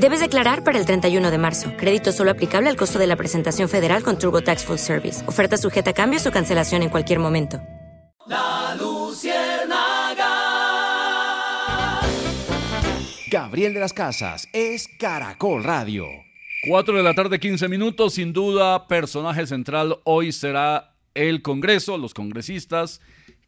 Debes declarar para el 31 de marzo. Crédito solo aplicable al costo de la presentación federal con TurboTax Full Service. Oferta sujeta a cambios o cancelación en cualquier momento. La Luciérnaga. Gabriel de las Casas es Caracol Radio. 4 de la tarde, 15 minutos. Sin duda, personaje central hoy será el Congreso, los congresistas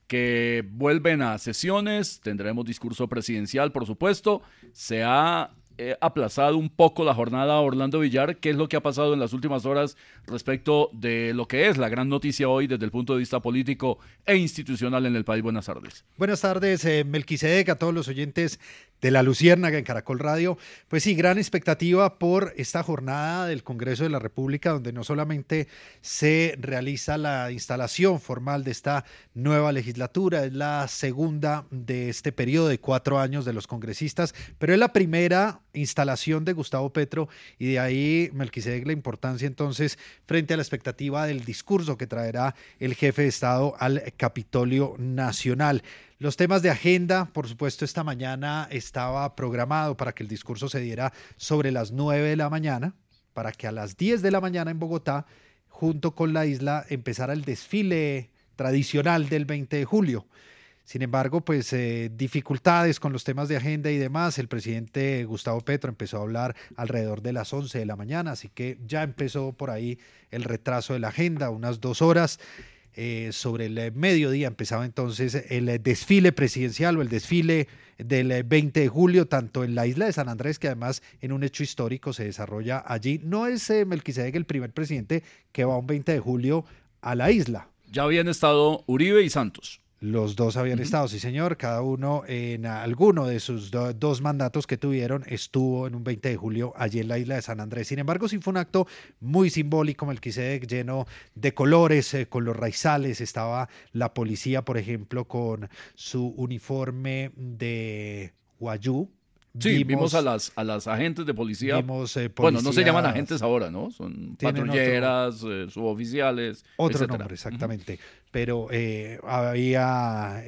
que vuelven a sesiones. Tendremos discurso presidencial, por supuesto. Se ha eh, aplazado un poco la jornada Orlando Villar. ¿Qué es lo que ha pasado en las últimas horas respecto de lo que es la gran noticia hoy desde el punto de vista político e institucional en el país? Buenas tardes. Buenas tardes, eh, Melquisedec, a todos los oyentes de la Luciérnaga en Caracol Radio. Pues sí, gran expectativa por esta jornada del Congreso de la República, donde no solamente se realiza la instalación formal de esta nueva legislatura, es la segunda de este periodo de cuatro años de los congresistas, pero es la primera instalación de Gustavo Petro y de ahí, Melquisedec, la importancia entonces frente a la expectativa del discurso que traerá el jefe de Estado al Capitolio Nacional. Los temas de agenda, por supuesto, esta mañana estaba programado para que el discurso se diera sobre las 9 de la mañana, para que a las 10 de la mañana en Bogotá, junto con la isla, empezara el desfile tradicional del 20 de julio. Sin embargo, pues eh, dificultades con los temas de agenda y demás. El presidente Gustavo Petro empezó a hablar alrededor de las 11 de la mañana, así que ya empezó por ahí el retraso de la agenda, unas dos horas. Eh, sobre el mediodía empezaba entonces el desfile presidencial o el desfile del 20 de julio, tanto en la isla de San Andrés, que además en un hecho histórico se desarrolla allí. No es eh, el primer presidente que va un 20 de julio a la isla. Ya habían estado Uribe y Santos. Los dos habían estado, sí señor, cada uno en alguno de sus dos mandatos que tuvieron estuvo en un 20 de julio allí en la isla de San Andrés. Sin embargo, sí fue un acto muy simbólico, Melquisedec, lleno de colores, eh, con los raizales. Estaba la policía, por ejemplo, con su uniforme de Guayú, Sí, vimos, a las a las agentes de policía. Eh, bueno, no se llaman agentes ahora, ¿no? Son patrulleras, eh, suboficiales. Otro nombre, exactamente. Pero eh, había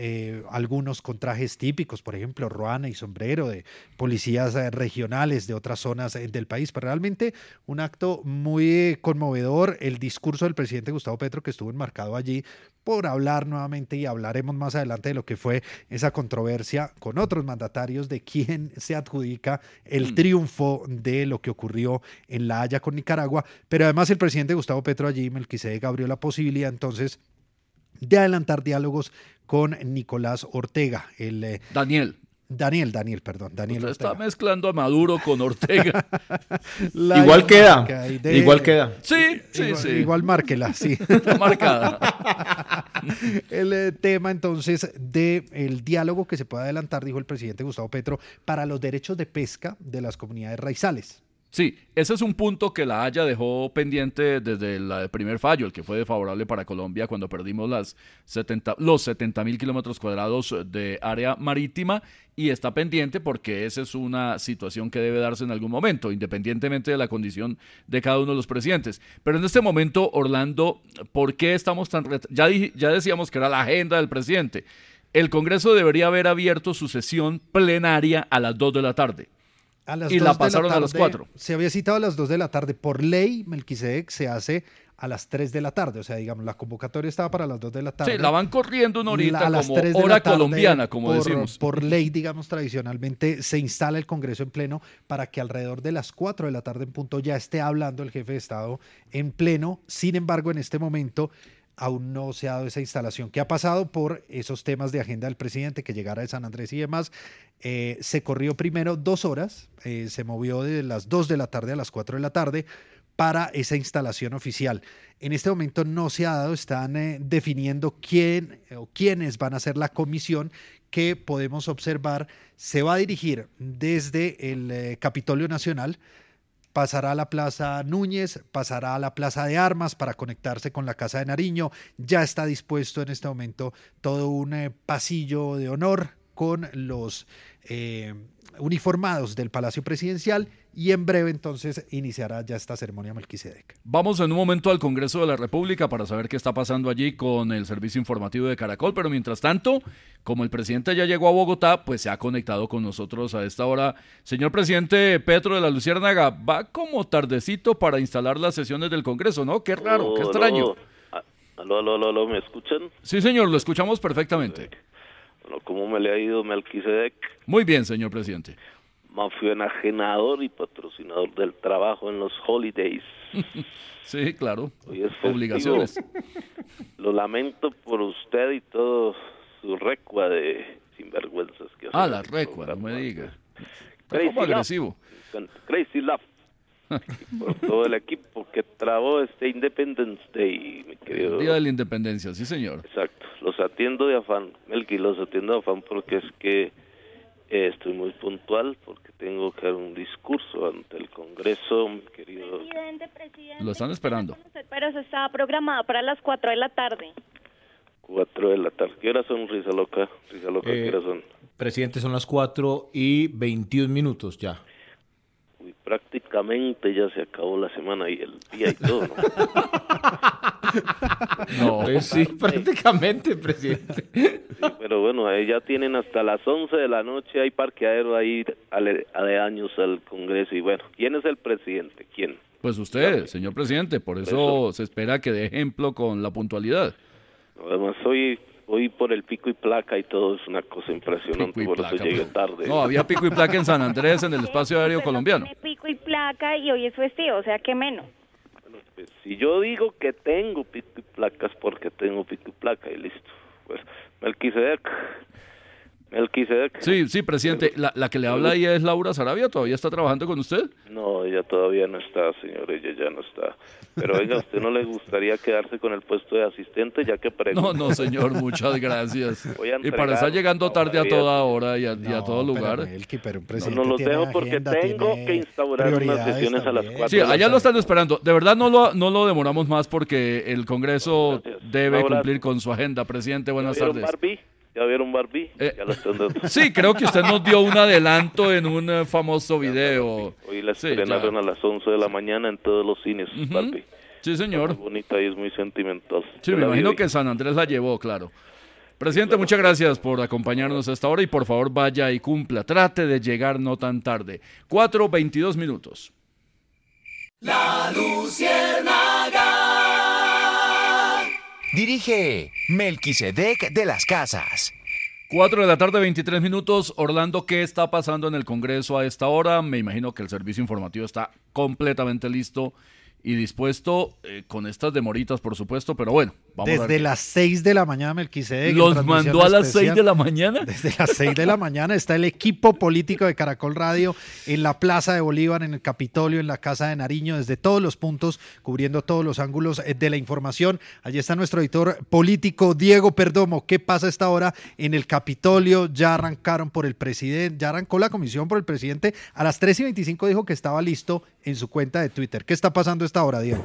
algunos con trajes típicos, por ejemplo, ruana y sombrero de policías regionales de otras zonas del país. Pero realmente un acto muy conmovedor. El discurso del presidente Gustavo Petro, que estuvo enmarcado allí por hablar nuevamente y hablaremos más adelante de lo que fue esa controversia con otros mandatarios de quién se adjudica el mm. triunfo de lo que ocurrió en La Haya con Nicaragua, pero además el presidente Gustavo Petro allí, Melquisedec, abrió la posibilidad entonces de adelantar diálogos con Nicolás Ortega, el eh, Daniel. Daniel, Daniel, perdón. Daniel está mezclando a Maduro con Ortega. igual queda. igual queda. Sí, sí, sí. Igual márquela, sí. marcada. el eh, tema entonces del el diálogo que se puede adelantar, dijo el presidente Gustavo Petro, para los derechos de pesca de las comunidades raizales. Sí, ese es un punto que la Haya dejó pendiente desde el primer fallo, el que fue favorable para Colombia cuando perdimos las 70, los 70 mil kilómetros cuadrados de área marítima y está pendiente porque esa es una situación que debe darse en algún momento, independientemente de la condición de cada uno de los presidentes. Pero en este momento, Orlando, ¿por qué estamos tan... Ya, ya decíamos que era la agenda del presidente. El Congreso debería haber abierto su sesión plenaria a las 2 de la tarde y la pasaron a las 4. Se había citado a las 2 de la tarde. Por ley, Melquisedec se hace a las 3 de la tarde. O sea, digamos, la convocatoria estaba para las 2 de la tarde. Sí, la van corriendo una horita a las como hora colombiana, como decimos. Por ley, digamos, tradicionalmente se instala el Congreso en pleno para que alrededor de las 4 de la tarde en punto ya esté hablando el jefe de Estado en pleno. Sin embargo, en este momento aún no se ha dado esa instalación. ¿Qué ha pasado por esos temas de agenda del presidente que llegara de San Andrés y demás? Eh, se corrió primero dos horas, eh, se movió de las 2 de la tarde a las 4 de la tarde para esa instalación oficial. En este momento no se ha dado, están eh, definiendo quién o quiénes van a ser la comisión que podemos observar se va a dirigir desde el Capitolio Nacional pasará a la Plaza Núñez, pasará a la Plaza de Armas para conectarse con la Casa de Nariño. Ya está dispuesto en este momento todo un eh, pasillo de honor con los eh, uniformados del Palacio Presidencial y en breve entonces iniciará ya esta ceremonia Melquisedec. Vamos en un momento al Congreso de la República para saber qué está pasando allí con el servicio informativo de Caracol, pero mientras tanto, como el presidente ya llegó a Bogotá, pues se ha conectado con nosotros a esta hora. Señor presidente Petro de la Luciérnaga, va como tardecito para instalar las sesiones del Congreso, ¿no? Qué raro, qué extraño. Ah, aló, aló, aló, aló, ¿me escuchan? Sí, señor, lo escuchamos perfectamente. Bueno, ¿cómo me le ha ido Melquisedec? Muy bien, señor presidente fui enajenador y patrocinador del trabajo en los holidays. sí, claro. Obligaciones. Lo lamento por usted y todo su recua de sinvergüenzas que Ah, la recua, no me diga. Crazy agresivo. Crazy Love. por todo el equipo que trabó este Independence Day, mi querido. El Día de la Independencia, sí, señor. Exacto. Los atiendo de afán, Melqui, los atiendo de afán porque es que eh, estoy muy puntual porque tengo que dar un discurso ante el Congreso, mi querido. Presidente, presidente. Lo están esperando. pero se estaba programado para las 4 de la tarde. 4 de la tarde. ¿Qué hora son, Risa Loca? Risa Loca, ¿qué hora son? Presidente, son las 4 y 21 minutos ya prácticamente ya se acabó la semana y el día y todo, ¿no? no, pues sí, prácticamente, presidente. pero bueno, ahí ya tienen hasta las 11 de la noche, hay parqueadero ahí de años al Congreso y bueno, ¿quién es el presidente? ¿Quién? Pues usted, señor presidente, por eso, se espera que dé ejemplo con la puntualidad. Además, soy hoy por el pico y placa y todo es una cosa impresionante, por eso llegué tarde. No, había pico y placa en San Andrés, en el espacio aéreo colombiano. Pico y placa y hoy es festivo, o sea que menos. Bueno, pues, si yo digo que tengo pico y placa es porque tengo pico y placa y listo. Pues Melquisedec Melquisedec. Sí, sí, presidente. La, la, que le habla ahí es Laura Sarabia. ¿Todavía está trabajando con usted? No, ella todavía no está, señor. Ella ya no está. Pero oiga, ¿a usted no le gustaría quedarse con el puesto de asistente ya que No, no, señor. Muchas gracias. y para estar llegando tarde a toda hora y a, todo lugar. Pero, no, no los dejo porque tengo que instaurar unas sesiones a las cuatro. Sí, allá lo están esperando. De verdad no lo, no lo demoramos más porque el Congreso debe cumplir con su agenda. Presidente, buenas tardes. ¿Ya vieron Barbie? Eh, sí, creo que usted nos dio un adelanto en un eh, famoso video. Hoy la estrenaron a las 11 de la mañana en todos los cines, Barbie. Sí, señor. muy bonita y es muy sentimental. Sí, me imagino que San Andrés la llevó, claro. Presidente, muchas gracias por acompañarnos a esta hora y por favor vaya y cumpla. Trate de llegar no tan tarde. 4.22 minutos. La Luciérnaga. Dirige Melquisedec de las Casas. 4 de la tarde, 23 minutos. Orlando, ¿qué está pasando en el Congreso a esta hora? Me imagino que el servicio informativo está completamente listo y dispuesto eh, con estas demoritas, por supuesto, pero bueno, desde las 6 de la mañana, Melquisedec. ¿Los mandó a las 6 de la mañana? Desde las 6 de la mañana está el equipo político de Caracol Radio en la Plaza de Bolívar, en el Capitolio, en la Casa de Nariño, desde todos los puntos, cubriendo todos los ángulos eh, de la información. Allí está nuestro editor político, Diego Perdomo. ¿Qué pasa a esta hora en el Capitolio? Ya arrancaron por el presidente, ya arrancó la comisión por el presidente. A las 3 y 25 dijo que estaba listo en su cuenta de Twitter. ¿Qué está pasando a esta hora, Diego?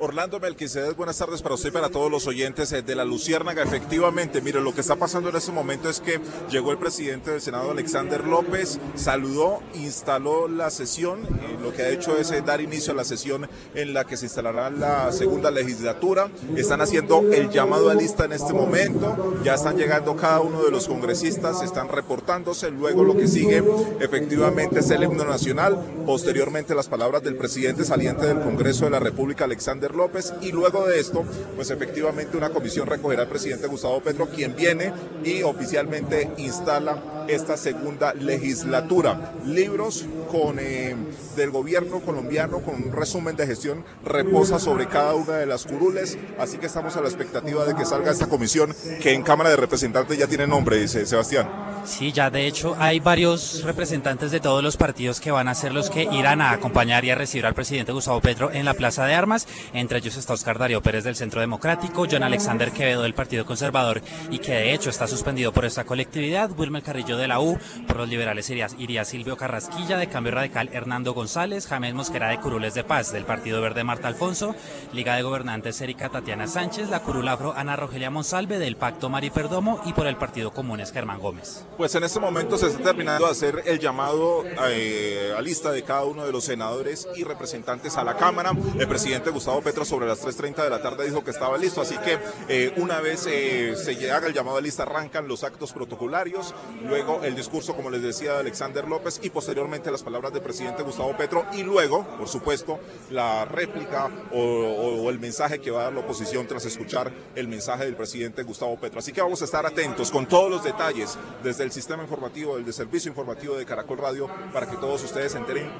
Orlando Melquisedec, buenas tardes para usted y para todos los oyentes eh, de la Luciérnaga. Efectivamente, mire, lo que está pasando en este momento es que llegó el presidente del Senado, Alexander López, saludó, instaló la sesión. Y lo que ha hecho es eh, dar inicio a la sesión en la que se instalará la segunda legislatura. Están haciendo el llamado a lista en este momento. Ya están llegando cada uno de los congresistas, están reportándose. Luego lo que sigue efectivamente es el himno nacional. Posteriormente las palabras del presidente saliente del Congreso de la República, Alexander López y luego de esto, pues efectivamente una comisión recogerá al presidente Gustavo Petro, quien viene y oficialmente instala esta segunda legislatura. Libros con eh, del gobierno colombiano con un resumen de gestión reposa sobre cada una de las curules, así que estamos a la expectativa de que salga esta comisión que en Cámara de Representantes ya tiene nombre, dice Sebastián. Sí, ya de hecho hay varios representantes de todos los partidos que van a ser los que irán a acompañar y a recibir al presidente Gustavo Petro en la Plaza de Armas. Entre ellos está Oscar Darío Pérez del Centro Democrático, John Alexander Quevedo del Partido Conservador y que de hecho está suspendido por esta colectividad, Wilmer Carrillo de la U, por los liberales iría, Silvio Carrasquilla, de Cambio Radical Hernando González, James Mosquera de Curules de Paz del Partido Verde Marta Alfonso, Liga de Gobernantes Erika Tatiana Sánchez, la Curul Afro Ana Rogelia Monsalve del Pacto Mari Perdomo y por el Partido Comunes Germán Gómez. Pues en este momento se está terminando de hacer el llamado eh, a lista de cada uno de los senadores y representantes a la Cámara. El presidente Gustavo Petro sobre las 3.30 de la tarde dijo que estaba listo, así que eh, una vez eh, se haga el llamado a lista arrancan los actos protocolarios, luego el discurso, como les decía, de Alexander López y posteriormente las palabras del presidente Gustavo Petro y luego, por supuesto, la réplica o, el mensaje que va a dar la oposición tras escuchar el mensaje del presidente Gustavo Petro. Así que vamos a estar atentos con todos los detalles desde el sistema informativo, el de servicio informativo de Caracol Radio, para que todos ustedes se enteren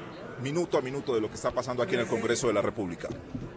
minuto a minuto de lo que está pasando aquí en el Congreso de la República.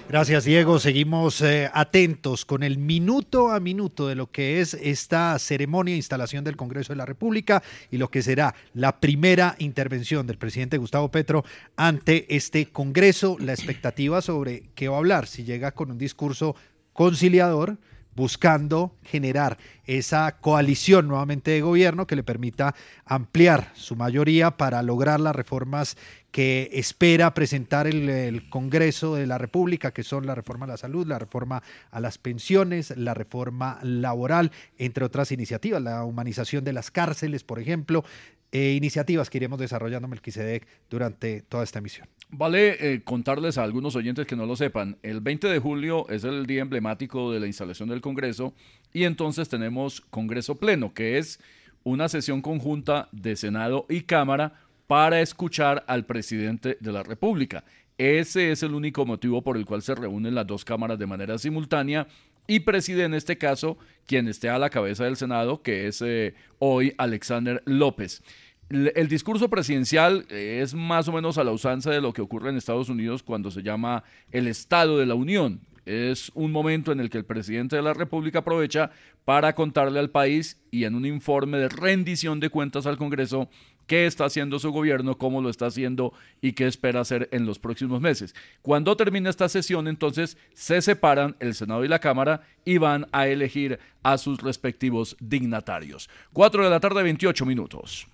Gracias, Diego. Seguimos eh, atentos con el minuto a minuto de lo que es esta ceremonia de instalación del Congreso de la República y lo que será la primera intervención del presidente Gustavo Petro ante este Congreso. La expectativa sobre qué va a hablar, si llega con un discurso conciliador buscando generar esa coalición nuevamente de gobierno que le permita ampliar su mayoría para lograr las reformas que espera presentar el, Congreso de la República, que son la reforma a la salud, la reforma a las pensiones, la reforma laboral, entre otras iniciativas, la humanización de las cárceles, por ejemplo, eh, iniciativas que iremos desarrollando Melquisedec durante toda esta emisión. Vale eh, contarles a algunos oyentes que no lo sepan, el 20 de julio es el día emblemático de la instalación del Congreso y entonces tenemos Congreso Pleno, que es una sesión conjunta de Senado y Cámara para escuchar al presidente de la República. Ese es el único motivo por el cual se reúnen las dos cámaras de manera simultánea y preside en este caso quien esté a la cabeza del Senado, que es eh, hoy Alexander López. El discurso presidencial es más o menos a la usanza de lo que ocurre en Estados Unidos cuando se llama el Estado de la Unión. Es un momento en el que el presidente de la República aprovecha para contarle al país y en un informe de rendición de cuentas al Congreso qué está haciendo su gobierno, cómo lo está haciendo y qué espera hacer en los próximos meses. Cuando termine esta sesión, entonces se separan el Senado y la Cámara y van a elegir a sus respectivos dignatarios. 4 de la tarde, 28 minutos.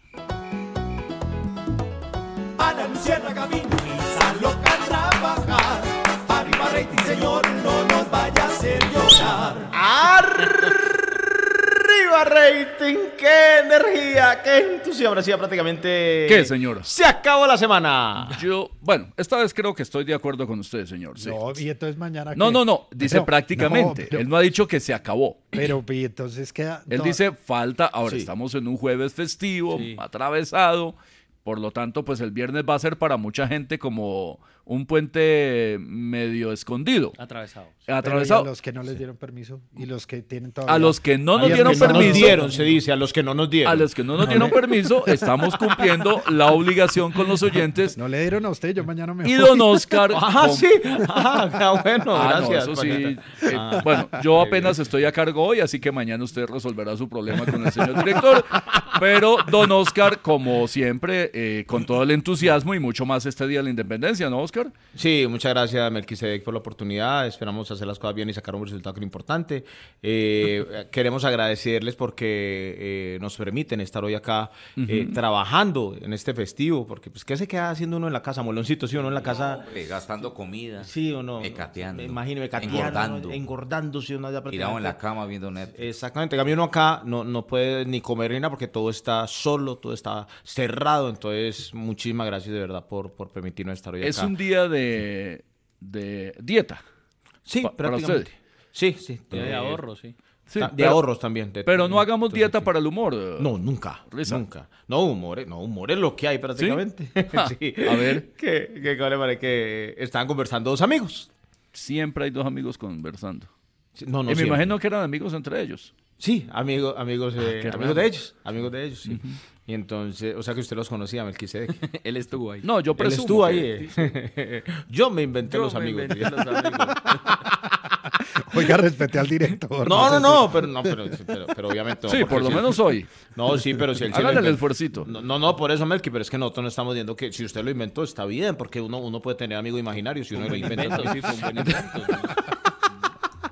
Ana Luciana Camino y loca a trabajar. Arriba señor, no nos vaya a hacer llorar. ¡Arriba rating! ¡Qué energía! ¡Qué entusiasmo! Sí, prácticamente... ¿Qué, señor? Se acabó la semana. Yo, bueno, esta vez creo que estoy de acuerdo con usted, señor. Sí. No, y entonces mañana. No, qué? no, no, dice prácticamente. no, pero- Él no ha dicho que se acabó. Pero, y entonces queda. Él no, dice falta, ahora Sí. estamos en un jueves festivo, Sí. atravesado, por lo tanto, pues el viernes va a ser para mucha gente como un puente medio escondido. Atravesado. ¿y Atravesado. a los que no les dieron permiso y los que tienen todavía. A los que no nos dieron que no nos permiso. dieron, se dice, a los que no nos dieron. A los que no nos dieron permiso, estamos cumpliendo la obligación con los oyentes. No le dieron a usted, yo mañana me Y voy. don Oscar. Ah, con- sí. Ah, ah, bueno, Ah, no, gracias. eso sí. Eh, Ah, bueno, yo apenas estoy a cargo hoy, así que mañana usted resolverá su problema con el señor director. Pero don Oscar, como siempre, eh, con todo el entusiasmo y mucho más este día de la independencia, ¿no, Oscar? Sí, muchas gracias Melquisedec por la oportunidad. Esperamos hacer las cosas bien y sacar un resultado que es importante. Eh, queremos agradecerles porque eh, nos permiten estar hoy acá eh, trabajando en este festivo, porque pues ¿qué se queda haciendo uno en la casa, moloncito? Sí, uno en la casa. Hombre, gastando comida. Sí o no. Mecateando. Me imagino, mecateando, Engordando. Engordándose uno allá Tirado en la cama viendo Netflix. Exactamente, en cambio uno acá no, no puede ni comer ni nada porque todo está solo, todo está cerrado, entonces muchísimas gracias de verdad por, por permitirnos estar hoy Es acá. un día de, de dieta. Sí, pa- prácticamente. Sí, sí. Día de ahorro, sí. Sí, Ah, de pero- ahorros también. de- Pero no hagamos entonces, dieta sí. para el humor. eh, No, nunca. Risa. Nunca. No, humor, no, humor es lo que hay prácticamente. Ah, Sí. a ver. Que, que, que, vale, que estaban conversando dos amigos. Siempre hay dos amigos conversando. Sí, No, no y me siempre. imagino que eran amigos entre ellos. Sí, amigos, amigos, eh, qué amigos raro. de ellos, amigos de ellos, sí. Y entonces, o sea que usted los conocía, Melquisedec. Él estuvo ahí. No, yo Él presumo estuvo ahí. que- yo me inventé Yo los me amigos. inventé los amigos. Oiga, respete al director. No, no, no, pero, no, pero, pero, pero obviamente. Sí, por lo si- menos hoy. No, sí, pero si él sí lo Hágale el esfuercito. No, no, no, por eso, Melqui, pero es que nosotros no estamos diciendo que si usted lo inventó está bien, porque uno, uno puede tener amigos imaginarios si uno lo inventa. sí, fue un buen invento.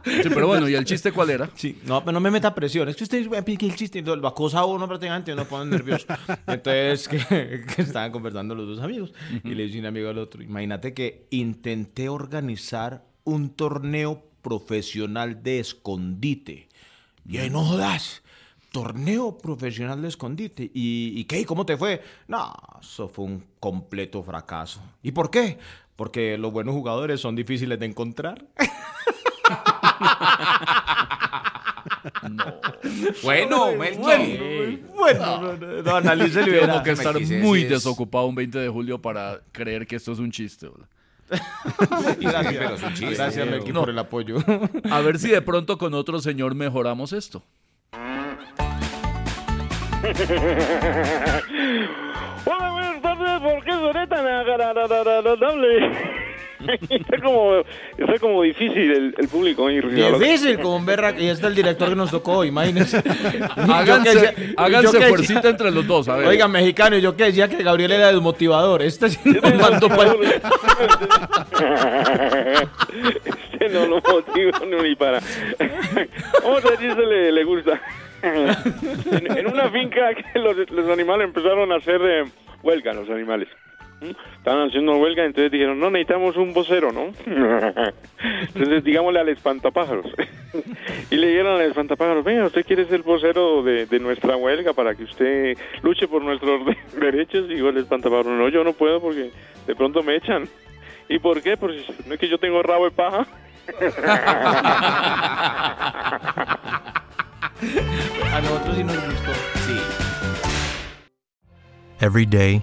Sí, pero bueno, ¿y el chiste cuál era? Sí, no, pero no me meta presión. Es que usted que el chiste lo acosa a uno prácticamente uno pone nervioso. Entonces, que, que estaban conversando los dos amigos y le dice un amigo al otro, imagínate que intenté organizar un torneo profesional de escondite. Y ahí no jodas. Torneo profesional de escondite. ¿Y, y qué? ¿Y ¿Cómo te fue? No, eso fue un completo fracaso. ¿Y por qué? Porque los buenos jugadores son difíciles de encontrar. Bueno, Melqui. Bueno, Bueno, no, no, no, Tengo que estar Melqui, muy es- desocupado un 20 de julio para creer que esto es un chiste. Gracias, pero es un chiste. Gracias, Melqui, No. por el apoyo. A ver si de pronto con otro señor mejoramos esto. Hola, buenas tardes. ¿Por qué suena tan agradable? Está, como, está como difícil el, el público. ahí. Difícil, como un berraco. Y está el director que nos tocó, imagínense. Háganse, que decía- háganse fuercita entre los dos. A ver. Oiga, mexicano, yo que decía que Gabriel era desmotivador. Este sí nos mandó para... Este no lo motiva ni para. Vamos a ver si se le, le gusta. En, en una finca que los, los animales empezaron a hacer eh, huelga, los animales. Estaban haciendo huelga, entonces dijeron, no, necesitamos un vocero, ¿no? Entonces, digámosle al espantapájaros. Y le dijeron al espantapájaros, venga, usted quiere ser vocero de, de nuestra huelga para que usted luche por nuestros de- derechos. Y dijo el espantapájaro, no, yo no puedo porque de pronto me echan. ¿Y por qué? Porque no es que yo tengo rabo de paja. A nosotros sí nos gustó. Sí. Every day,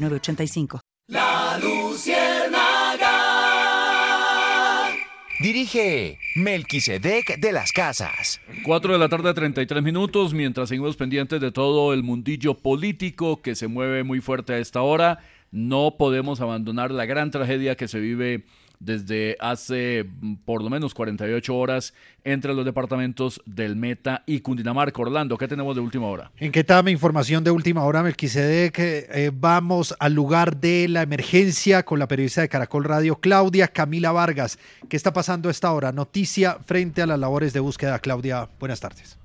906985. La Luciérnaga. Dirige Melquisedec de las Casas. 4 de la tarde, 33 minutos, mientras seguimos pendientes de todo el mundillo político que se mueve muy fuerte a esta hora, no podemos abandonar la gran tragedia que se vive desde hace mm, por lo menos 48 horas entre los departamentos del Meta y Cundinamarca. Orlando, ¿qué tenemos de última hora? En Ketame, información de última hora, Melquisedec. eh, eh, vamos al lugar de la emergencia con la periodista de Caracol Radio, Claudia Camila Vargas. ¿Qué está pasando a esta hora? Noticia frente a las labores de búsqueda. Claudia, buenas tardes.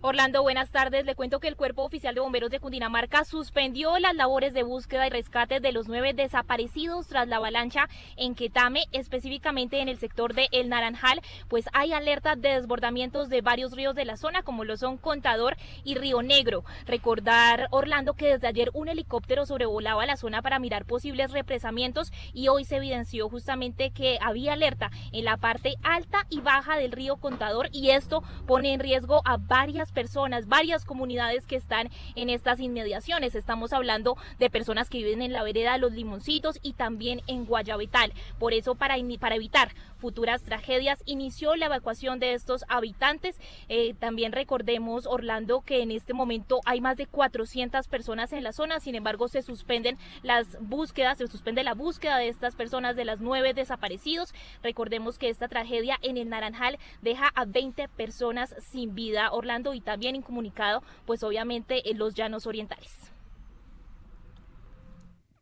Orlando, buenas tardes. Le cuento que el Cuerpo Oficial de Bomberos de Cundinamarca suspendió las labores de búsqueda y rescate de los nueve desaparecidos tras la avalancha en Quetame, específicamente en el sector de El Naranjal, pues hay alerta de desbordamientos de varios ríos de la zona, como lo son Contador y Río Negro. Recordar, Orlando, que desde ayer un helicóptero sobrevolaba la zona para mirar posibles represamientos y hoy se evidenció justamente que había alerta en la parte alta y baja del río Contador y esto pone en riesgo a varias personas, varias comunidades que están en estas inmediaciones. Estamos hablando de personas que viven en la vereda los Limoncitos y también en Guayabetal. Por eso, para, para evitar futuras tragedias, inició la evacuación de estos habitantes. Eh, también recordemos, Orlando, que en este momento hay más de 400 personas en la zona, sin embargo, se suspenden las búsquedas, se suspende la búsqueda de estas personas, de las nueve desaparecidos. Recordemos que esta tragedia en el Naranjal deja a 20 personas sin vida, Orlando, y también incomunicado, pues obviamente en los llanos orientales.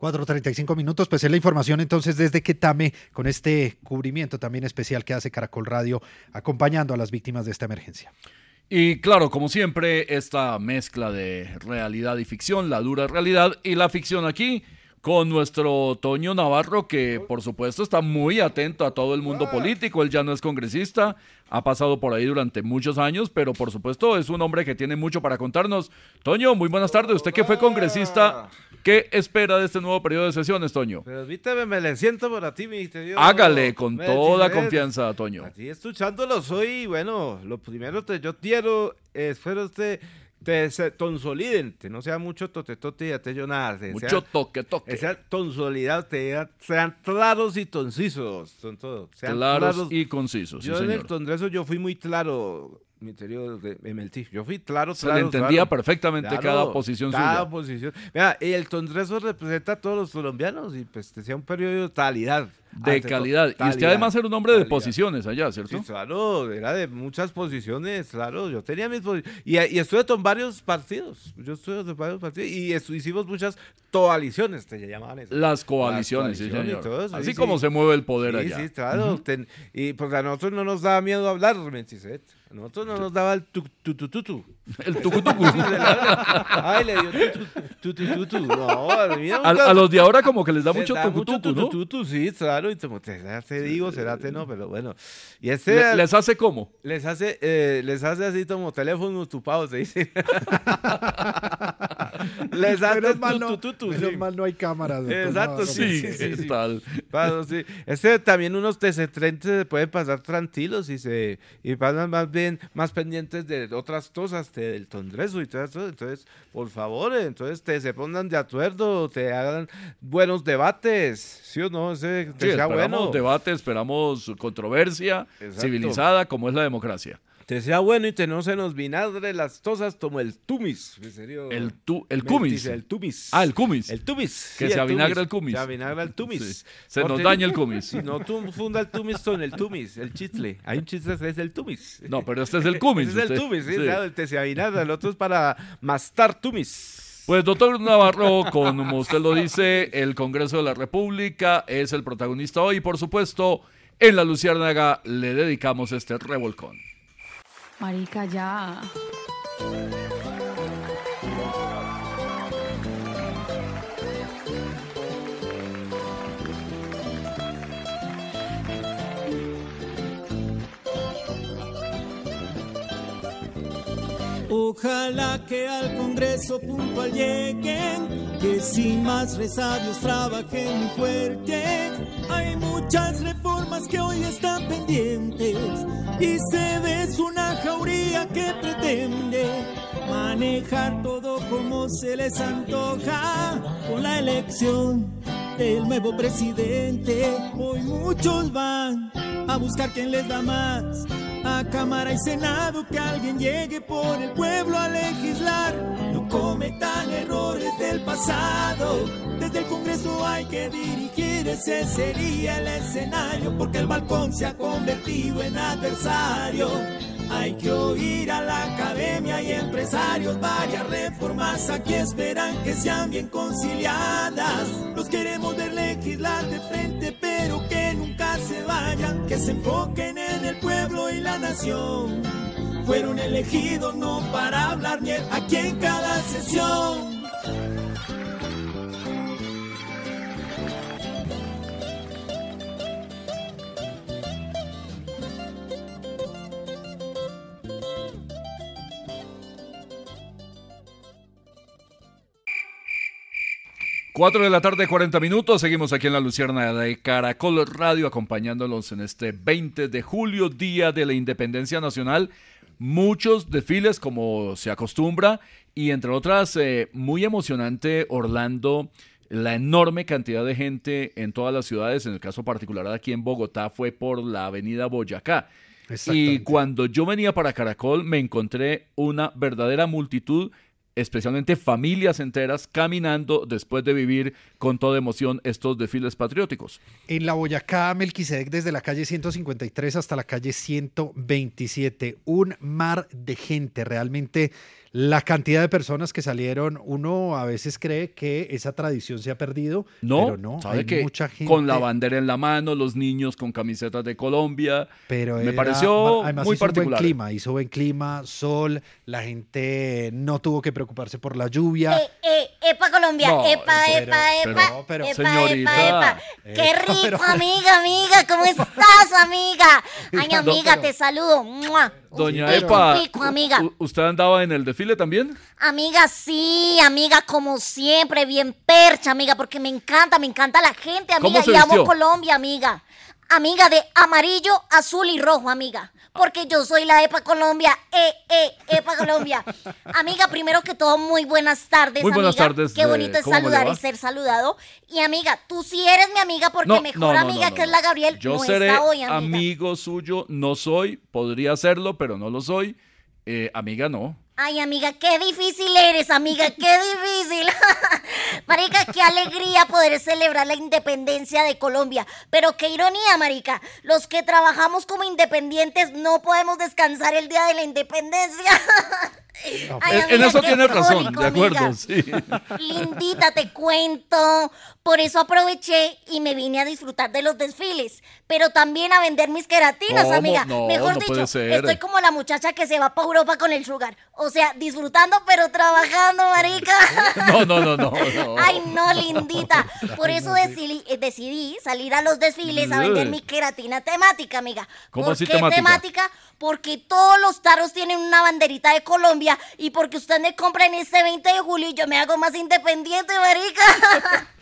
4.35 minutos, pues es la información entonces desde Quetame con este cubrimiento también especial que hace Caracol Radio acompañando a las víctimas de esta emergencia. Y claro, como siempre, esta mezcla de realidad y ficción, la dura realidad y la ficción aquí con nuestro Toño Navarro, que por supuesto está muy atento a todo el mundo político. Él ya no es congresista, ha pasado por ahí durante muchos años, pero por supuesto es un hombre que tiene mucho para contarnos. Toño, muy buenas tardes. Usted que fue congresista, ¿qué espera de este nuevo periodo de sesiones, Toño? Permítame, me le siento para ti, ministerio. Hágale con toda confianza, Toño. Así escuchándolo soy, bueno, lo primero que yo quiero, espero usted te se tonsoliden, te no sea mucho tote tote y ate nada. Mucho toque toque. Sea tonsolidad, te, sean claros y concisos, son todo. Sean claros, y concisos. Yo sí, en el señor. Congreso yo fui muy claro, ministerio de MLT. Yo fui claro, Se claro. le entendía claro. perfectamente Claro, cada posición cada suya. posición. Mira, el Congreso representa a todos los colombianos y pues decía un periodo de talidad. De todo, calidad. Y usted además era un hombre de calidad. posiciones allá, ¿cierto? Sí, claro, era de muchas posiciones, claro. Yo tenía mis posiciones. Y, y estuve con varios partidos. Yo estuve con varios partidos. Y hicimos muchas coaliciones, te llamaban eso. Las coaliciones, sí, coaliciones señor. eso, Así sí, como sí. se mueve el poder Sí, allá. Sí, claro. Ujú. ten- y pues a nosotros no nos daba miedo hablar, Mentiset. A nosotros no nos daba el tu tu tu tu tu. El tucutucu. Ay, le dio tu tu tu tu tu. No, a mí A, nunca- a los de ahora como que les da les mucho tucutucu, ¿no? tucutucu, sí, claro. Y como te te digo, será te no, pero bueno. Y este Le- ¿Les hace cómo? les hace, eh, les hace así como teléfono tupado, se dice. Les Menos mal no- tu, tu, menos sí. mal no hay cámaras. doctor Exacto, sí, sí, sí, sí. Este también unos TC30 se pueden pasar tranquilos y se y pasan más bien más pendientes de otras cosas de- del Congreso y todo eso. Entonces, por favor, entonces te se pongan de acuerdo, te hagan buenos debates, ¿sí o no? Ese Sí, sea esperamos bueno. debate, esperamos controversia Exacto. civilizada como es la democracia. Te sea bueno y te no se nos vinagre las cosas como el tumis. El, tu, el cumis. El tumis. Ah, el cumis. El tumis. Que sí, se avinagra el cumis. Se avinagra el tumis. Sí. Se nos daña el cumis. Si no tú funda el tumis con el tumis, el chitle. Hay un chitle que es el tumis. No, pero este es el cumis. Ese es el tumis, sí, sí. claro, el te se avinagra, el otro es para mastar tumis. Pues doctor Navarro, como usted lo dice, el Congreso de la República es el protagonista hoy y por supuesto en la Luciérnaga le dedicamos este revolcón. Marica, ya. Ojalá que al Congreso puntual lleguen, que sin más resabios trabajen muy fuerte. Hay muchas que hoy están pendientes y se ve es una jauría que pretende manejar todo como se les antoja con la elección del nuevo presidente. Hoy muchos van a buscar quien les da más. A Cámara y Senado que alguien llegue por el pueblo a legislar. No cometan errores del pasado. Desde el Congreso hay que dirigir, ese sería el escenario, porque el balcón se ha convertido en adversario. Hay que oír a la academia y empresarios, varias reformas aquí esperan que sean bien conciliadas. Los queremos ver legislar de frente, pero que nunca se vayan, que se enfoquen en el pueblo y la nación. Fueron elegidos no para hablar ni aquí en cada sesión. Cuatro de la tarde, 40 minutos. Seguimos aquí en la Lucierna de Caracol Radio, acompañándolos en este 20 de julio, Día de la Independencia Nacional. Muchos desfiles, como se acostumbra, y entre otras, eh, muy emocionante, Orlando, la enorme cantidad de gente en todas las ciudades, en el caso particular aquí en Bogotá, fue por la avenida Boyacá. Y cuando yo venía para Caracol me encontré una verdadera multitud, especialmente familias enteras, caminando después de vivir con toda emoción estos desfiles patrióticos. En la Boyacá, Melquisedec, desde la calle 153 hasta la calle 127, un mar de gente. Realmente la cantidad de personas que salieron, uno a veces cree que esa tradición se ha perdido, No, pero no, sabe hay que mucha gente. con la bandera en la mano, los niños con camisetas de Colombia, Pero me era- pareció además muy hizo particular. buen clima, hizo buen clima, sol, la gente no tuvo que preocuparse por la lluvia. Eh, eh, epa Colombia, No, epa, pero- epa, pero- epa, pero- epa, Señorita. epa, epa. Qué Epa, rico, amiga, amiga, ¿cómo estás, amiga? Ay, No, amiga, pero- te saludo. ¡Mua! Doña Un Epa, pico, amiga. ¿u- ¿usted andaba en el desfile también? Amiga, sí, amiga, como siempre, bien percha, amiga, porque me encanta, me encanta la gente, ¿Cómo amiga, y amo? Colombia, amiga. Amiga de amarillo, azul y rojo, amiga. Porque yo soy la EPA Colombia. Eh, eh, EPA Colombia. amiga, primero que todo, muy buenas tardes, Muy buenas amiga. tardes, Qué eh, bonito es ¿cómo me le saludar y ser saludado. Y amiga, tú sí eres mi amiga porque No, mejor no, no, amiga que es la Gabriel Yo no seré está hoy, amiga. amigo suyo, no soy, podría serlo, pero no lo soy. Eh, amiga, no. Ay, amiga, qué difícil eres, amiga, qué difícil. marica, qué alegría poder celebrar la independencia de Colombia. Pero qué ironía, marica. Los que trabajamos como independientes no podemos descansar el día de la independencia. Ay, en, eso tienes razón, de acuerdo, amiga. sí. Lindita, te cuento. Por eso aproveché y me vine a disfrutar de los desfiles, pero también a vender mis queratinas, ¿Cómo? amiga. No, Mejor no dicho, estoy como la muchacha que se va para Europa con el sugar. O sea, disfrutando pero trabajando, marica. No, no, no, no. no. Ay, no, lindita. Por eso decidí, eh, decidí salir a los desfiles a vender mi queratina temática, amiga. ¿Cómo ¿Por así qué temática? temática? Porque todos los taros tienen una banderita de Colombia y porque usted me compra en este 20 de julio y yo me hago más independiente, marica.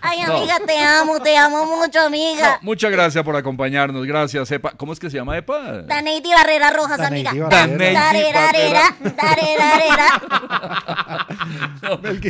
Ay, No. amiga, te amo, te amo mucho, amiga. Muchas gracias por acompañarnos, gracias, Epa. ¿Cómo es que se llama Epa? Daneidi Barrera Rojas, amiga. Daneidi Darerarera, darerarera.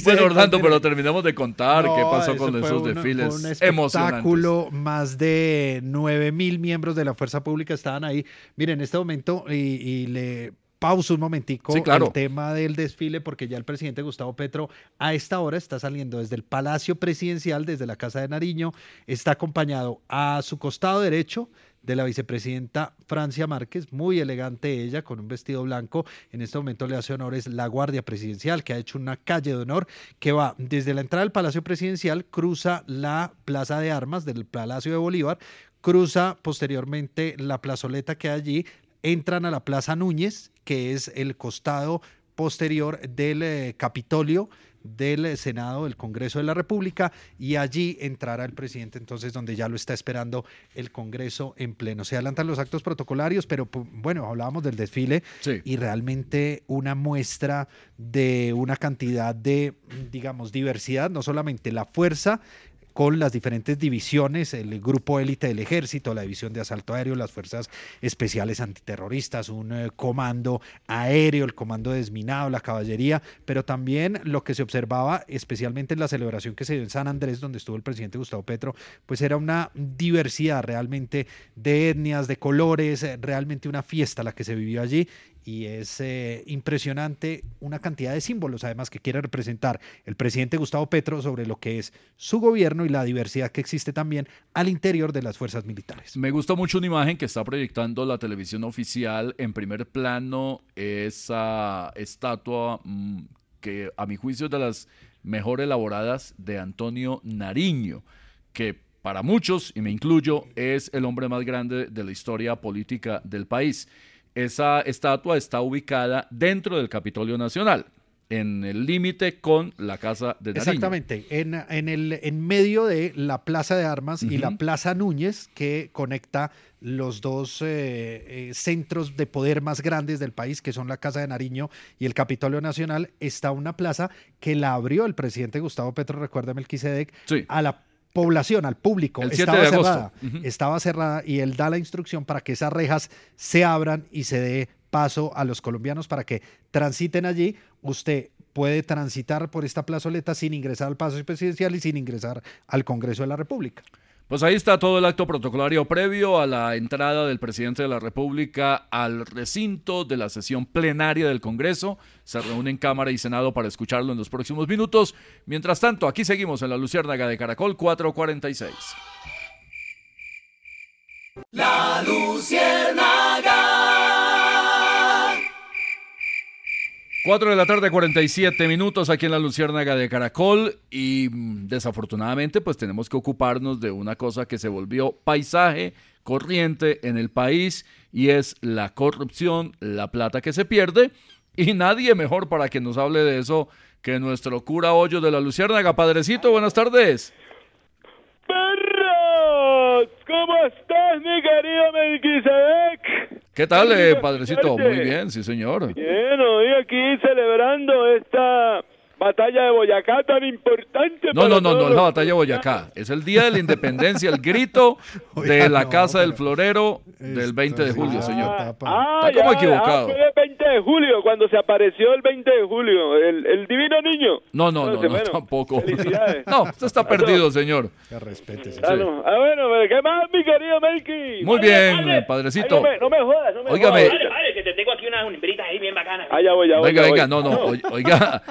Bueno, Orlando, pero terminamos de contar qué No, pasó con esos un- desfiles un emocionantes. espectáculo, más de 9 mil miembros de la fuerza pública estaban ahí. Miren, en este momento, y, y le pauso un momentico Sí, claro. el tema del desfile, porque ya el presidente Gustavo Petro a esta hora está saliendo desde el Palacio Presidencial, desde la Casa de Nariño, está acompañado a su costado derecho de la vicepresidenta Francia Márquez, muy elegante ella, con un vestido blanco. En este momento le hace honores la Guardia Presidencial, que ha hecho una calle de honor que va desde la entrada del Palacio Presidencial, cruza la Plaza de Armas del Palacio de Bolívar, cruza posteriormente la plazoleta que hay allí, entran a la Plaza Núñez, que es el costado posterior del eh, Capitolio del eh, Senado del Congreso de la República y allí entrará el presidente entonces donde ya lo está esperando el Congreso en pleno. Se adelantan los actos protocolarios, pero bueno, hablábamos del desfile y realmente una muestra de una cantidad de, digamos, diversidad, no solamente la fuerza, con las diferentes divisiones, el grupo élite del ejército, la división de asalto aéreo, las fuerzas especiales antiterroristas, un eh, comando aéreo, el comando desminado, la caballería, pero también lo que se observaba, especialmente en la celebración que se dio en San Andrés, donde estuvo el presidente Gustavo Petro, pues era una diversidad realmente de etnias, de colores, eh, realmente una fiesta la que se vivió allí y es eh, impresionante una cantidad de símbolos además que quiere representar el presidente Gustavo Petro sobre lo que es su gobierno y la diversidad que existe también al interior de las fuerzas militares. Me gusta mucho una imagen que está proyectando la televisión oficial en primer plano, esa estatua mm, que a mi juicio es de las mejor elaboradas de Antonio Nariño, que para muchos, y me incluyo, es el hombre más grande de la historia política del país. Esa estatua está ubicada dentro del Capitolio Nacional, en el límite con la Casa de Nariño. Exactamente, en, en el, en medio de la Plaza de Armas y la. Plaza Núñez, que conecta los dos eh, eh, centros de poder más grandes del país, que son la Casa de Nariño y el Capitolio Nacional, está una plaza que la abrió el presidente Gustavo Petro, recuerda Melquisedec, a la población, al público. El 7 estaba cerrada, estaba cerrada y él da la instrucción para que esas rejas se abran y se dé paso a los colombianos para que transiten allí. Usted puede transitar por esta plazoleta sin ingresar al paso presidencial y sin ingresar al Congreso de la República. Pues ahí está todo el acto protocolario previo a la entrada del presidente de la República al recinto de la sesión plenaria del Congreso. Se reúnen Cámara y Senado para escucharlo en los próximos minutos. Mientras tanto, aquí seguimos en la Luciérnaga de Caracol 446. La Luciérnaga. 4 de la tarde, 47 minutos aquí en la Luciérnaga de Caracol y mm, desafortunadamente pues tenemos que ocuparnos de una cosa que se volvió paisaje corriente en el país y es la corrupción, la plata que se pierde y nadie mejor para que nos hable de eso que nuestro cura Hoyo de la Luciérnaga. Padrecito, buenas tardes. ¡Perros! ¿Cómo estás, mi querido Melquisedec? ¿Qué tal, eh, padrecito? Muy bien, sí señor. Bien, hoy aquí celebrando esta batalla de Boyacá tan importante. No, para no, no, no es la batalla de Boyacá. Es el día de la independencia, el grito de la no, Casa del Florero del 20 de julio, señor. Ah, Está como ya, equivocado. Ah, fue el 20 de julio, cuando se apareció el 20 de julio, el, el divino niño. No, no, no, Entonces, no, bueno, tampoco. felicidades. No, usted está perdido, señor. Que respete. Ah, no. Ah, bueno, pero ¿qué más, mi querido Melqui? Muy bien, eh, padrecito. Ay, no, me, no me jodas, no me Óigame. jodas. Vale, que te tengo aquí unas hembritas ahí bien bacanas. Ah, ya voy, ya voy. Venga, ya venga, voy. no, no, oi- oiga,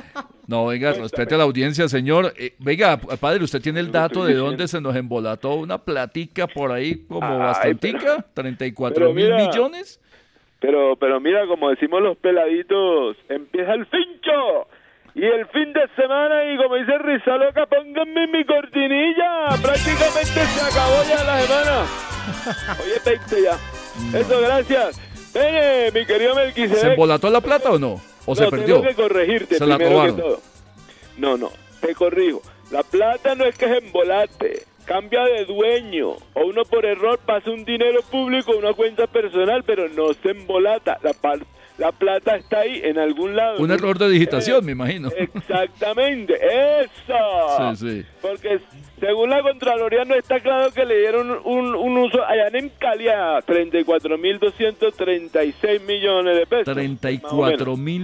no, venga, respete a la audiencia, señor. Eh, venga, padre, ¿usted tiene el dato de dónde se nos embolató una platica por ahí como Ay, bastantica? ¿34 pero mil mira. millones? Pero, pero mira, como decimos los peladitos, empieza el fincho. Y el fin de semana, y como dice Risa Loca, pónganme mi cortinilla. Prácticamente se acabó ya la semana. Oye, 20 ya. Eso, gracias. Ven, mi querido ¿Se Melquisedec. embolató la plata o no? ¿O se perdió? Tengo que corregirte Se la primero que robaron. todo. No, no, te corrijo. La plata no es que es embolate. Cambia de dueño. O uno por error pasa un dinero público a una cuenta personal, pero no se embolata. La, la plata está ahí en algún lado. Un error de digitación, me imagino. Exactamente, eso. Sí, sí. Porque según la Contraloría no está claro que le dieron un, un uso allá en Calia 34.236 millones de pesos. más o menos.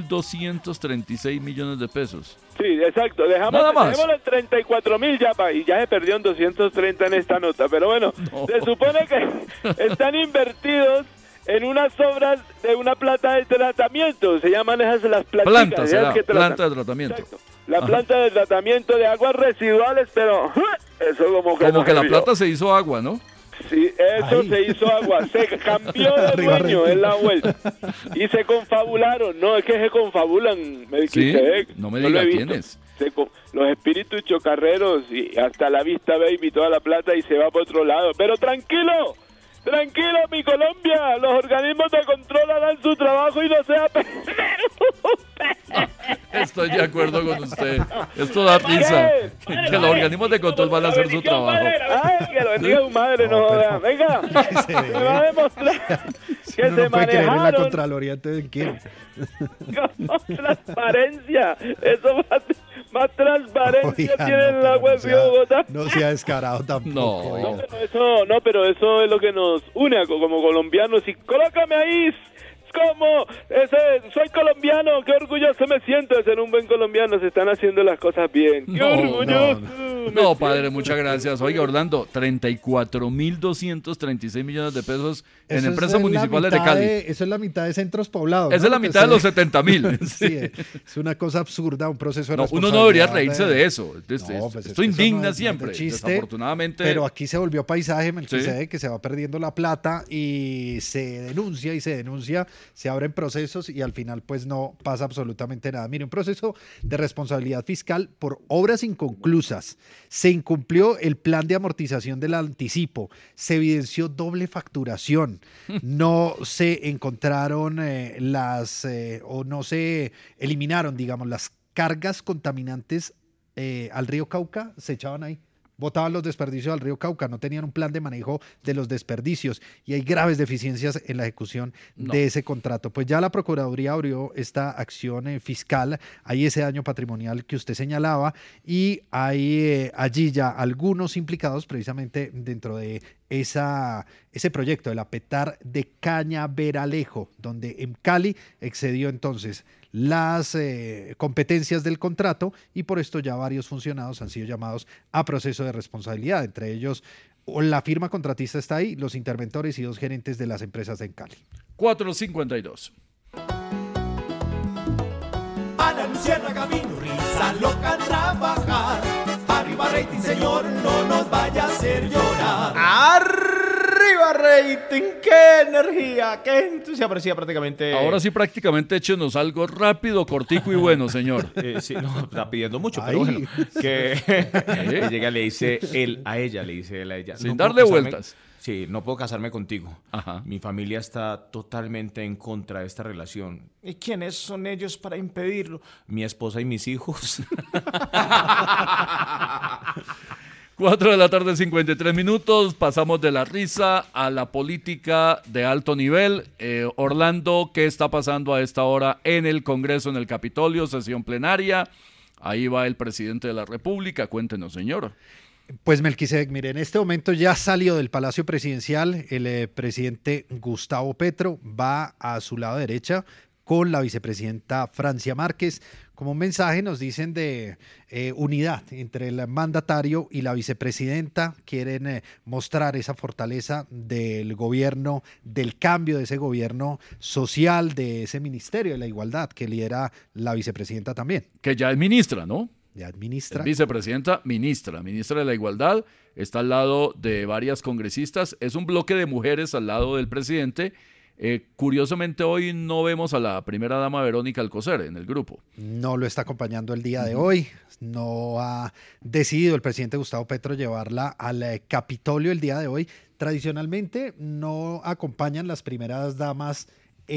34.236 millones de pesos. Sí, exacto. Dejamos, Nada más. en 34 mil ya, pa, y ya se perdió en 230 en esta nota. Pero bueno, se supone que están invertidos en unas obras de una planta de tratamiento. Se llaman esas las plantas. Planta, será, planta de tratamiento. La Ajá. planta de tratamiento de aguas residuales, pero eso como que Como no que la plata se hizo agua, ¿no? Sí, eso se hizo agua, se cambió de Arriba, dueño en la vuelta. Y se confabularon, no, es que se confabulan, Melquisedec. Sí, no me Yo diga lo he visto. quiénes. Los espíritus chocarreros y hasta la vista baby toda la plata y se va por otro lado. Pero tranquilo, tranquilo mi Colombia, los organismos de control harán su trabajo y no sea Estoy de acuerdo con usted. Esto da risa. Que, que los organismos de control van a hacer su trabajo. Ay, que lo bendiga su madre, no, joda. Venga, se va a demostrar que se no puede creer en la manejaron Contraloría, entonces ¿quién? con transparencia. Eso más, más transparencia Oiga, tiene no, el agua no de Bogotá. No se ha descarado tampoco. No, oiga. pero eso, no, pero eso es lo que nos une como colombianos. Y colócame ahí, como ese, soy colombiano, qué orgulloso me siento de ser un buen colombiano. Se están haciendo las cosas bien. Qué No, orgulloso. No, padre, muchas gracias. Oiga, Orlando, 34.236 millones de pesos en Eso es empresas la municipales de Cali. eso es la mitad de centros poblados. Esa ¿no? es la mitad de los se- 70.000. sí, es una cosa absurda, un proceso de No, uno no debería reírse de eso. Es- No, es- pues es esto indigna no es- no es de siempre. chiste, Desafortunadamente. Pero aquí se volvió paisaje, Melquisede, Sí. que se va perdiendo la plata y se denuncia y se denuncia, se abren procesos y al final pues no pasa absolutamente nada. Mire, un proceso de responsabilidad fiscal por obras inconclusas. Se incumplió el plan de amortización del anticipo, se evidenció doble facturación, no se encontraron eh, las eh, o no se eliminaron, digamos, las cargas contaminantes eh, al río Cauca, se echaban ahí. Botaban los desperdicios al río Cauca, no tenían un plan de manejo de los desperdicios y hay graves deficiencias en la ejecución No. de ese contrato. Pues ya la Procuraduría abrió esta acción eh, fiscal, hay ese daño patrimonial que usted señalaba y hay eh, allí ya algunos implicados precisamente dentro de esa, ese proyecto, el apetar de Cañaveralejo, donde en Cali excedió entonces las eh, competencias del contrato y por esto ya varios funcionados han sido llamados a proceso de responsabilidad, entre ellos la firma contratista está ahí, los interventores y dos gerentes de las empresas en Cali. 452. Ana Luciérnaga vino, risa loca a trabajar. Arriba rating, señor, no nos vaya a hacer llorar. ¡Arriba rating! ¡Qué energía! ¡Qué entusiasmo! Parecía prácticamente... Ahora sí, prácticamente échenos algo rápido, cortico y bueno, señor. Eh, sí, no, está pidiendo mucho, pero bueno. Que, que llega, le dice él a ella, le dice él a ella. Sin "No darle vueltas. Sí, no puedo casarme contigo. Mi familia está totalmente en contra de esta relación. ¿Y quiénes son ellos para impedirlo? Mi esposa y mis hijos. 4 de la tarde, 53 minutos. Pasamos de la risa a la política de alto nivel. Eh, Orlando, ¿qué está pasando a esta hora en el Congreso, en el Capitolio, sesión plenaria? Ahí va el presidente de la República. Cuéntenos, señor. Pues Melquisedec, mire, en este momento ya salió del Palacio Presidencial el eh, presidente Gustavo Petro, va a su lado derecha con la vicepresidenta Francia Márquez. Como un mensaje nos dicen de eh, unidad entre el mandatario y la vicepresidenta. Quieren eh, mostrar esa fortaleza del gobierno, del cambio de ese gobierno social, de ese Ministerio de la Igualdad que lidera la vicepresidenta también. Que ya es ministra, ¿no? Ya administra. Es vicepresidenta, ministra, ministra de la Igualdad, está al lado de varias congresistas, es un bloque de mujeres al lado del presidente. Eh, curiosamente hoy no vemos a la primera dama Verónica Alcocer en el grupo. no lo está acompañando el día de hoy. No ha decidido el presidente Gustavo Petro llevarla al eh, Capitolio el día de hoy. Tradicionalmente no acompañan las primeras damas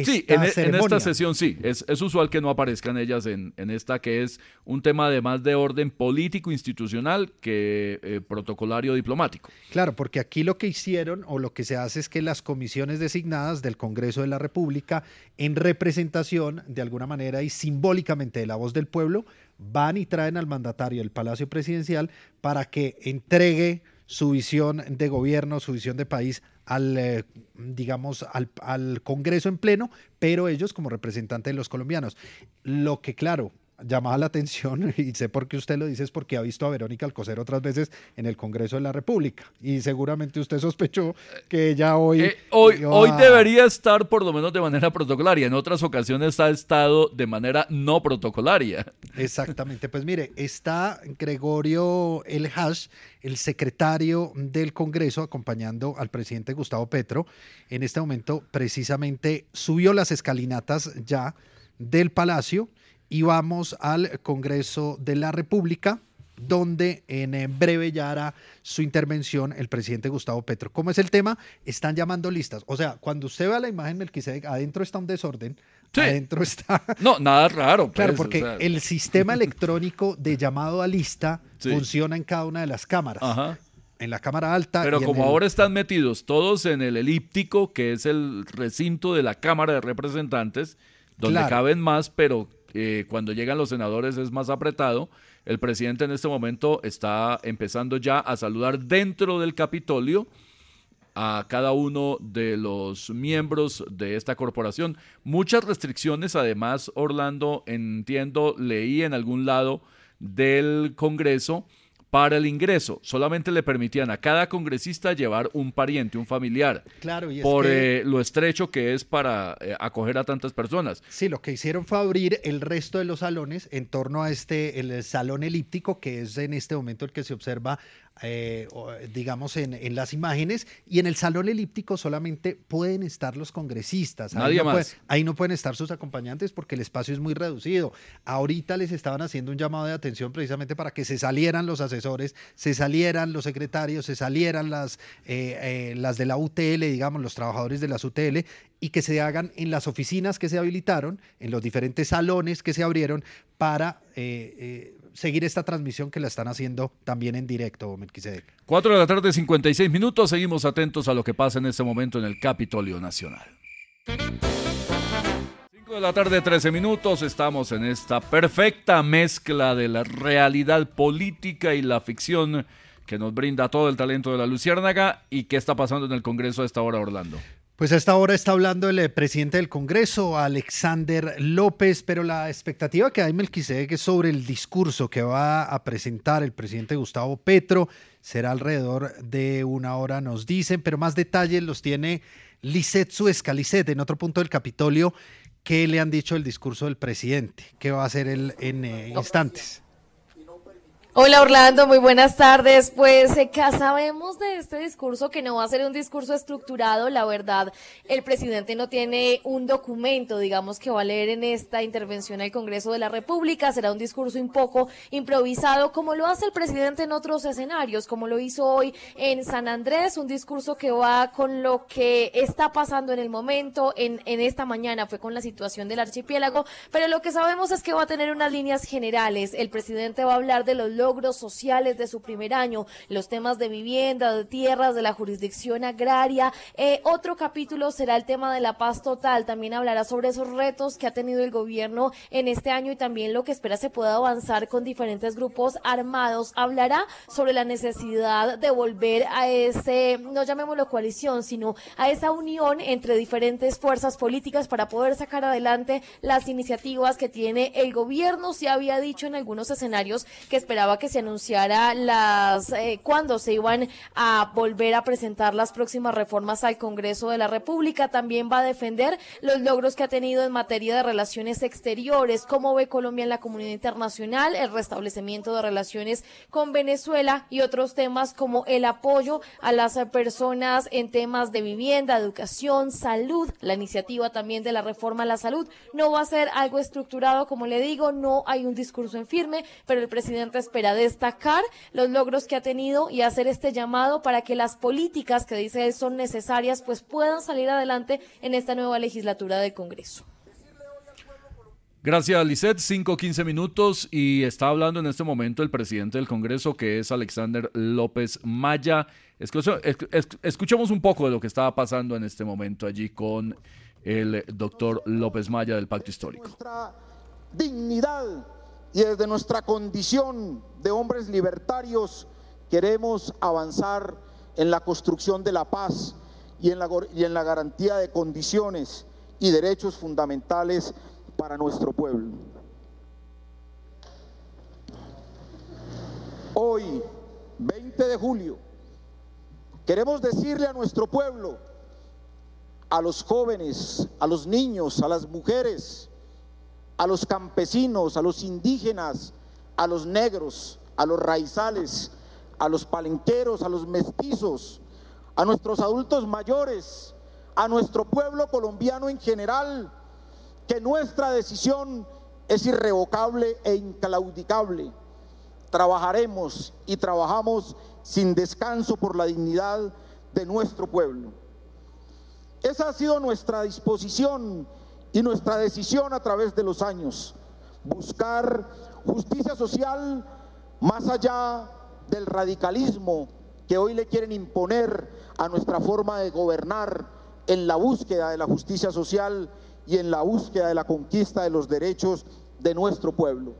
esta Sí, en, e- en esta sesión sí, es, es usual que no aparezcan ellas en, en esta que es un tema de más de orden político institucional que eh, protocolario diplomático. Claro, porque aquí lo que hicieron o lo que se hace es que las comisiones designadas del Congreso de la República, en representación de alguna manera y simbólicamente de la voz del pueblo, van y traen al mandatario del Palacio Presidencial para que entregue su visión de gobierno, su visión de país al, eh, digamos, al, al Congreso en pleno, pero ellos como representantes de los colombianos. Lo que, claro, llamaba la atención, y sé por qué usted lo dice, es porque ha visto a Verónica Alcocer otras veces en el Congreso de la República. Y seguramente usted sospechó que ella hoy... Eh, hoy, iba hoy debería estar por lo menos de manera protocolaria, en otras ocasiones ha estado de manera no protocolaria. Exactamente, pues mire, está Gregorio El Hash, el secretario del Congreso, acompañando al presidente Gustavo Petro. En este momento, precisamente, subió las escalinatas ya del Palacio y vamos al Congreso de la República, donde en eh, breve ya hará su intervención el presidente Gustavo Petro. ¿Cómo es el tema? Están llamando listas. O sea, cuando usted vea la imagen Melquisedec, adentro está un desorden, adentro está... No, nada raro. Claro, pues, porque o sea, el sistema electrónico de llamado a lista Sí. funciona en cada una de las cámaras. Ajá. En la cámara alta. Pero como el- ahora están metidos todos en el elíptico, que es el recinto de la Cámara de Representantes, donde Claro. caben más, pero eh, cuando llegan los senadores es más apretado, el presidente en este momento está empezando ya a saludar dentro del Capitolio a cada uno de los miembros de esta corporación. Muchas restricciones, además, Orlando, entiendo, leí en algún lado del Congreso para el ingreso. Solamente le permitían a cada congresista llevar un pariente, un familiar, Claro, y es por que- eh, lo estrecho que es para eh, acoger a tantas personas. Sí, lo que hicieron fue abrir el resto de los salones en torno a este, el salón elíptico, que es en este momento el que se observa, eh, o, digamos, en, en las imágenes. Y en el salón elíptico solamente pueden estar los congresistas. Ahí Nadie no puede- más. ahí no pueden estar sus acompañantes porque el espacio es muy reducido. Ahorita les estaban haciendo un llamado de atención precisamente para que se salieran los asesores, se salieran los secretarios, se salieran las, eh, eh, las de la UTL, digamos, los trabajadores de las UTL, y que se hagan en las oficinas que se habilitaron, en los diferentes salones que se abrieron para eh, eh, seguir esta transmisión que la están haciendo también en directo, Melquisedec. 4 de la tarde, 56 minutos. Seguimos atentos a lo que pasa en este momento en el Capitolio Nacional. 5 de la tarde, 13 minutos. Estamos en esta perfecta mezcla de la realidad política y la ficción que nos brinda todo el talento de la Luciérnaga y qué está pasando en el Congreso a esta hora, Orlando. Pues a esta hora está hablando el eh, presidente del Congreso, Alexander López, pero la expectativa que hay, Melquisedec, es sobre el discurso que va a presentar el presidente Gustavo Petro. Será alrededor de una hora, nos dicen, pero más detalles los tiene Lisette. Lisette, en otro punto del Capitolio, ¿qué le han dicho el discurso del presidente? ¿Qué va a hacer él en eh, instantes? Hola Orlando, muy buenas tardes. Pues eh, sabemos de este discurso que no va a ser un discurso estructurado. La verdad, el presidente no tiene un documento, digamos, que va a leer en esta intervención al Congreso de la República. Será un discurso un poco improvisado, como lo hace el presidente en otros escenarios, como lo hizo hoy en San Andrés, un discurso que va con lo que está pasando en el momento. En, en esta mañana fue con la situación del archipiélago, pero lo que sabemos es que va a tener unas líneas generales. El presidente va a hablar de los logros sociales de su primer año, los temas de vivienda, de tierras, de la jurisdicción agraria. Eh, otro capítulo será el tema de la paz total. También hablará sobre esos retos que ha tenido el gobierno en este año y también lo que espera se pueda avanzar con diferentes grupos armados. Hablará sobre la necesidad de volver a ese, no llamémoslo coalición, sino a esa unión entre diferentes fuerzas políticas para poder sacar adelante las iniciativas que tiene el gobierno. Se había dicho en algunos escenarios que esperaba que se anunciara las eh, se iban a volver a presentar las próximas reformas al Congreso de la República. También va a defender los logros que ha tenido en materia de relaciones exteriores, cómo ve Colombia en la comunidad internacional, el restablecimiento de relaciones con Venezuela y otros temas como el apoyo a las personas en temas de vivienda, educación, salud, la iniciativa también de la reforma a la salud. No va a ser algo estructurado, como le digo, no hay un discurso en firme, pero el presidente espera a destacar los logros que ha tenido y hacer este llamado para que las políticas que dice él son necesarias pues puedan salir adelante en esta nueva legislatura del Congreso. Gracias, Lisette. 5, 15 minutos y está hablando en este momento el presidente del Congreso, que es Alexander López Maya. Escuchemos un poco de lo que estaba pasando en este momento allí con el doctor López Maya del Pacto Histórico. Nuestra dignidad y desde nuestra condición de hombres libertarios queremos avanzar en la construcción de la paz y en la, garantía de condiciones y derechos fundamentales para nuestro pueblo. Hoy, 20 de julio, queremos decirle a nuestro pueblo, a los jóvenes, a los niños, a las mujeres, a los campesinos, a los indígenas, a los negros, a los raizales, a los palenqueros, a los mestizos, a nuestros adultos mayores, a nuestro pueblo colombiano en general, que nuestra decisión es irrevocable e inclaudicable. Trabajaremos y trabajamos sin descanso por la dignidad de nuestro pueblo. Esa ha sido nuestra disposición y nuestra decisión a través de los años, buscar justicia social más allá del radicalismo que hoy le quieren imponer a nuestra forma de gobernar en la búsqueda de la justicia social y en la búsqueda de la conquista de los derechos de nuestro pueblo.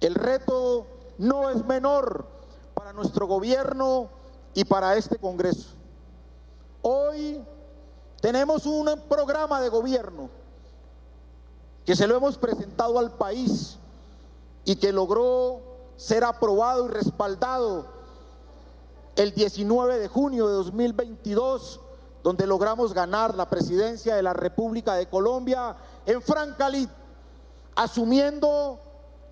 El reto no es menor para nuestro gobierno y para este Congreso. Hoy tenemos un programa de gobierno que se lo hemos presentado al país y que logró ser aprobado y respaldado el 19 de junio de 2022, donde logramos ganar la presidencia de la República de Colombia en Francalid, asumiendo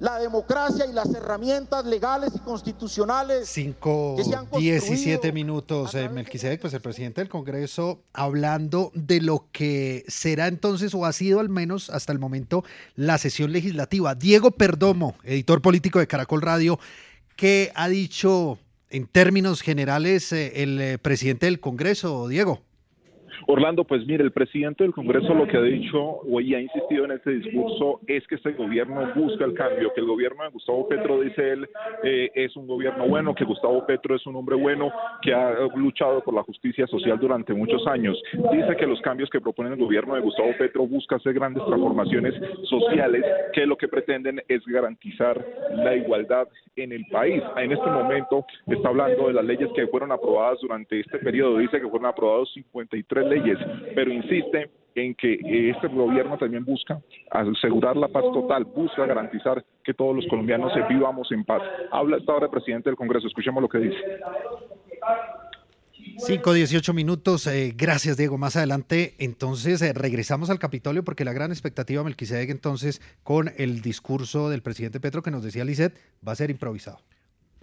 la democracia y las herramientas legales y constitucionales. 5, 17 minutos, eh, Melquisedec, pues el presidente del Congreso, hablando de lo que será entonces, o ha sido al menos hasta el momento, la sesión legislativa. Diego Perdomo, editor político de Caracol Radio, ¿qué ha dicho en términos generales eh, el eh, presidente del Congreso, Diego? Orlando, pues mire, el presidente del Congreso lo que ha dicho o y ha insistido en este discurso es que este gobierno busca el cambio, que el gobierno de Gustavo Petro, dice él, eh, es un gobierno bueno, que Gustavo Petro es un hombre bueno, que ha luchado por la justicia social durante muchos años. Dice que los cambios que propone el gobierno de Gustavo Petro busca hacer grandes transformaciones sociales que lo que pretenden es garantizar la igualdad en el país. En este momento está hablando de las leyes que fueron aprobadas durante este periodo. Dice que fueron aprobadas 53 leyes, pero insiste en que este gobierno también busca asegurar la paz total, busca garantizar que todos los colombianos vivamos en paz. Habla esta hora el presidente del Congreso, escuchemos lo que dice. 5, 18 minutos. Eh, gracias, Diego. Más adelante, entonces, eh, regresamos al Capitolio porque la gran expectativa, Melquisedec, entonces, con el discurso del presidente Petro que nos decía Lisset, va a ser improvisado.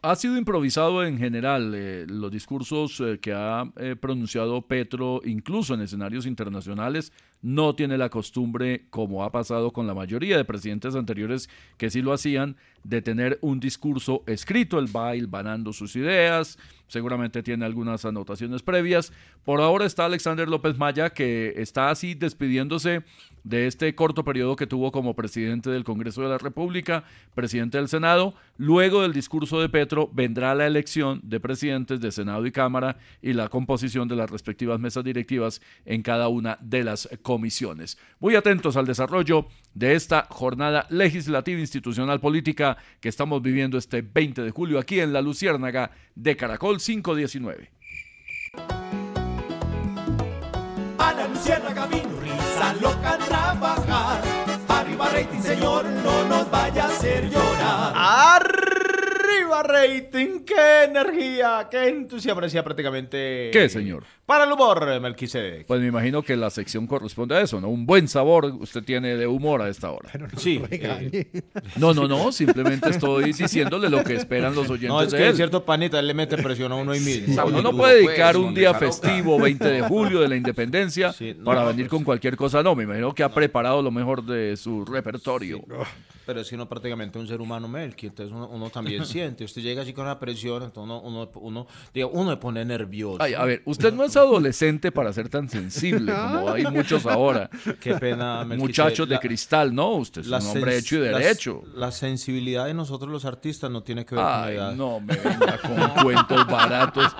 Ha sido improvisado en general eh, los discursos eh, que ha eh, pronunciado Petro, incluso en escenarios internacionales, no tiene la costumbre, como ha pasado con la mayoría de presidentes anteriores que sí lo hacían, de tener un discurso escrito. Él va hilvanando sus ideas, seguramente tiene algunas anotaciones previas. Por ahora está Alexander López Maya, que está así despidiéndose de este corto periodo que tuvo como presidente del Congreso de la República, presidente del Senado. Luego del discurso de Petro vendrá la elección de presidentes de Senado y Cámara y la composición de las respectivas mesas directivas en cada una de las comisiones. Muy atentos al desarrollo de esta jornada legislativa institucional política que estamos viviendo este 20 de julio aquí en la Luciérnaga de Caracol 519. A la Luciérnaga vino risa loca a trabajar. Arriba rating, señor, no nos vaya a hacer llorar. ¡Arriba rating! ¡Qué energía! ¡Qué entusiasmo! Decía prácticamente... ¿Qué, señor? Para el humor, Melquisedec. Pues me imagino que la sección corresponde a eso, ¿no? Un buen sabor usted tiene de humor a esta hora. Sí. No, no, no, simplemente estoy diciéndole lo que esperan los oyentes No, es de que él. es cierto panita, él le mete presión a uno y mismo. Uno no puede dedicar un día festivo, 20 de julio de la independencia, para venir con cualquier cosa. No, me imagino que ha preparado lo mejor de su repertorio. Pero es que uno prácticamente un ser humano, Melqui, entonces uno, uno también siente. Usted llega así con la presión, entonces uno, uno, uno, digo, uno se pone nervioso. Ay, a ver, usted no es adolescente para ser tan sensible como hay muchos ahora. Qué pena, Melquisedec. Muchachos de La- cristal, ¿no? Usted es un hombre hecho y derecho. La, sensibilidad de nosotros los artistas no tiene que ver con la Ay, edad. no me venga con cuentos baratos.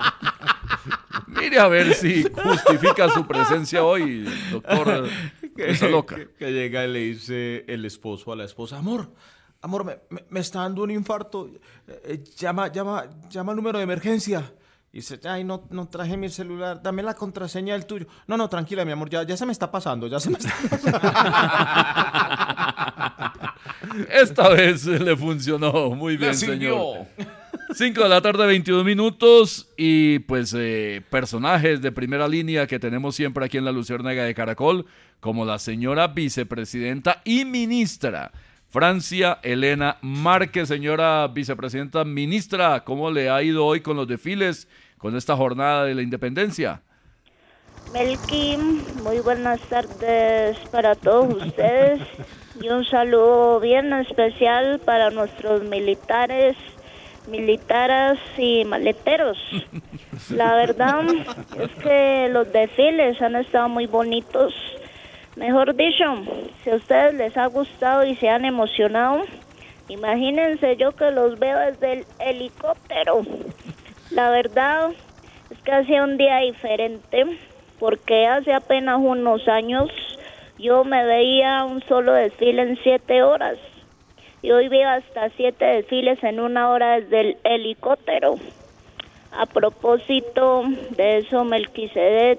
Mire a ver si justifica su presencia hoy, doctor. Esa loca. que- que llega y le dice el esposo a la esposa, amor, amor, me, me- me está dando un infarto, eh, eh, llama, llama, llama al número de emergencia. Y dice, ay, no, no traje mi celular, dame la contraseña del tuyo. No, no, tranquila, mi amor, ya, ya se me está pasando, ya se me está Esta vez le funcionó muy bien, señor. 5 de la tarde, 22 minutos. Y pues eh, personajes de primera línea que tenemos siempre aquí en la Luciérnaga de Caracol, como la señora vicepresidenta y ministra. Francia Elena Márquez, señora vicepresidenta ministra, ¿cómo le ha ido hoy con los desfiles, con esta jornada de la independencia? Melky, muy buenas tardes para todos ustedes y un saludo bien especial para nuestros militares, militaras y maleteros. La verdad es que los desfiles han estado muy bonitos. Mejor dicho, si a ustedes les ha gustado y se han emocionado, imagínense yo que los veo desde el helicóptero. La verdad es que ha sido un día diferente porque hace apenas unos años yo me veía un solo desfile en siete horas y hoy veo hasta siete desfiles en una hora desde el helicóptero. A propósito de eso, Melquisedec,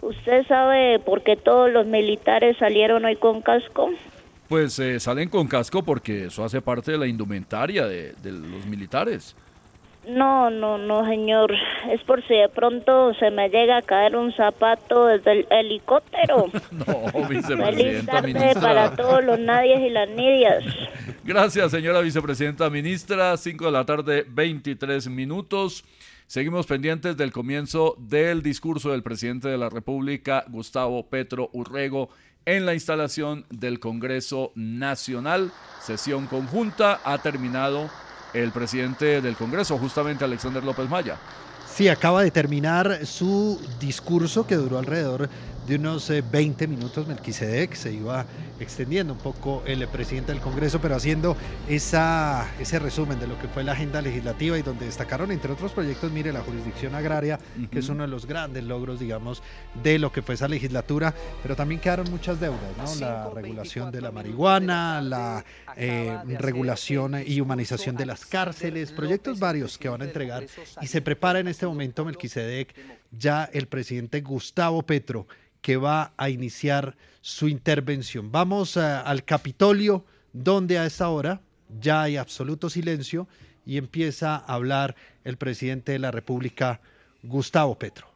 ¿usted sabe por qué todos los militares salieron hoy con casco? Pues eh, salen con casco porque eso hace parte de la indumentaria de, de los militares. No, no, no, señor. Es por si de pronto se me llega a caer un zapato desde el helicóptero. No, Feliz vicepresidenta tarde ministra. para todos los nadies y las nidias. Gracias, señora vicepresidenta ministra. 5 de la tarde, 23 minutos. Seguimos pendientes del comienzo del discurso del presidente de la República, Gustavo Petro Urrego, en la instalación del Congreso Nacional. Sesión conjunta. Ha terminado el presidente del Congreso, justamente Alexander López Maya. Sí, acaba de terminar su discurso que duró alrededor de unos 20 eh, minutos. Melquisedec se iba extendiendo un poco el presidente del Congreso, pero haciendo esa, ese resumen de lo que fue la agenda legislativa y donde destacaron, entre otros proyectos, mire, la jurisdicción agraria, que es uno de los grandes logros, digamos, de lo que fue esa legislatura, pero también quedaron muchas deudas, ¿no? La regulación de la marihuana, la eh, regulación y humanización de las cárceles, proyectos varios que van a entregar y se prepara en este momento Melquisedec ya el presidente Gustavo Petro que va a iniciar su intervención. Vamos al Capitolio, donde a esta hora ya hay absoluto silencio y empieza a hablar el presidente de la República, Gustavo Petro.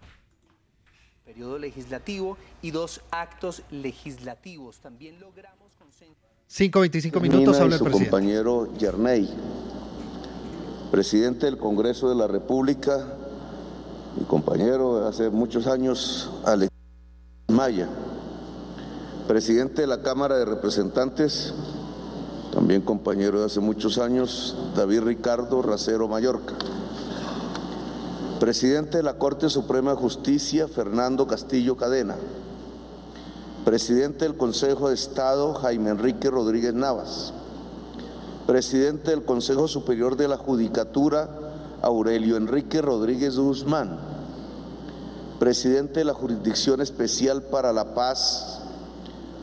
Periodo legislativo y dos actos legislativos. También logramos 5.25 minutos habla el su presidente. compañero Yerney, presidente del Congreso de la República, mi compañero hace muchos años, Alex Maya, presidente de la Cámara de Representantes, también compañero de hace muchos años, David Ricardo Racero Mallorca. Presidente de la Corte Suprema de Justicia, Fernando Castillo Cadena. Presidente del Consejo de Estado, Jaime Enrique Rodríguez Navas. Presidente del Consejo Superior de la Judicatura, Aurelio Enrique Rodríguez Guzmán. Presidente de la Jurisdicción Especial para la Paz,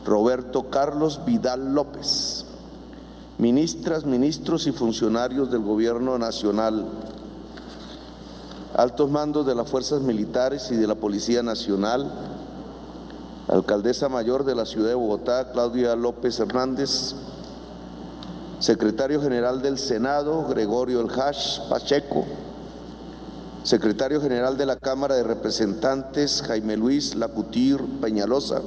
Roberto Carlos Vidal López. Ministras, ministros y funcionarios del Gobierno Nacional. Altos mandos de las Fuerzas Militares y de la Policía Nacional. Alcaldesa Mayor de la Ciudad de Bogotá, Claudia López Hernández. Secretario General del Senado, Gregorio El Hash Pacheco. Secretario General de la Cámara de Representantes, Jaime Luis Lacutir Peñalosa.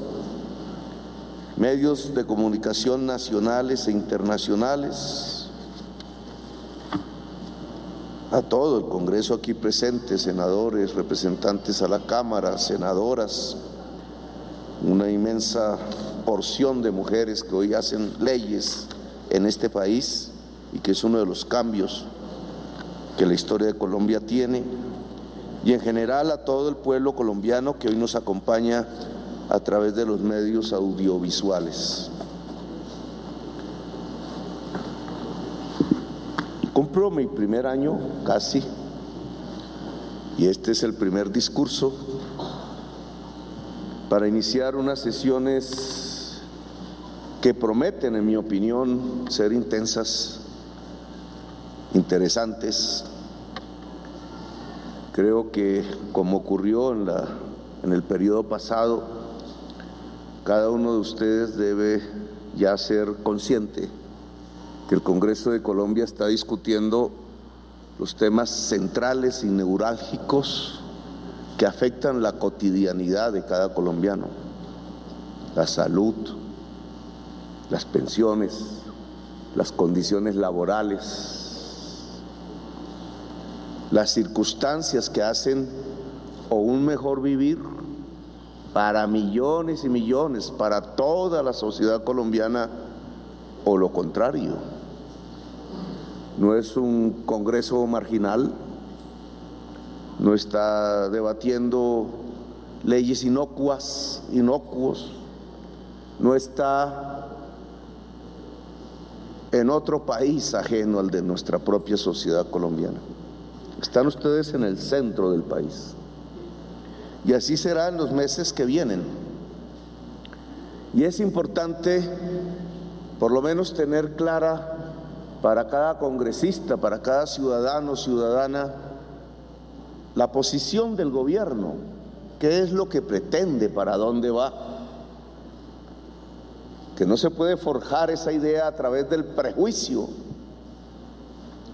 Medios de comunicación nacionales e internacionales. A todo el Congreso aquí presente, senadores, representantes a la Cámara, senadoras, una inmensa porción de mujeres que hoy hacen leyes en este país y que es uno de los cambios que la historia de Colombia tiene, y en general a todo el pueblo colombiano que hoy nos acompaña a través de los medios audiovisuales. Cumplo mi primer año casi, y este es el primer discurso para iniciar unas sesiones que prometen, en mi opinión, ser intensas, interesantes. Creo que, como ocurrió en, la, en el periodo pasado, cada uno de ustedes debe ya ser consciente que el Congreso de Colombia está discutiendo los temas centrales y neurálgicos que afectan la cotidianidad de cada colombiano, la salud, las pensiones, las condiciones laborales, las circunstancias que hacen o un mejor vivir para millones y millones, para toda la sociedad colombiana, o lo contrario. No es un Congreso marginal, no está debatiendo leyes inocuas, inocuos, no está en otro país ajeno al de nuestra propia sociedad colombiana. Están ustedes en el centro del país. Y así será en los meses que vienen. Y es importante por lo menos tener clara para cada congresista, para cada ciudadano, ciudadana, la posición del gobierno, qué es lo que pretende, para dónde va. Que no se puede forjar esa idea a través del prejuicio.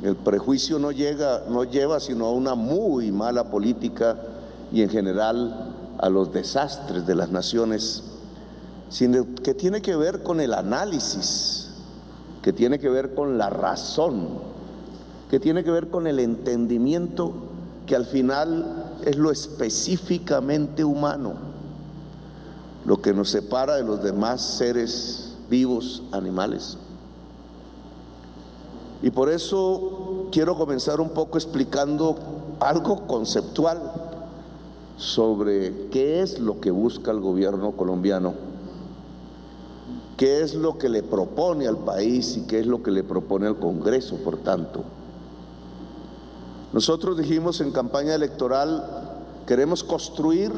El prejuicio no llega, no lleva sino a una muy mala política y en general a los desastres de las naciones, sino que tiene que ver con el análisis, que tiene que ver con la razón, que tiene que ver con el entendimiento que al final es lo específicamente humano, lo que nos separa de los demás seres vivos, animales. Y por eso quiero comenzar un poco explicando algo conceptual sobre qué es lo que busca el gobierno colombiano, qué es lo que le propone al país y qué es lo que le propone al Congreso, por tanto. Nosotros dijimos en campaña electoral, queremos construir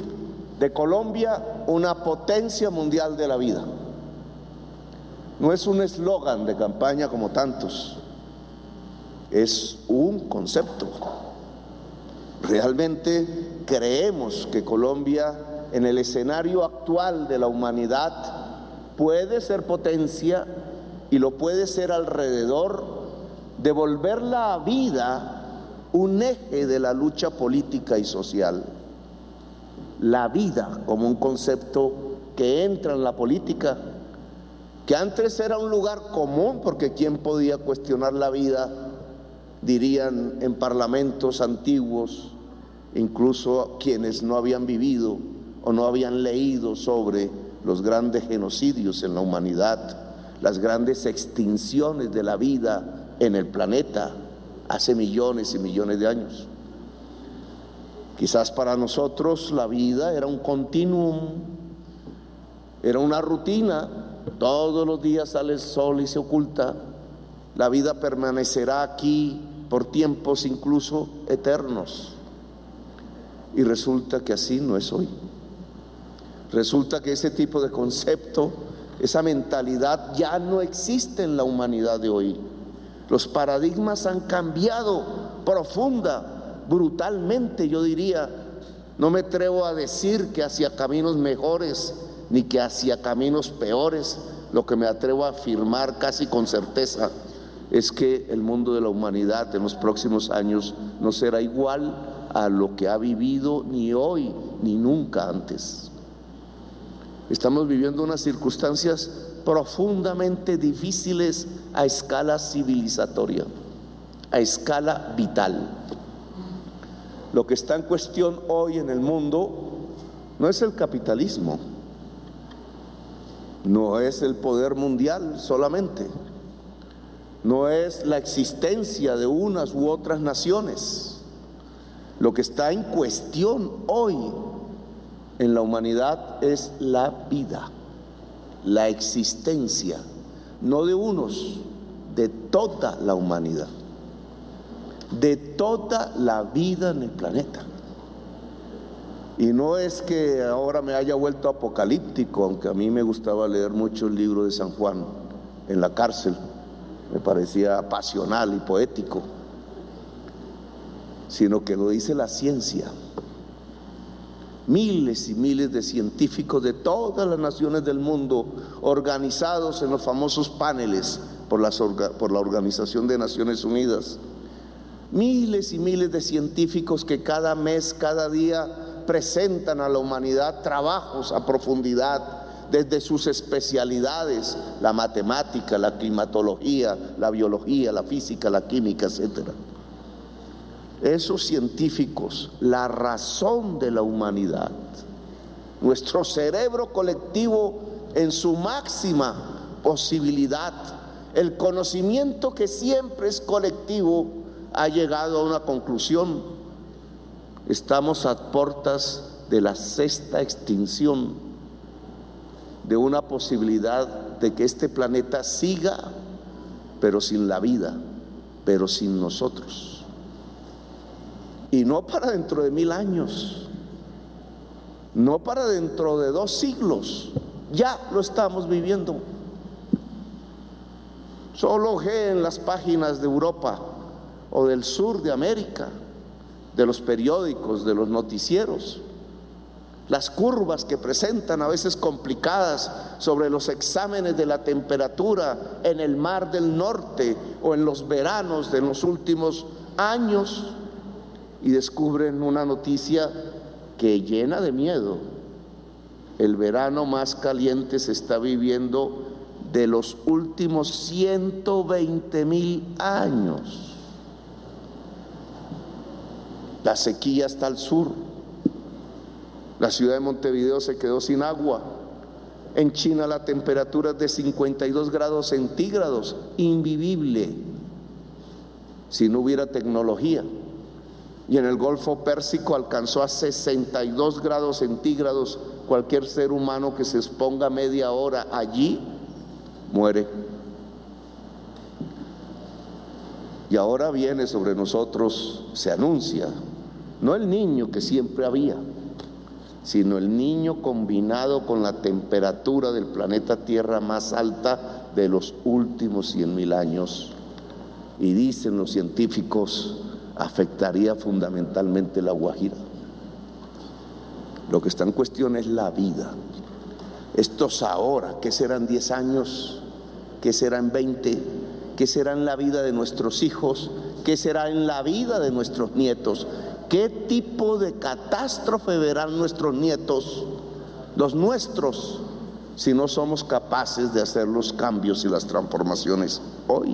de Colombia una potencia mundial de la vida. No es un eslogan de campaña como tantos, es un concepto. Realmente creemos que Colombia en el escenario actual de la humanidad puede ser potencia y lo puede ser alrededor de volver la vida un eje de la lucha política y social. La vida como un concepto que entra en la política, que antes era un lugar común porque quién podía cuestionar la vida, dirían en parlamentos antiguos, incluso quienes no habían vivido o no habían leído sobre los grandes genocidios en la humanidad, las grandes extinciones de la vida en el planeta, hace millones y millones de años. Quizás para nosotros la vida era un continuum, era una rutina, todos los días sale el sol y se oculta, la vida permanecerá aquí por tiempos incluso eternos. Y resulta que así no es hoy. Resulta que ese tipo de concepto, esa mentalidad ya no existe en la humanidad de hoy. Los paradigmas han cambiado profunda, brutalmente, yo diría. No me atrevo a decir que hacia caminos mejores ni que hacia caminos peores. Lo que me atrevo a afirmar casi con certeza es que el mundo de la humanidad en los próximos años no será igual a lo que ha vivido ni hoy ni nunca antes. Estamos viviendo unas circunstancias profundamente difíciles a escala civilizatoria, a escala vital. Lo que está en cuestión hoy en el mundo no es el capitalismo, no es el poder mundial solamente, no es la existencia de unas u otras naciones. Lo que está en cuestión hoy en la humanidad es la vida la existencia, no de unos, de toda la humanidad, de toda la vida en el planeta. Y no es que ahora me haya vuelto apocalíptico, aunque a mí me gustaba leer mucho el libro de San Juan en la cárcel, me parecía pasional y poético, sino que lo dice la ciencia miles y miles de científicos de todas las naciones del mundo organizados en los famosos paneles por, por, la Organización de Naciones Unidas. Miles y miles de científicos que cada mes, cada día presentan a la humanidad trabajos a profundidad desde sus especialidades, la matemática, la climatología, la biología, la física, la química, etcétera. Esos científicos la razón de la humanidad, nuestro cerebro colectivo en su máxima posibilidad, el conocimiento que siempre es colectivo, ha llegado a una conclusión. Estamos a puertas de la sexta extinción, de una posibilidad de que este planeta siga, pero sin la vida, pero sin nosotros. Y no para dentro de mil años, no para dentro de dos siglos, ya lo estamos viviendo. Solo en las páginas de Europa o del sur de América, de los periódicos, de los noticieros, las curvas que presentan a veces complicadas sobre los exámenes de la temperatura en el mar del norte o en los veranos de los últimos años y descubren una noticia que llena de miedo. El verano más caliente se está viviendo de los últimos 120 mil años. La sequía está al sur. La ciudad de Montevideo se quedó sin agua. En China la temperatura es de 52 grados centígrados, invivible, si no hubiera tecnología y en el Golfo Pérsico alcanzó a 62 grados centígrados. Cualquier ser humano que se exponga media hora allí muere. Y ahora viene sobre nosotros, se anuncia, no el niño que siempre había, sino el niño combinado con la temperatura del planeta Tierra más alta de los últimos cien mil años. Y dicen los científicos, afectaría fundamentalmente la Guajira. Lo que está en cuestión es la vida. Estos ahora, ¿qué serán 10 años? ¿Qué serán 20? ¿Qué será en la vida de nuestros hijos? ¿Qué será en la vida de nuestros nietos? ¿Qué tipo de catástrofe verán nuestros nietos, los nuestros, si no somos capaces de hacer los cambios y las transformaciones hoy?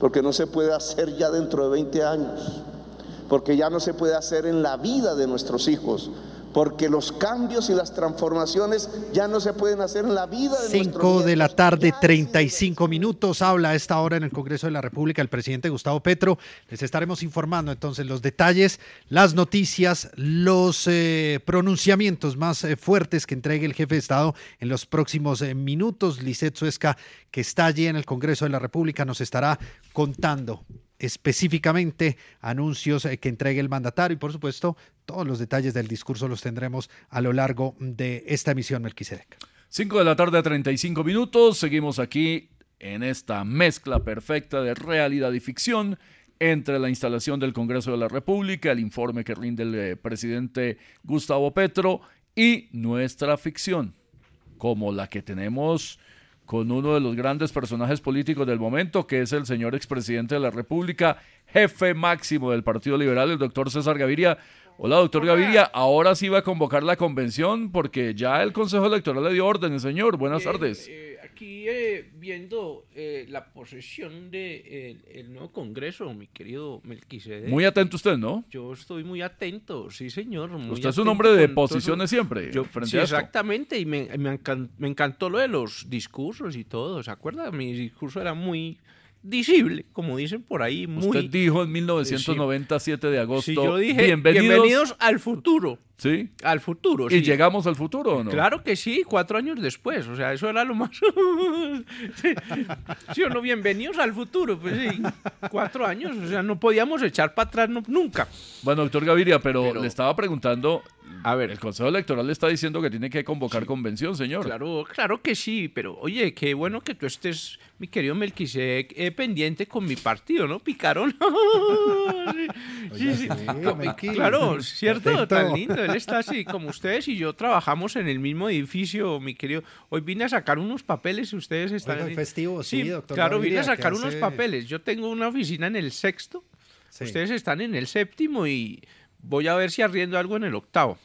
Porque no se puede hacer ya dentro de 20 años, porque ya no se puede hacer en la vida de nuestros hijos, porque los cambios y las transformaciones ya no se pueden hacer en la vida de 5 de la tarde, 35 minutos. Habla a esta hora en el Congreso de la República el presidente Gustavo Petro. Les estaremos informando entonces los detalles, las noticias, los eh, pronunciamientos más eh, fuertes que entregue el jefe de Estado en los próximos eh, minutos. Lisset Suesca, que está allí en el Congreso de la República, nos estará contando específicamente anuncios eh, que entregue el mandatario y por supuesto todos los detalles del discurso los tendremos a lo largo de esta emisión Melquisedec. 5 de la tarde a 35 minutos, seguimos aquí en esta mezcla perfecta de realidad y ficción entre la instalación del Congreso de la República, el informe que rinde el eh, presidente Gustavo Petro y nuestra ficción, como la que tenemos con uno de los grandes personajes políticos del momento, que es el señor expresidente de la República, jefe máximo del Partido Liberal, el doctor César Gaviria. Hola, doctor Gaviria. Ahora sí va a convocar la convención porque ya el Consejo Electoral le dio órdenes, señor. Buenas tardes. Eh, aquí eh, viendo eh, la posesión del de, el nuevo Congreso, mi querido Melquisedec. Muy atento usted, ¿no? Yo estoy muy atento, sí, señor. Muy usted es un hombre de posiciones siempre. Yo, sí, exactamente, y me, me, encantó, me encantó lo de los discursos y todo. ¿Se acuerda? Mi discurso era muy disible, como dicen por ahí. Muy, Usted dijo en 1997 de agosto, sí, yo dije, bienvenidos, bienvenidos al futuro. ¿Sí? Al futuro. ¿Y sí. llegamos al futuro o no? Claro que sí, cuatro años después. O sea, eso era lo más. sí. sí o no, bienvenidos al futuro. Pues sí, cuatro años. O sea, no podíamos echar para atrás no, nunca. Bueno, doctor Gaviria, pero, pero, le estaba preguntando. A ver. El Consejo Electoral le está diciendo que tiene que convocar sí. convención, señor. Claro, claro que sí. Pero oye, qué bueno que tú estés, mi querido Melquisedec, eh, pendiente con mi partido, ¿no? Picaron. sí, sí. Claro, cierto, Perfecto. tan lindo él está así, como ustedes y yo trabajamos en el mismo edificio, mi querido. Hoy vine a sacar unos papeles y ustedes están... Oiga, en... festivo, sí, doctor. Claro, Gaviria, vine a sacar unos hace... papeles. Yo tengo una oficina en el sexto, sí. ustedes están en el séptimo y voy a ver si arriendo algo en el octavo.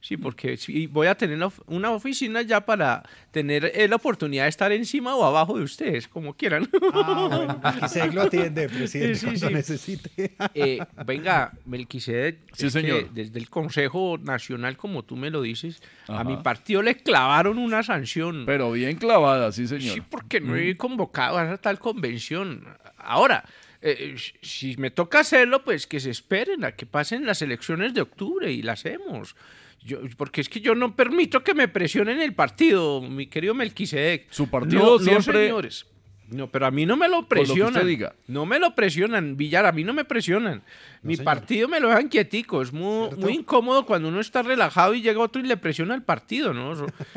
Sí, porque voy a tener una oficina ya para tener la oportunidad de estar encima o abajo de ustedes, como quieran. Ah, bueno, Melquisedec lo atiende, presidente, sí, sí, cuando sí. necesite. Eh, venga, Melquisedec, sí, señor. desde el Consejo Nacional, como tú me lo dices, Ajá. a mi partido le clavaron una sanción. Pero bien clavada, sí, señor. Sí, porque no he convocado a tal convención. Ahora, eh, si me toca hacerlo, pues que se esperen a que pasen las elecciones de octubre y las hacemos. Yo, porque es que yo no permito que me presionen el partido, mi querido Melquisedec. Su partido no, siempre. No, señores. No, pero a mí no me lo presionan. Lo diga. No me lo presionan, Villar, a mí no me presionan. No, Mi señor. partido me lo dejan quietico. Es muy, muy, incómodo cuando uno está relajado y llega otro y le presiona el partido, ¿no?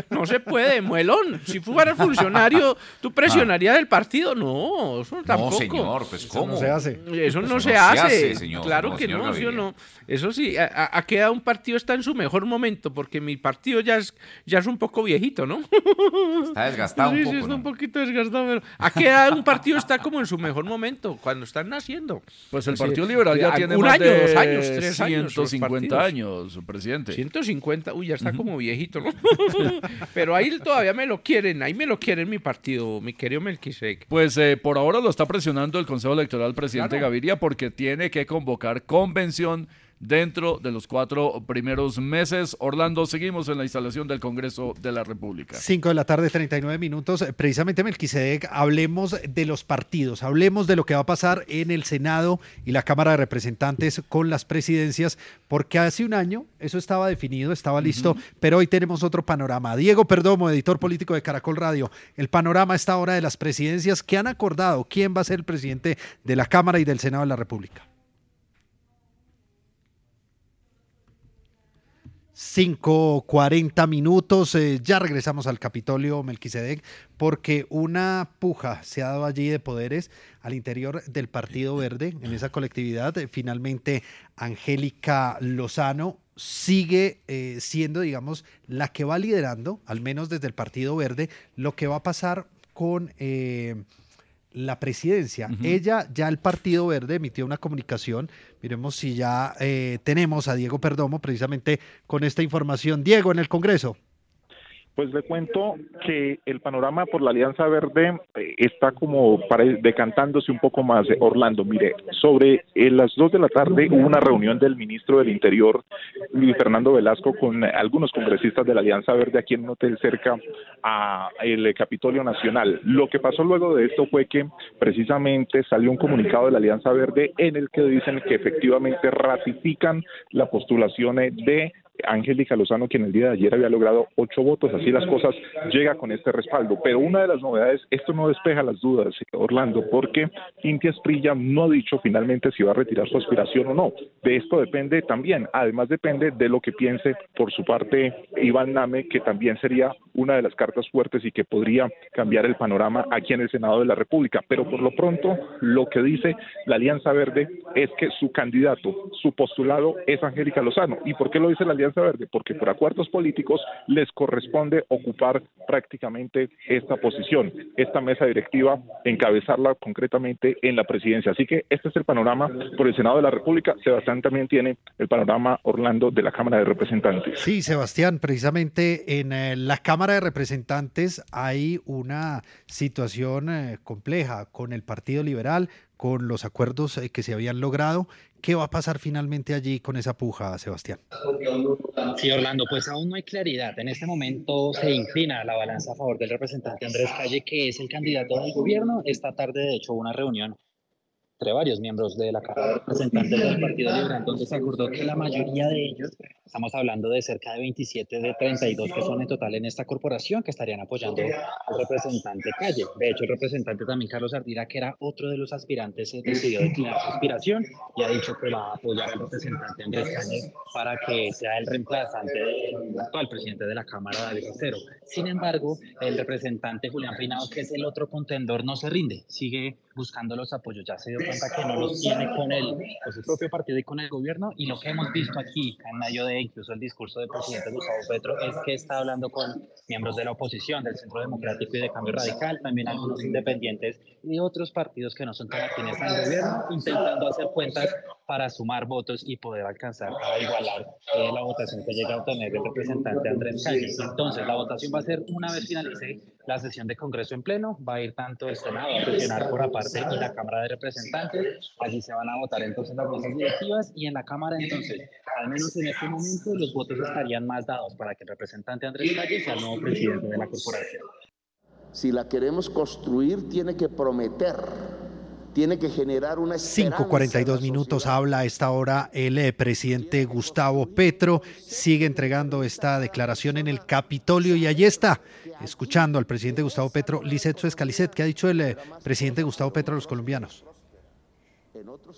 No se puede, muelón. Si fuera funcionario, ¿tú presionarías ah. el partido? No, eso tampoco. No, señor, pues ¿cómo? Eso no se hace. Eso, eso no, no, se, hace. hace señor. Claro no, que señor no, ¿sí o no? Eso sí, a, a, queda un partido está en su mejor momento, porque mi partido ya es, ya es un poco viejito, ¿no? Está desgastado sí, un poco. Sí, está ¿no? un poquito desgastado, pero a queda un partido está como en su mejor momento, cuando están naciendo. Pues el Partido Liberal ya tiene un año, de dos años, tres 150 años, presidente. 150, uy, ya está uh -huh. como viejito, ¿no? Pero ahí todavía me lo quieren, ahí me lo quieren mi partido, mi querido Melquisec. Pues eh, por ahora lo está presionando el Consejo Electoral, presidente claro. Gaviria, porque tiene que convocar convención dentro de los cuatro primeros meses. Orlando, seguimos en la instalación del Congreso de la República. 5 de la tarde, 39 minutos. Precisamente, Melquisedec, hablemos de los partidos, hablemos de lo que va a pasar en el Senado y la Cámara de Representantes con las presidencias, porque hace un año eso estaba definido, estaba listo, pero hoy tenemos otro panorama. Diego Perdomo, editor político de Caracol Radio, el panorama está ahora de las presidencias que han acordado quién va a ser el presidente de la Cámara y del Senado de la República. 5.40 minutos. eh, ya regresamos al Capitolio Melquisedec porque una puja se ha dado allí de poderes al interior del Partido Verde en esa colectividad. Eh, Finalmente, Angélica Lozano sigue eh, siendo, digamos, la que va liderando, al menos desde el Partido Verde, lo que va a pasar con... la presidencia. Ella, ya el Partido Verde emitió una comunicación. Miremos si ya eh, tenemos a Diego Perdomo precisamente con esta información. Diego, en el Congreso. Pues le cuento que el panorama por la Alianza Verde eh, está como pare- decantándose un poco más. eh, Orlando, mire, sobre eh, las dos de la tarde hubo una reunión del ministro del Interior, Fernando Velasco, con algunos congresistas de la Alianza Verde aquí en un hotel cerca a el Capitolio Nacional. Lo que pasó luego de esto fue que precisamente salió un comunicado de la Alianza Verde en el que dicen que efectivamente ratifican la postulación de Angélica Lozano, quien el día de ayer había logrado ocho votos, así las cosas llega con este respaldo. Pero una de las novedades, esto no despeja las dudas, Orlando, porque Cintia Esprilla no ha dicho finalmente si va a retirar su aspiración o no. De esto depende también, además depende de lo que piense por su parte Iván Name, que también sería una de las cartas fuertes y que podría cambiar el panorama aquí en el Senado de la República. Pero por lo pronto, lo que dice la Alianza Verde es que su candidato, su postulado es Angélica Lozano. ¿Y por qué lo dice la Alianza Verde? Porque por acuerdos políticos les corresponde ocupar prácticamente esta posición, esta mesa directiva, encabezarla concretamente en la presidencia. Así que este es el panorama por el Senado de la República. Sebastián también tiene el panorama Orlando de la Cámara de Representantes. Sí, Sebastián, precisamente en eh, la Cámara de Representantes hay una situación eh, compleja con el Partido Liberal, con los acuerdos eh, que se habían logrado. ¿Qué va a pasar finalmente allí con esa puja, Sebastián? Sí, Orlando, pues aún no hay claridad. En este momento se inclina la balanza a favor del representante Andrés Calle, que es el candidato del gobierno. Esta tarde, de hecho, una reunión entre varios miembros de la Cámara de Representantes del Partido Libre. Entonces se acordó que la mayoría de ellos, estamos hablando de cerca de 27 de 32 que son en total en esta corporación, que estarían apoyando al representante Calle. De hecho, el representante también, Carlos Ardira, que era otro de los aspirantes, eh, decidió declinar su aspiración y ha dicho que va a apoyar al representante Andrés Calle para que sea el reemplazante del actual presidente de la Cámara, David Rosero. Sin embargo, el representante Julián Peinado, que es el otro contendor, no se rinde, sigue buscando los apoyos. Ya se dio cuenta que no los tiene con, el, con su propio partido y con el gobierno. Y lo que hemos visto aquí, en medio de incluso el discurso del presidente Gustavo Petro, es que está hablando con miembros de la oposición, del Centro Democrático y de Cambio Radical, también algunos independientes y otros partidos que no son tan afines al gobierno, intentando hacer cuentas para sumar votos y poder alcanzar a igualar eh, la votación que llega a obtener el representante Andrés Calle. Entonces, la votación va a ser una vez finalice la sesión de Congreso en pleno, va a ir tanto el Senado a sesionar por aparte y la Cámara de Representantes. Allí se van a votar entonces las mesas directivas y en la Cámara entonces, al menos en este momento, los votos estarían más dados para que el representante Andrés Calle sea el nuevo presidente de la corporación. Si la queremos construir, tiene que prometer, tiene que generar una esperanza. 5.42 minutos habla a esta hora el eh, presidente Gustavo Petro. Sigue entregando esta declaración en el Capitolio y allí está, escuchando al presidente Gustavo Petro, Lisset Suezca. Lisset, ¿qué ha dicho el eh, presidente Gustavo Petro a los colombianos?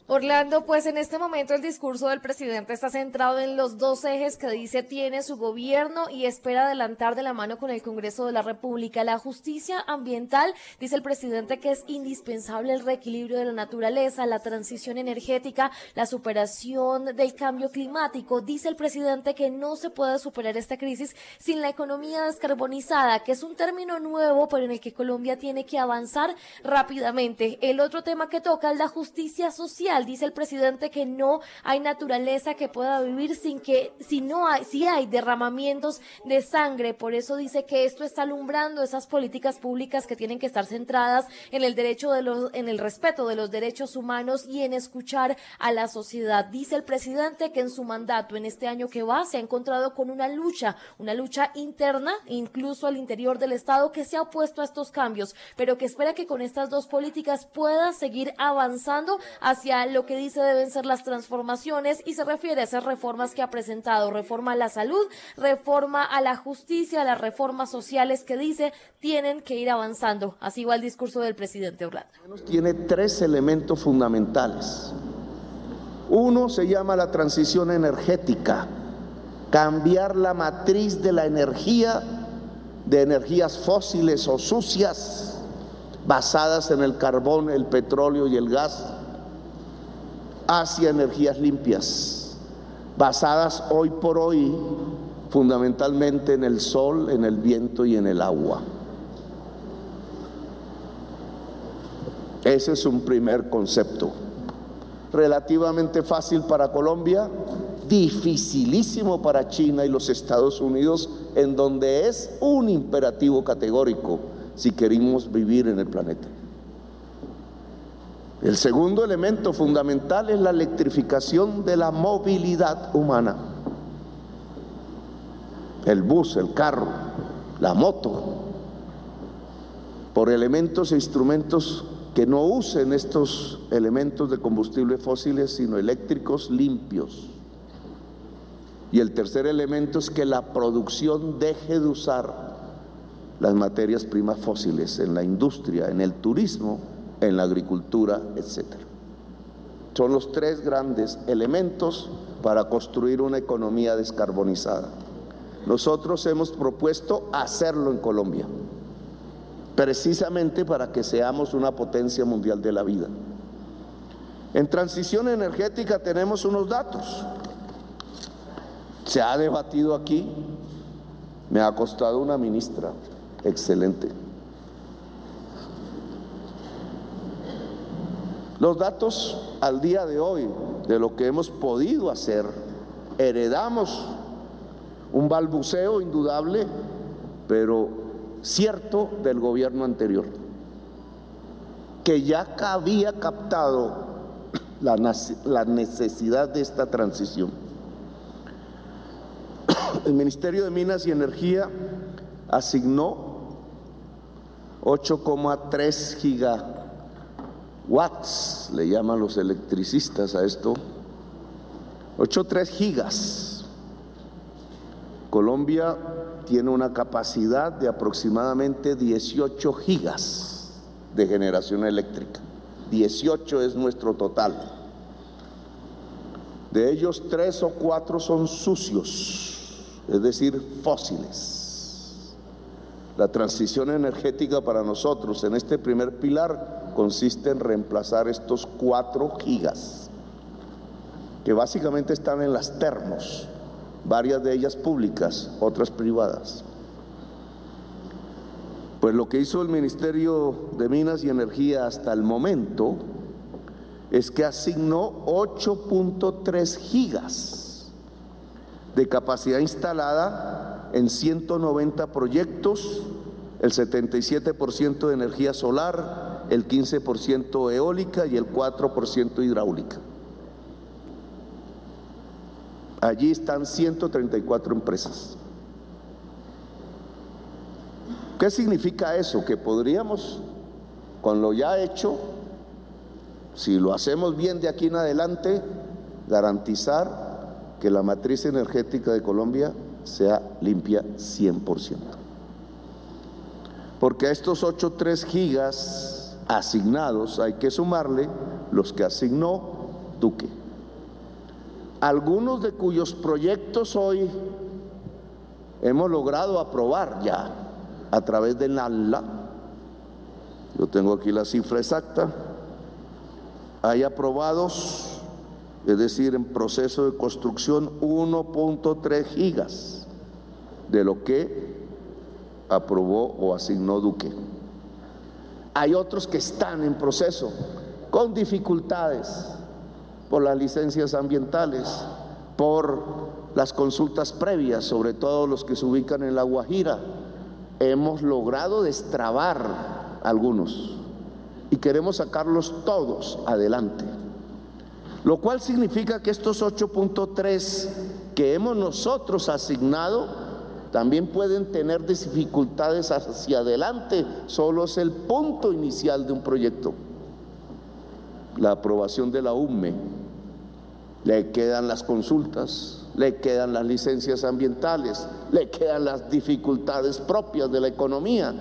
Orlando, pues en este momento el discurso del presidente está centrado en los dos ejes que dice tiene su gobierno y espera adelantar de la mano con el Congreso de la República. La justicia ambiental, dice el presidente que es indispensable el reequilibrio de la naturaleza, la transición energética, la superación del cambio climático. Dice el presidente que no se puede superar esta crisis sin la economía descarbonizada, que es un término nuevo, pero en el que Colombia tiene que avanzar rápidamente. El otro tema que toca es la justicia justicia social. Dice el presidente que no hay naturaleza que pueda vivir sin que, si no hay, si hay derramamientos de sangre. Por eso dice que esto está alumbrando esas políticas públicas que tienen que estar centradas en el derecho de los, en el respeto de los derechos humanos y en escuchar a la sociedad. Dice el presidente que en su mandato, en este año que va, se ha encontrado con una lucha, una lucha interna, incluso al interior del Estado, que se ha opuesto a estos cambios, pero que espera que con estas dos políticas pueda seguir avanzando hacia lo que dice deben ser las transformaciones y se refiere a esas reformas que ha presentado, reforma a la salud, reforma a la justicia, las reformas sociales que dice tienen que ir avanzando. Así va el discurso del presidente Orlando. Tiene tres elementos fundamentales. Uno se llama la transición energética, cambiar la matriz de la energía de energías fósiles o sucias basadas en el carbón, el petróleo y el gas hacia energías limpias, basadas hoy por hoy fundamentalmente en el sol, en el viento y en el agua. Ese es un primer concepto. Relativamente fácil para Colombia, dificilísimo para China y los Estados Unidos, en donde es un imperativo categórico si queremos vivir en el planeta. El segundo elemento fundamental es la electrificación de la movilidad humana. El bus, el carro, la moto, por elementos e instrumentos que no usen estos elementos de combustibles fósiles, sino eléctricos limpios. Y el tercer elemento es que la producción deje de usar las materias primas fósiles en la industria, en el turismo, en la agricultura, etc. Son los tres grandes elementos para construir una economía descarbonizada. Nosotros hemos propuesto hacerlo en Colombia, precisamente para que seamos una potencia mundial de la vida. En transición energética tenemos unos datos. Se ha debatido aquí, me ha costado una ministra excelente. Los datos al día de hoy de lo que hemos podido hacer, heredamos un balbuceo indudable, pero cierto del gobierno anterior, que ya había captado la, necesidad de esta transición. El Ministerio de Minas y Energía asignó 8,3 gigawatts, le llaman los electricistas a esto, 8,3 gigas. Colombia tiene una capacidad de aproximadamente 18 gigas de generación eléctrica. 18 es nuestro total. De ellos, tres o cuatro son sucios, es decir, fósiles. La transición energética para nosotros en este primer pilar consiste en reemplazar estos cuatro gigas, que básicamente están en las termos, varias de ellas públicas, otras privadas. Pues lo que hizo el Ministerio de Minas y Energía hasta el momento es que asignó 8.3 gigas de capacidad instalada en 190 proyectos, el 77% de energía solar, el 15% eólica y el 4% hidráulica. Allí están 134 empresas. ¿Qué significa eso? Que podríamos, con lo ya hecho, si lo hacemos bien de aquí en adelante, garantizar que la matriz energética de Colombia sea limpia 100%. Porque a estos 8.3 gigas asignados hay que sumarle los que asignó Duque. Algunos de cuyos proyectos hoy hemos logrado aprobar ya a través del NALA, yo tengo aquí la cifra exacta, hay aprobados es decir, en proceso de construcción 1.3 gigas de lo que aprobó o asignó Duque. Hay otros que están en proceso con dificultades por las licencias ambientales, por las consultas previas, sobre todo los que se ubican en La Guajira. Hemos logrado destrabar algunos y queremos sacarlos todos adelante. Lo cual significa que estos 8.3 que hemos nosotros asignado también pueden tener dificultades hacia adelante, solo es el punto inicial de un proyecto. La aprobación de la UME, le quedan las consultas, le quedan las licencias ambientales, le quedan las dificultades propias de la economía.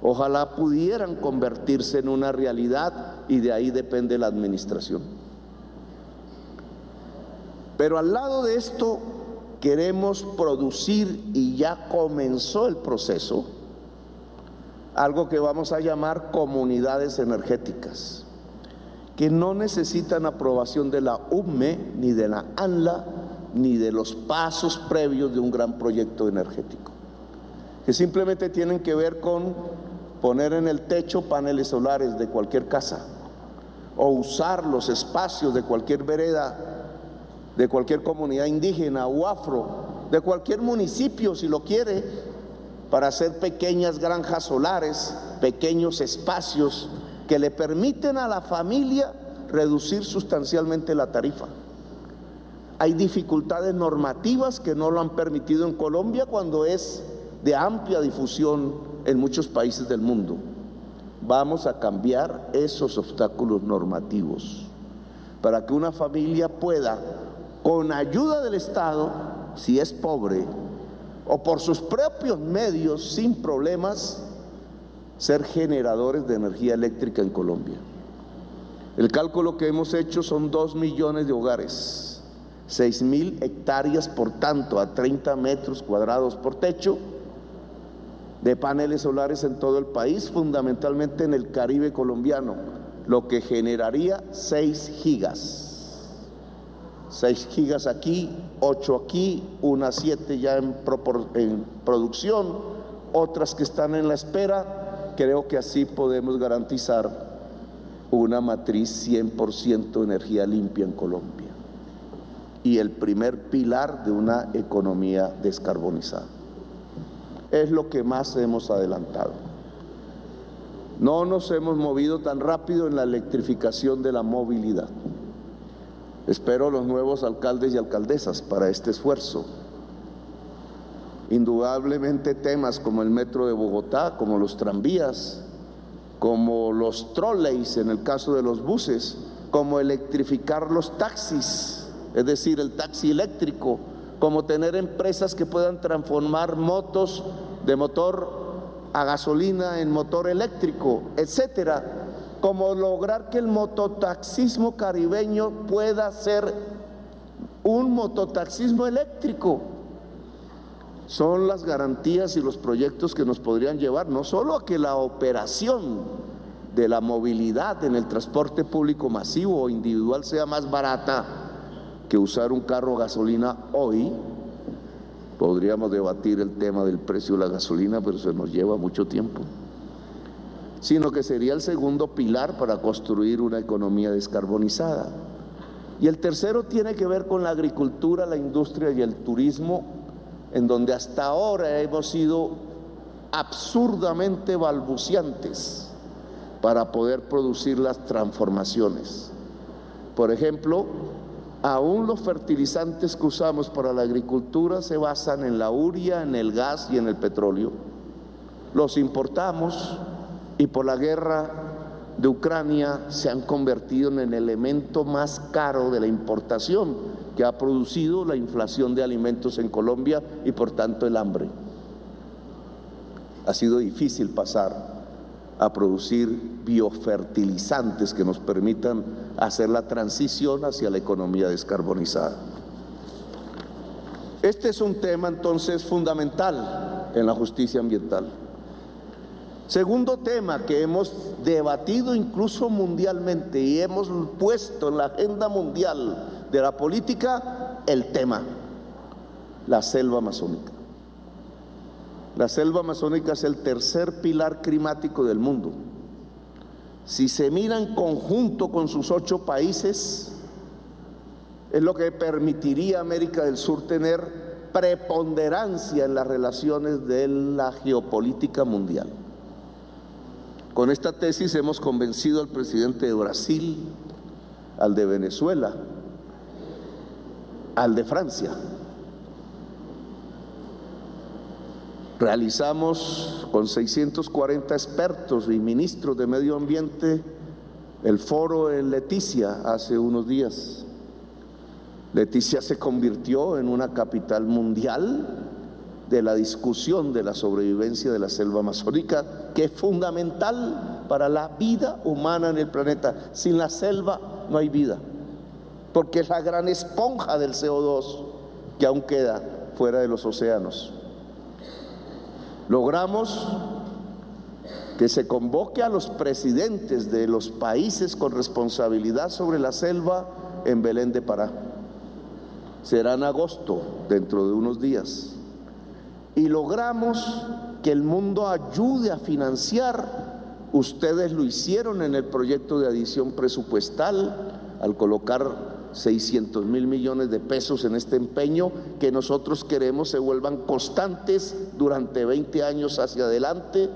Ojalá pudieran convertirse en una realidad y de ahí depende la administración. Pero al lado de esto queremos producir y ya comenzó el proceso, algo que vamos a llamar comunidades energéticas, que no necesitan aprobación de la UME, ni de la ANLA, ni de los pasos previos de un gran proyecto energético, que simplemente tienen que ver con poner en el techo paneles solares de cualquier casa o usar los espacios de cualquier vereda, de cualquier comunidad indígena o afro, de cualquier municipio si lo quiere, para hacer pequeñas granjas solares, pequeños espacios que le permiten a la familia reducir sustancialmente la tarifa. Hay dificultades normativas que no lo han permitido en Colombia cuando es de amplia difusión en muchos países del mundo. Vamos a cambiar esos obstáculos normativos para que una familia pueda, con ayuda del Estado, si es pobre, o por sus propios medios, sin problemas, ser generadores de energía eléctrica en Colombia. El cálculo que hemos hecho son dos millones de hogares, seis mil hectáreas por tanto a 30 metros cuadrados por techo de paneles solares en todo el país, fundamentalmente en el Caribe colombiano, lo que generaría 6 gigas. 6 gigas aquí, 8 aquí, unas 7 ya en, en producción, otras que están en la espera. Creo que así podemos garantizar una matriz 100% energía limpia en Colombia y el primer pilar de una economía descarbonizada es lo que más hemos adelantado. No nos hemos movido tan rápido en la electrificación de la movilidad. Espero los nuevos alcaldes y alcaldesas para este esfuerzo. Indudablemente temas como el metro de Bogotá, como los tranvías, como los trolleys en el caso de los buses, como electrificar los taxis, es decir, el taxi eléctrico, como tener empresas que puedan transformar motos de motor a gasolina en motor eléctrico, etcétera, como lograr que el mototaxismo caribeño pueda ser un mototaxismo eléctrico. Son las garantías y los proyectos que nos podrían llevar no solo a que la operación de la movilidad en el transporte público masivo o individual sea más barata, que usar un carro gasolina hoy. Podríamos debatir el tema del precio de la gasolina, pero se nos lleva mucho tiempo. Sino que sería el segundo pilar para construir una economía descarbonizada. Y el tercero tiene que ver con la agricultura, la industria y el turismo, en donde hasta ahora hemos sido absurdamente balbuciantes para poder producir las transformaciones. Por ejemplo, Aún los fertilizantes que usamos para la agricultura se basan en la uria, en el gas y en el petróleo. Los importamos y por la guerra de Ucrania se han convertido en el elemento más caro de la importación que ha producido la inflación de alimentos en Colombia y por tanto el hambre. Ha sido difícil pasar a producir biofertilizantes que nos permitan hacer la transición hacia la economía descarbonizada. Este es un tema entonces fundamental en la justicia ambiental. Segundo tema que hemos debatido incluso mundialmente y hemos puesto en la agenda mundial de la política, el tema, la selva amazónica. La selva amazónica es el tercer pilar climático del mundo. si se mira en conjunto con sus ocho países, es lo que permitiría a América del Sur tener preponderancia en las relaciones de la geopolítica mundial. Con esta tesis hemos convencido al presidente de Brasil, al de Venezuela, al de Francia. Realizamos con 640 expertos y ministros de medio ambiente el foro en Leticia hace unos días. Leticia se convirtió en una capital mundial de la discusión de la sobrevivencia de la selva amazónica, que es fundamental para la vida humana en el planeta. Sin la selva no hay vida, porque es la gran esponja del CO2 que aún queda fuera de los océanos. Logramos que se convoque a los presidentes de los países con responsabilidad sobre la selva en Belén de Pará. Será en agosto, dentro de unos días. Y logramos que el mundo ayude a financiar. Ustedes lo hicieron en el proyecto de adición presupuestal al colocar 600 mil millones de pesos en este empeño que nosotros queremos se vuelvan constantes durante 20 años hacia adelante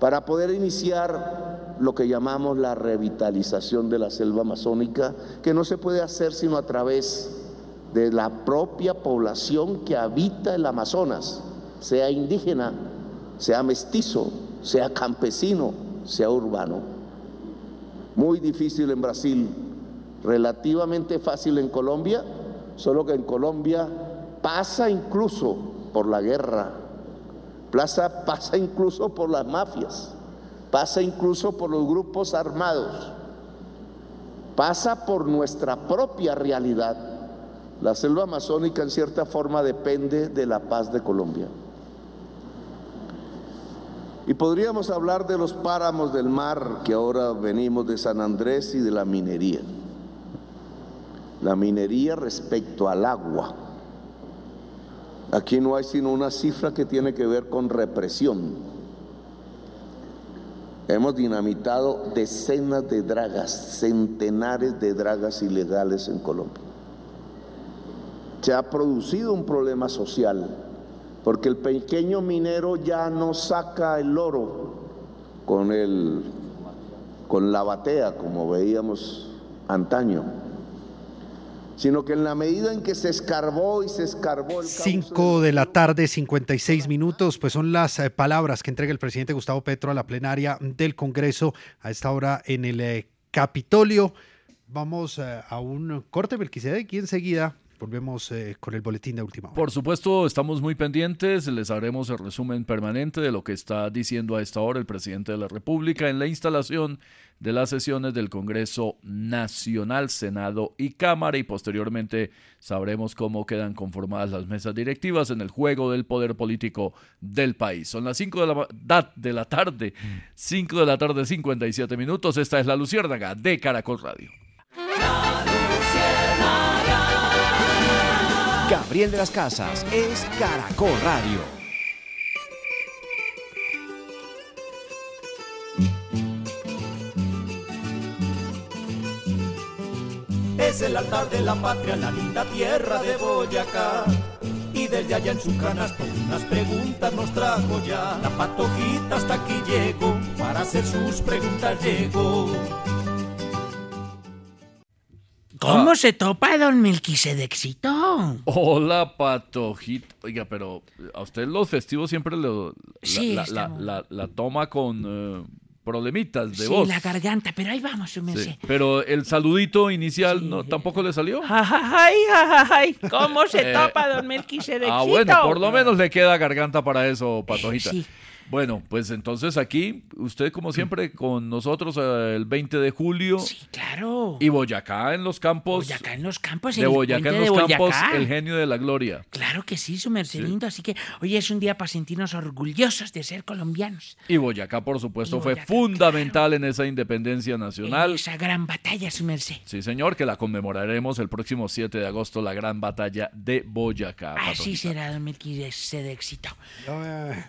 para poder iniciar lo que llamamos la revitalización de la selva amazónica, que no se puede hacer sino a través de la propia población que habita el Amazonas, sea indígena, sea mestizo, sea campesino, sea urbano. Muy difícil en Brasil, relativamente fácil en Colombia, solo que en Colombia pasa incluso por la guerra, pasa incluso por las mafias, pasa incluso por los grupos armados, pasa por nuestra propia realidad. La selva amazónica en cierta forma depende de la paz de Colombia. Y podríamos hablar de los páramos del mar que ahora venimos de San Andrés y de la minería. La minería respecto al agua. Aquí no hay sino una cifra que tiene que ver con represión. Hemos dinamitado decenas de dragas, centenares de dragas ilegales en Colombia. Se ha producido un problema social, porque el pequeño minero ya no saca el oro con, el, con la batea, como veíamos antaño sino que en la medida en que se escarbó y se escarbó el 5 de la tarde, 56 minutos, pues son las eh, palabras que entrega el presidente Gustavo Petro a la plenaria del Congreso a esta hora en el eh, Capitolio. Vamos eh, a un corte, Belquisede, y enseguida Volvemos eh, con el boletín de última hora. Por supuesto, estamos muy pendientes. Les haremos el resumen permanente de lo que está diciendo a esta hora el presidente de la República en la instalación de las sesiones del Congreso Nacional, Senado y Cámara y posteriormente sabremos cómo quedan conformadas las mesas directivas en el juego del poder político del país. Son las 5 de la, de la tarde, 5 de la tarde, 57 minutos. Esta es la Luciérnaga de Caracol Radio. Gabriel de las Casas es Caracol Radio. Es el altar de la patria, la linda tierra de Boyacá. Y desde allá en su canasto unas preguntas nos trajo ya. La patojita hasta aquí llegó, para hacer sus preguntas llegó. ¿Cómo se topa don Melquisedexito? Hola, Patojito. Oiga, pero a usted los festivos siempre lo, Sí, la, toma con eh, problemitas de Sí, voz. la garganta, pero ahí vamos, su Sí. Pero el saludito inicial no, tampoco le salió. Ay, ay, ay, ¿cómo se Eh, topa don Melquisedexito? Ah, bueno, por lo menos le queda garganta para eso, Patojita. sí. Bueno, pues entonces aquí, usted como siempre con nosotros eh, el 20 de julio. Claro. Y Boyacá en los campos. Boyacá en los campos, De el Boyacá en los campos, el genio de la gloria. Claro que sí, su merced lindo. Así que hoy es un día para sentirnos orgullosos de ser colombianos. Y Boyacá, por supuesto, fue fundamental en esa independencia En nacional. esa gran batalla, su merced. Sí, señor, que la conmemoraremos el próximo 7 de agosto, la gran batalla de Boyacá. Así será, don Melquisedexito. eh,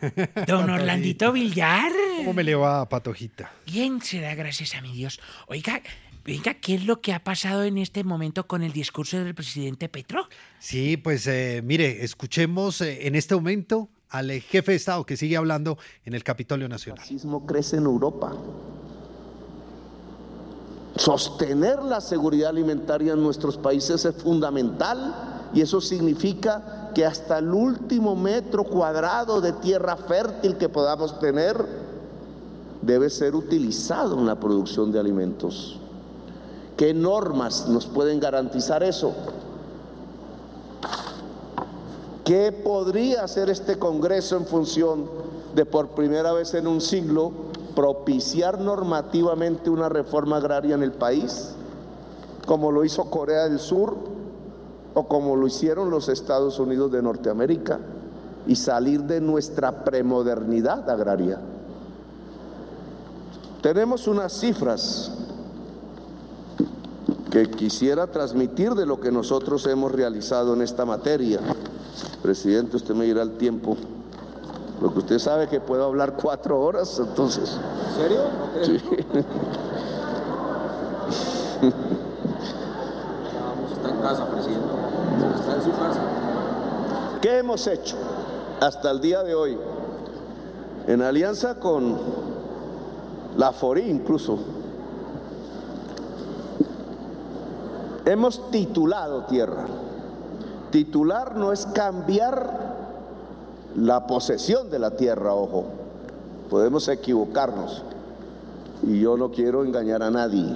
Don Orlando Orlandito Villar. ¿Cómo me le va, Patojita? Bien, será gracias a mi Dios. Oiga, venga, ¿qué es lo que ha pasado en este momento con el discurso del presidente Petro? Sí, pues eh, mire, escuchemos eh, en este momento al eh, jefe de Estado que sigue hablando en el Capitolio Nacional. El racismo crece en Europa. Sostener la seguridad alimentaria en nuestros países es fundamental y eso significa que hasta el último metro cuadrado de tierra fértil que podamos tener debe ser utilizado en la producción de alimentos. ¿Qué normas nos pueden garantizar eso? ¿Qué podría hacer este Congreso en función de por primera vez en un siglo propiciar normativamente una reforma agraria en el país, como lo hizo Corea del Sur o como lo hicieron los Estados Unidos de Norteamérica, y salir de nuestra premodernidad agraria? Tenemos unas cifras que quisiera transmitir de lo que nosotros hemos realizado en esta materia. Presidente, usted me dirá el tiempo. Porque usted sabe que puedo hablar cuatro horas, entonces. ¿En serio? Sí. Vamos, está en casa, presidente. Está en su casa. ¿Qué hemos hecho hasta el día de hoy? En alianza con la FORI incluso, hemos titulado tierra. Titular no es cambiar la posesión de la tierra, ojo. Podemos equivocarnos y yo no quiero engañar a nadie.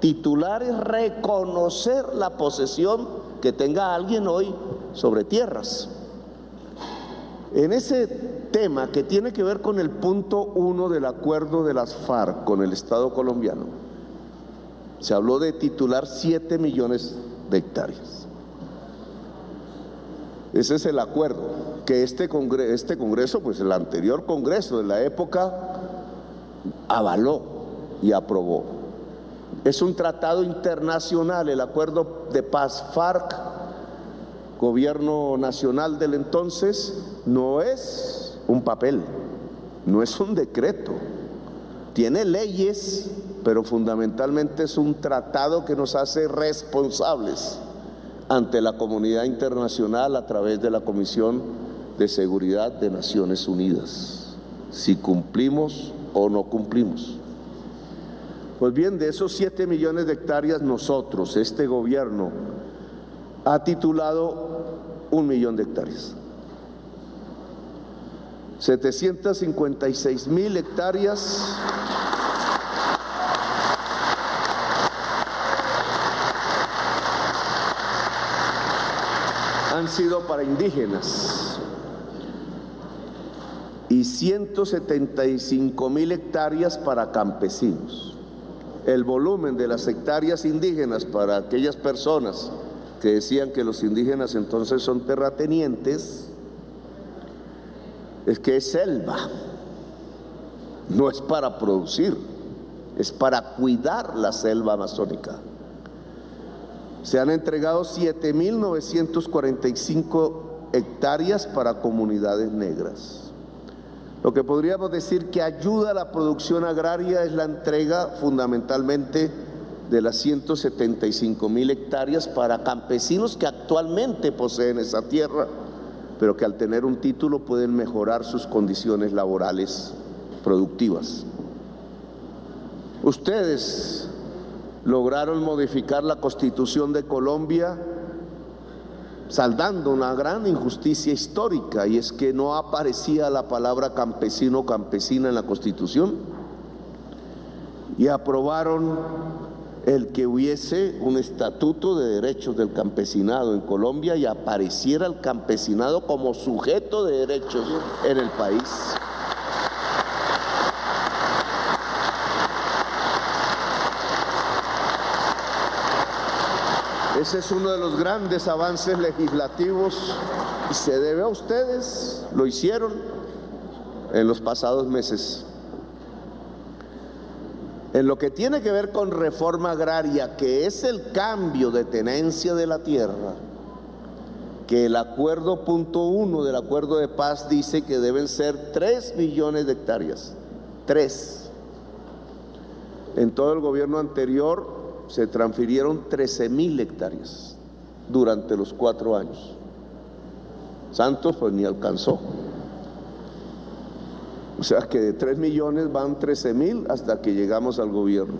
Titular es reconocer la posesión que tenga alguien hoy sobre tierras. En ese tema que tiene que ver con el punto uno del acuerdo de las FARC con el Estado colombiano, se habló de titular 7 millones de hectáreas. Ese es el acuerdo que este este congreso, pues el anterior congreso de la época, avaló y aprobó. Es un tratado internacional, el acuerdo de paz FARC, gobierno nacional del entonces, no es un papel, no es un decreto. Tiene leyes, pero fundamentalmente es un tratado que nos hace responsables ante la comunidad internacional a través de la Comisión de Seguridad de Naciones Unidas, si cumplimos o no cumplimos. Pues bien, de esos 7 millones de hectáreas, nosotros, este gobierno, ha titulado un millón de hectáreas. 756 mil hectáreas han sido para indígenas y 175 mil hectáreas para campesinos. El volumen de las hectáreas indígenas para aquellas personas que decían que los indígenas entonces son terratenientes, es que es selva, no es para producir, es para cuidar la selva amazónica. Se han entregado 7.945 hectáreas para comunidades negras. Lo que podríamos decir que ayuda a la producción agraria es la entrega fundamentalmente de las 175 mil hectáreas para campesinos que actualmente poseen esa tierra, pero que al tener un título pueden mejorar sus condiciones laborales productivas. Ustedes lograron modificar la constitución de Colombia saldando una gran injusticia histórica y es que no aparecía la palabra campesino o campesina en la constitución y aprobaron el que hubiese un estatuto de derechos del campesinado en Colombia y apareciera el campesinado como sujeto de derechos en el país. Ese es uno de los grandes avances legislativos y se debe a ustedes, lo hicieron en los pasados meses. En lo que tiene que ver con reforma agraria, que es el cambio de tenencia de la tierra, que el acuerdo punto uno del acuerdo de paz dice que deben ser 3 millones de hectáreas. 3. En todo el gobierno anterior se transfirieron 13 mil hectáreas durante los cuatro años. Santos pues ni alcanzó. O sea que de 3 millones van 13 mil hasta que llegamos al gobierno.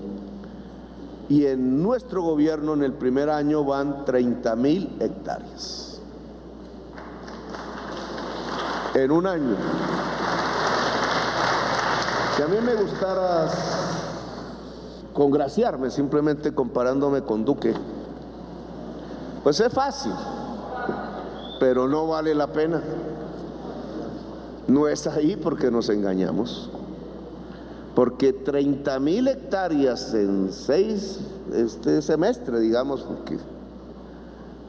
Y en nuestro gobierno en el primer año van 30 mil hectáreas. En un año. Si a mí me gustara congraciarme simplemente comparándome con Duque, pues es fácil, pero no vale la pena. No es ahí porque nos engañamos. Porque 30 mil hectáreas en seis, este semestre, digamos, porque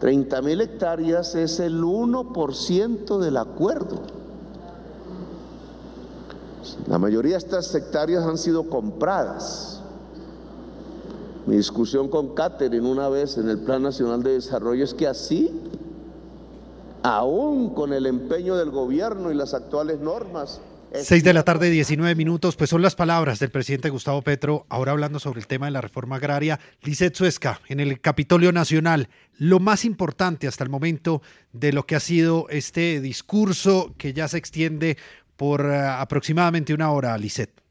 30 mil hectáreas es el 1% del acuerdo. La mayoría de estas hectáreas han sido compradas. Mi discusión con Catherine una vez en el Plan Nacional de Desarrollo es que así, aún con el empeño del gobierno y las actuales normas, 6 de la tarde, 19 minutos, pues son las palabras del presidente Gustavo Petro, ahora hablando sobre el tema de la reforma agraria. Lizeth Suesca, en el Capitolio Nacional, lo más importante hasta el momento de lo que ha sido este discurso que ya se extiende por eh, aproximadamente una hora, Lizeth.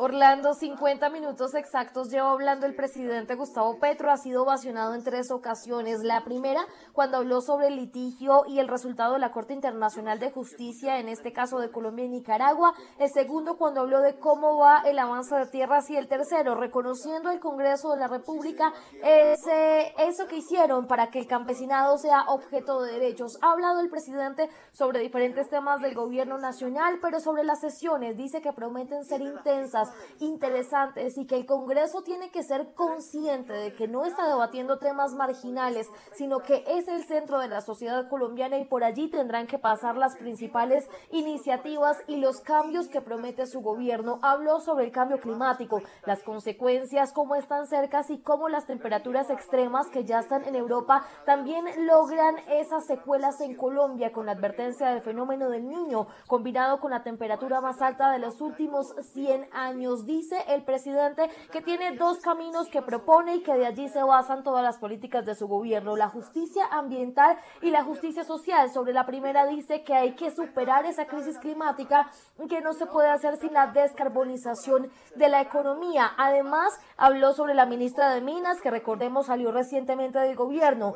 Orlando, 50 minutos exactos lleva hablando el presidente Gustavo Petro. Ha sido ovacionado en tres ocasiones. La primera, cuando habló sobre el litigio y el resultado de la Corte Internacional de Justicia, en este caso de Colombia y Nicaragua. El segundo, cuando habló de cómo va el avance de tierras. Y el tercero, reconociendo al Congreso de la República ese, eso que hicieron para que el campesinado sea objeto de derechos. Ha hablado el presidente sobre diferentes temas del gobierno nacional, pero sobre las sesiones dice que prometen ser intensas interesantes y que el Congreso tiene que ser consciente de que no está debatiendo temas marginales, sino que es el centro de la sociedad colombiana y por allí tendrán que pasar las principales iniciativas y los cambios que promete su gobierno. Habló sobre el cambio climático, las consecuencias, cómo están cercas y cómo las temperaturas extremas que ya están en Europa también logran esas secuelas en Colombia con la advertencia del fenómeno del niño, combinado con la temperatura más alta de los últimos 100 años dice el presidente que tiene dos caminos que propone y que de allí se basan todas las políticas de su gobierno, la justicia ambiental y la justicia social. Sobre la primera dice que hay que superar esa crisis climática que no se puede hacer sin la descarbonización de la economía. Además, habló sobre la ministra de Minas, que recordemos salió recientemente del gobierno.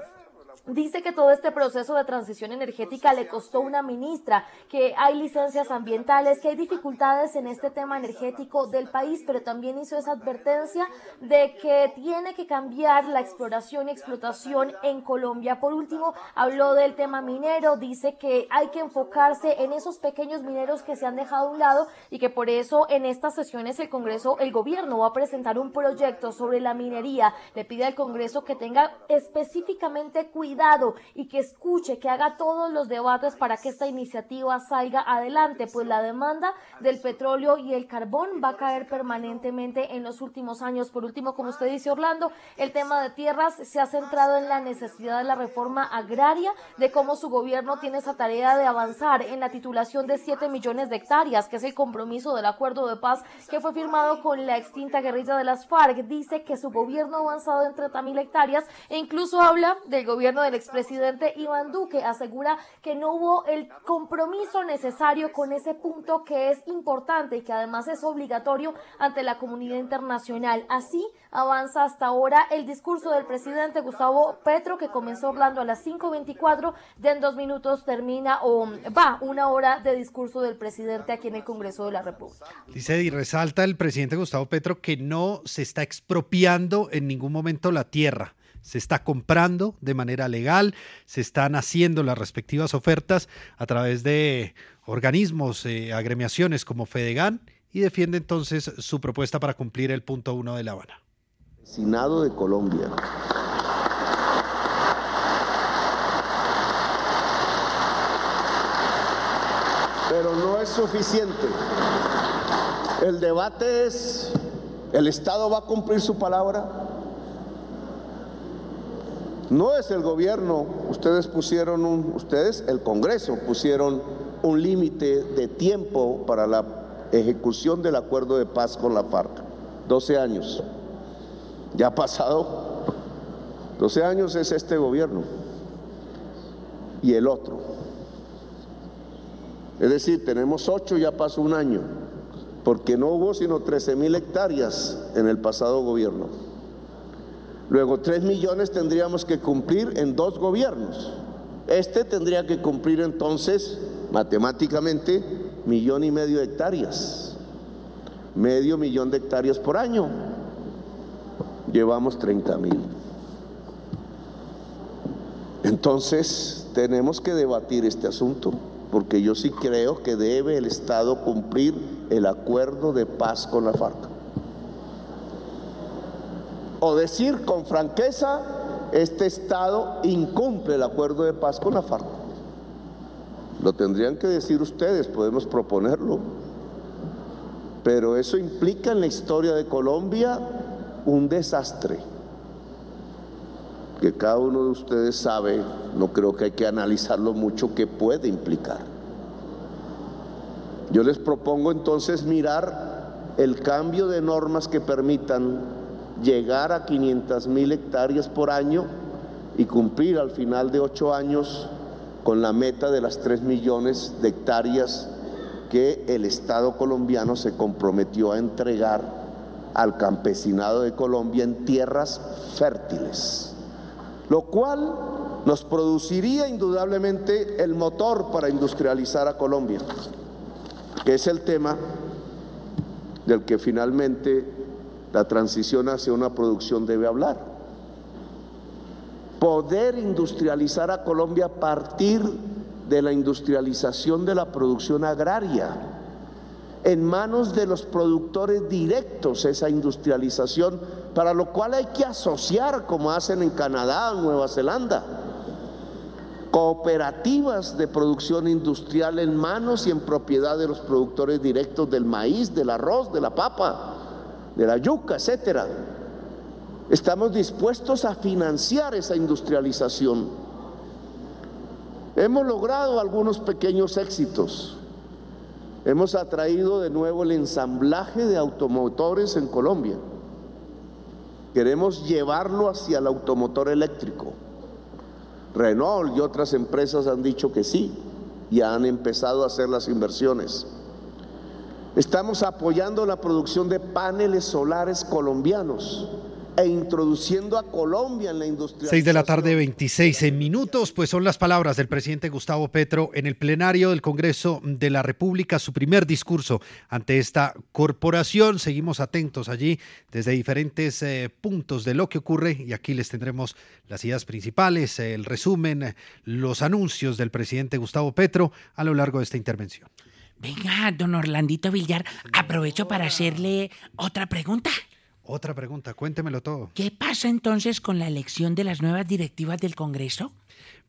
Dice que todo este proceso de transición energética le costó una ministra, que hay licencias ambientales, que hay dificultades en este tema energético del país, pero también hizo esa advertencia de que tiene que cambiar la exploración y explotación en Colombia. Por último, habló del tema minero, dice que hay que enfocarse en esos pequeños mineros que se han dejado a un lado y que por eso en estas sesiones el Congreso, el gobierno va a presentar un proyecto sobre la minería. Le pide al Congreso que tenga específicamente cuidado y que escuche, que haga todos los debates para que esta iniciativa salga adelante, pues la demanda del petróleo y el carbón va a caer permanentemente en los últimos años. Por último, como usted dice, Orlando, el tema de tierras se ha centrado en la necesidad de la reforma agraria, de cómo su gobierno tiene esa tarea de avanzar en la titulación de 7 millones de hectáreas, que es el compromiso del acuerdo de paz que fue firmado con la extinta guerrilla de las FARC. Dice que su gobierno ha avanzado en 30 mil hectáreas e incluso habla del gobierno del expresidente Iván Duque. Asegura que no hubo el compromiso necesario con ese punto que es importante y que además es obligatorio ante la comunidad internacional. Así avanza hasta ahora el discurso del presidente Gustavo Petro que comenzó hablando a las 5.24, de en dos minutos termina o va una hora de discurso del presidente aquí en el Congreso de la República. Dice y resalta el presidente Gustavo Petro que no se está expropiando en ningún momento la tierra se está comprando de manera legal, se están haciendo las respectivas ofertas a través de organismos, eh, agremiaciones como Fedegan y defiende entonces su propuesta para cumplir el punto uno de La Habana. Senado de Colombia. Pero no es suficiente. El debate es, ¿el Estado va a cumplir su palabra? No es el gobierno, ustedes pusieron un, ustedes, el Congreso, pusieron un límite de tiempo para la ejecución del acuerdo de paz con la FARC. 12 años. Ya ha pasado 12 años es este gobierno y el otro. Es decir, tenemos 8, ya pasó un año, porque no hubo sino 13 mil hectáreas en el pasado gobierno. Luego, 3 millones tendríamos que cumplir en dos gobiernos. Este tendría que cumplir entonces, matemáticamente, millón y medio de hectáreas. Medio millón de hectáreas por año. Llevamos 30 mil. Entonces, tenemos que debatir este asunto, porque yo sí creo que debe el Estado cumplir el acuerdo de paz con la FARC. O decir con franqueza, este Estado incumple el acuerdo de paz con la FARC. Lo tendrían que decir ustedes, podemos proponerlo. Pero eso implica en la historia de Colombia un desastre que cada uno de ustedes sabe, no creo que hay que analizarlo mucho, qué puede implicar. Yo les propongo entonces mirar el cambio de normas que permitan llegar a 500 mil hectáreas por año y cumplir al final de ocho años con la meta de las 3 millones de hectáreas que el Estado colombiano se comprometió a entregar al campesinado de Colombia en tierras fértiles lo cual nos produciría indudablemente el motor para industrializar a Colombia, que es el tema del que finalmente la transición hacia una producción debe hablar. Poder industrializar a Colombia a partir de la industrialización de la producción agraria, en manos de los productores directos esa industrialización para lo cual hay que asociar, como hacen en Canadá Nueva Zelanda, cooperativas de producción industrial en manos y en propiedad de los productores directos del maíz, del arroz, de la papa, de la yuca, etcétera. Estamos dispuestos a financiar esa industrialización. Hemos logrado algunos pequeños éxitos. Hemos atraído de nuevo el ensamblaje de automotores en Colombia. Queremos llevarlo hacia el automotor eléctrico. Renault y otras empresas han dicho que sí y han empezado a hacer las inversiones. Estamos apoyando la producción de paneles solares colombianos e introduciendo a Colombia en la industria. 6 de la tarde, 26 minutos, pues son las palabras del presidente Gustavo Petro en el plenario del Congreso de la República, su primer discurso ante esta corporación. Seguimos atentos allí desde diferentes eh, puntos de lo que ocurre y aquí les tendremos las ideas principales, el resumen, los anuncios del presidente Gustavo Petro a lo largo de esta intervención. Venga, don Orlandito Villar, aprovecho para hacerle otra pregunta. Otra pregunta, cuéntemelo todo. ¿Qué pasa entonces con la elección de las nuevas directivas del Congreso?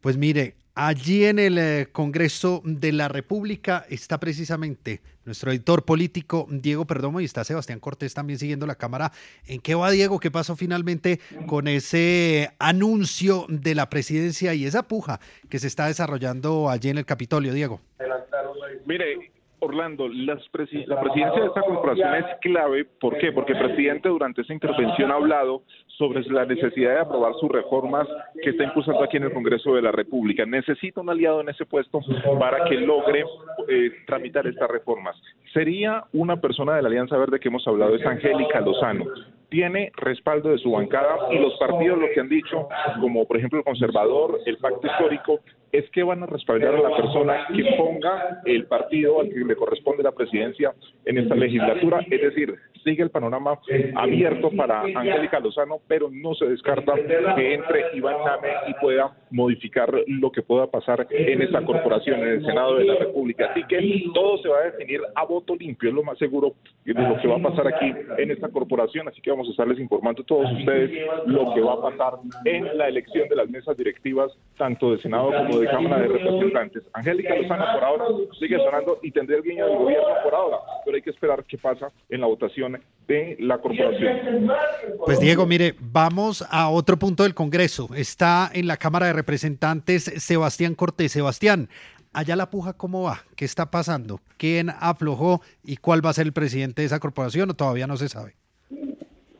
Pues mire, allí en el eh, Congreso de la República está precisamente nuestro editor político Diego Perdomo y está Sebastián Cortés también siguiendo la cámara. ¿En qué va Diego? ¿Qué pasó finalmente con ese anuncio de la presidencia y esa puja que se está desarrollando allí en el Capitolio, Diego? Mire, Orlando, la presidencia de esta corporación es clave. ¿Por qué? Porque el presidente durante esa intervención ha hablado sobre la necesidad de aprobar sus reformas que está impulsando aquí en el Congreso de la República. Necesita un aliado en ese puesto para que logre eh, tramitar estas reformas. Sería una persona de la Alianza Verde que hemos hablado, es Angélica Lozano tiene respaldo de su bancada y los partidos lo que han dicho, como por ejemplo el conservador, el pacto histórico, es que van a respaldar a la persona que ponga el partido al que le corresponde la presidencia en esta legislatura. Es decir, sigue el panorama abierto para Angélica Lozano, pero no se descarta que entre Iván Name y pueda modificar lo que pueda pasar en esta corporación, en el Senado de la República. Así que todo se va a definir a voto limpio, es lo más seguro de lo que va a pasar aquí en esta corporación. Así que vamos a estarles informando a todos ustedes lo que va a pasar en la elección de las mesas directivas, tanto de Senado como de Cámara de Representantes. Angélica Lozano por ahora sigue sonando y tendría el guiño del gobierno por ahora, pero hay que esperar qué pasa en la votación de la corporación. Pues Diego, mire, vamos a otro punto del Congreso. Está en la Cámara de Representantes Sebastián Cortés. Sebastián, allá la puja, ¿cómo va? ¿Qué está pasando? ¿Quién aflojó y cuál va a ser el presidente de esa corporación o todavía no se sabe?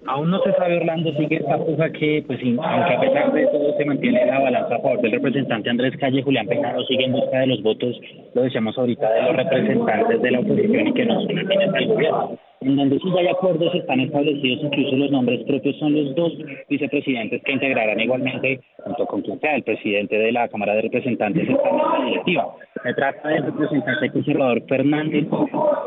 Aún no se sabe, Orlando, sigue esta puja que, pues, aunque a pesar de todo se mantiene la balanza a favor del representante Andrés Calle, Julián Peinado sigue en busca de los votos, lo decíamos ahorita, de los representantes de la oposición y que no son afines al gobierno. En donde sí hay acuerdos están establecidos, incluso los nombres propios son los dos vicepresidentes que integrarán igualmente, junto con quien sea el presidente de la Cámara de Representantes, esta mesa directiva. Se trata del representante conservador Fernández,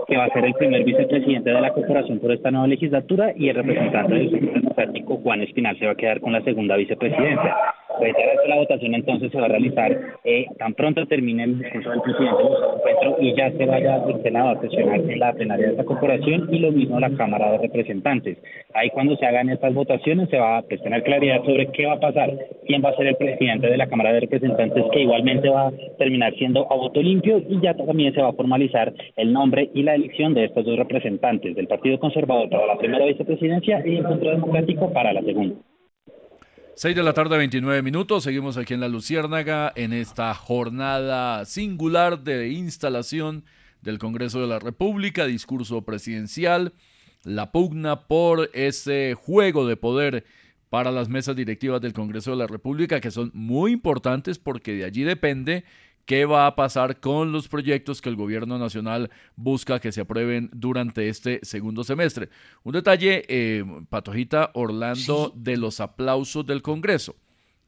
que va a ser el primer vicepresidente de la corporación por esta nueva legislatura, y el representante del Democrático, Juan Espinal, se va a quedar con la segunda vicepresidencia. Reiterar que la votación entonces se va a realizar eh, tan pronto termine el discurso del presidente y ya se vaya el Senado a sesionar en la plenaria de esta corporación y lo mismo la Cámara de Representantes. Ahí cuando se hagan estas votaciones se va a pues, tener claridad sobre qué va a pasar, quién va a ser el presidente de la Cámara de Representantes, que igualmente va a terminar siendo a voto limpio y ya también se va a formalizar el nombre y la elección de estos dos representantes del Partido Conservador para la primera vicepresidencia y el Centro Democrático para la segunda. 6 de la tarde, 29 minutos. Seguimos aquí en La Luciérnaga en esta jornada singular de instalación del Congreso de la República, discurso presidencial, la pugna por ese juego de poder para las mesas directivas del Congreso de la República, que son muy importantes porque de allí depende qué va a pasar con los proyectos que el gobierno nacional busca que se aprueben durante este segundo semestre. Un detalle, eh, Patojita Orlando, de los aplausos del Congreso.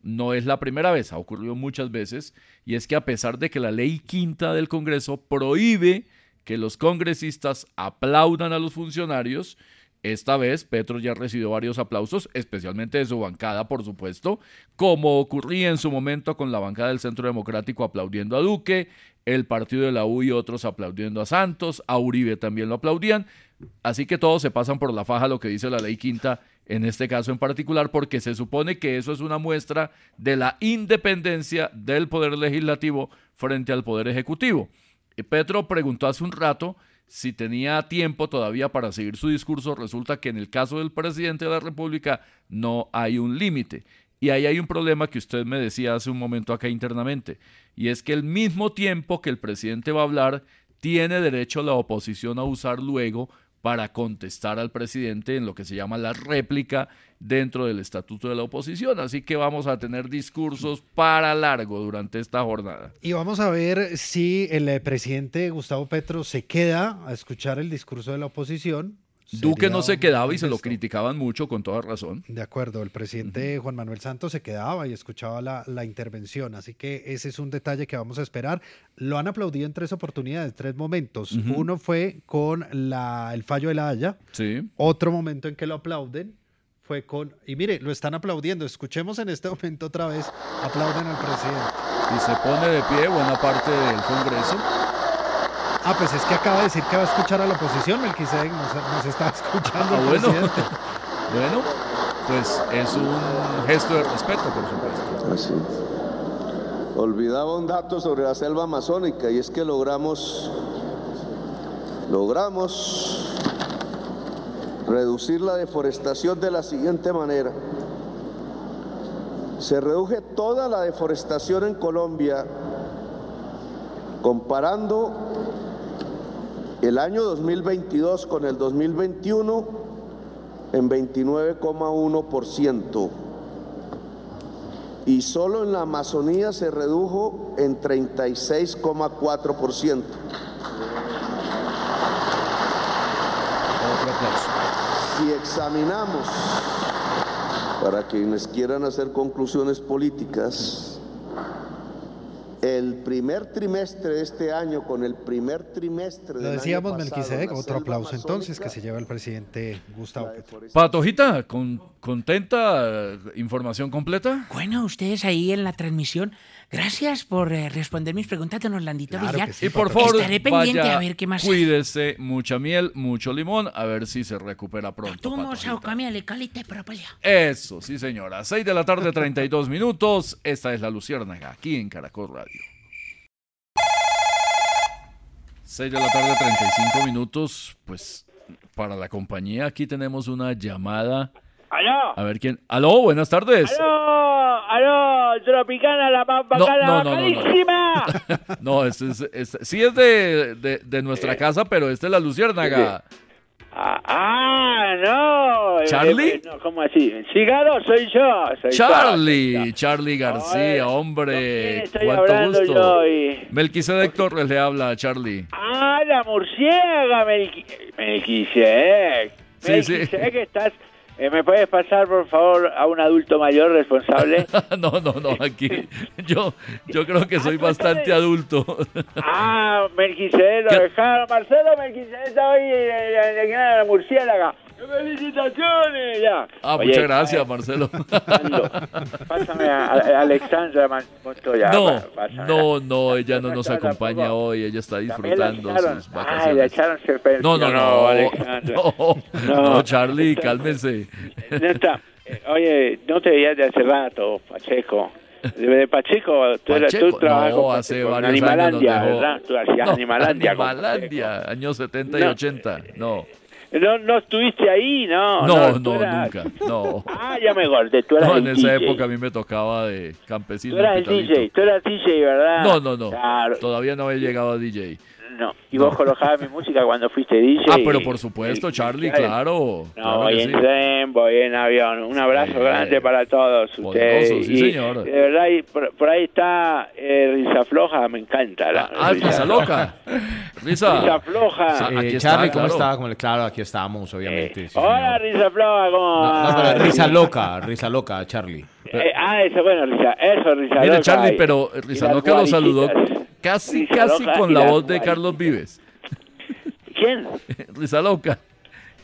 No es la primera vez, ha ocurrido muchas veces, y es que a pesar de que la ley quinta del Congreso prohíbe que los congresistas aplaudan a los funcionarios, esta vez Petro ya recibió varios aplausos, especialmente de su bancada, por supuesto, como ocurría en su momento con la bancada del Centro Democrático aplaudiendo a Duque, el partido de la U y otros aplaudiendo a Santos, a Uribe también lo aplaudían, así que todos se pasan por la faja lo que dice la ley quinta en este caso en particular, porque se supone que eso es una muestra de la independencia del Poder Legislativo frente al Poder Ejecutivo. Petro preguntó hace un rato si tenía tiempo todavía para seguir su discurso, resulta que en el caso del presidente de la República no hay un límite. Y ahí hay un problema que usted me decía hace un momento acá internamente, y es que el mismo tiempo que el presidente va a hablar, tiene derecho la oposición a usar luego para contestar al presidente en lo que se llama la réplica dentro del estatuto de la oposición. Así que vamos a tener discursos para largo durante esta jornada. Y vamos a ver si el eh, presidente Gustavo Petro se queda a escuchar el discurso de la oposición. Duque no se quedaba y se lo criticaban mucho, con toda razón. De acuerdo, el presidente Juan Manuel Santos se quedaba y escuchaba la, la intervención, así que ese es un detalle que vamos a esperar. Lo han aplaudido en tres oportunidades, tres momentos. Uno fue con la, el fallo de la Haya, Sí. otro momento en que lo aplauden fue con, y mire, lo están aplaudiendo, escuchemos en este momento otra vez, aplauden al presidente. Y se pone de pie buena parte del Congreso. Ah, pues es que acaba de decir que va a escuchar a la oposición, Melquisedec nos, nos está escuchando Ah, bueno. presidente. Bueno, pues es un gesto de respeto, por supuesto. Así. Olvidaba un dato sobre la selva amazónica y es que logramos logramos reducir la deforestación de la siguiente manera. Se reduce toda la deforestación en Colombia comparando el año 2022 con el 2021 en 29,1% y solo en la Amazonía se redujo en 36,4%. Otro aplauso. Si examinamos, para quienes quieran hacer conclusiones políticas, el primer trimestre de este año con el primer trimestre Lo del decíamos, año pasado, Melquisedec, otro aplauso entonces que se lleva el presidente Gustavo Petro. Patojita, con, ¿Contenta? ¿Información completa? Bueno, ustedes ahí en la transmisión, gracias por eh, responder mis preguntas, don Orlandito Villar. y por favor, Estaré pendiente vaya, a ver qué más. cuídese, mucha miel, mucho limón, a ver si se recupera pronto. Eso, sí señora. 6 de la tarde, 32 minutos. Esta es La Luciérnaga, aquí en Caracol Radio. 6 de la tarde, 35 minutos. Pues para la compañía aquí tenemos una llamada. ¡Aló! A ver quién. Aló, buenas tardes. ¡Aló! ¡Aló! ¡Tropicana, la más No, bacana, no, no, no, no. No, este es, este- sí es de, de- de nuestra casa, pero este es La Luciérnaga. Ah, ah, no. ¿Charlie? Eh, eh, no, ¿Cómo así? Cigaro soy yo. Soy yo. Charlie, Charlie García, hombre, estoy cuánto gusto. yo y- Melquisedec Torres le habla a Charlie. Ah, la murciélaga, Melqui... Melquisedec. Sí, sí. Melquisedec, estás... eh, ¿Me puedes pasar, por favor, a un adulto mayor responsable? no, no, no, aquí yo, yo creo que soy bastante adulto. ah, Melquisedec, lo. Marcelo, Melquisedec está hoy en en la murciélaga. ¡Felicitaciones! Ya. Ah, Oye, muchas gracias, Marcelo. Pásame a, a- Alexandra Montoya. No, pásame. no, no, ella no nos acompaña hoy, ella está disfrutando echaron. sus Ay, la vacaciones. echaron se perdió. No, no, no, Alexandra. no, No. no, Charlie, cálmese. Neta, eh, oye, no te veías de hace rato, Pacheco. De, Pacheco, tú, eras, tú Pacheco, trabajas no, con hace Pacheco, en varios años Animalandia, dejó. ¿verdad? Tú hacías No, Animalandia. con Animalandia, años 70 y No. 80, no. No, no estuviste ahí, no. No, tú no, eras- nunca, no. Ah, ya me acordé, tú eras No, el en esa DJ. época a mí me tocaba de campesino. Tú eras el. DJ, tú eras DJ, ¿verdad? No, no, no. Claro, Todavía no había llegado a DJ. No. Y vos colocabas mi música cuando fuiste DJ. Ah, pero por supuesto, Charlie, claro. No, claro voy en sí. tren, voy en avión. Un abrazo Sí. grande para todos ustedes. Poderoso, sí, Y, señor. De verdad, y por, por ahí está eh, Risa Floja, me encanta. La, Ah, risa loca. Risa. Risa Floja. Sí, Eh, aquí está, Charlie, ¿cómo claro. está? ¿Cómo le- Claro, aquí estamos, obviamente. sí, Hola, Risa Floja, ¿cómo No, no, pero risa loca, risa loca, Charlie. Eh, ah, eso, bueno, Risa, eso, Risa Mire, Loca. Charlie, y- pero Risa Loca lo saludó. Casi, Risa casi Loca con la voz de. Carlos Vives. ¿Quién? Risa Loca.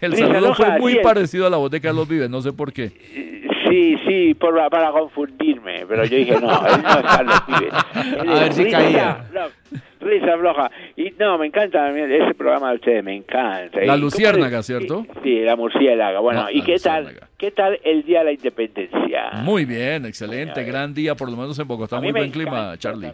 El Risa saludo Loca, fue muy parecido a la voz de Carlos Vives, no sé por qué. Sí, sí, por, para confundirme, pero yo dije, no, él no es Carlos Vives. Él A ver si Risa caía. Risa floja. Y no, me encanta ese programa de ustedes, me encanta. La ¿Y Luciérnaga, ¿cierto? Sí, la murciélaga. Bueno, No, ¿y qué tal, qué tal el Día de la Independencia? Muy bien, excelente, gran día, por lo menos en Bogotá, muy buen clima, Charlie.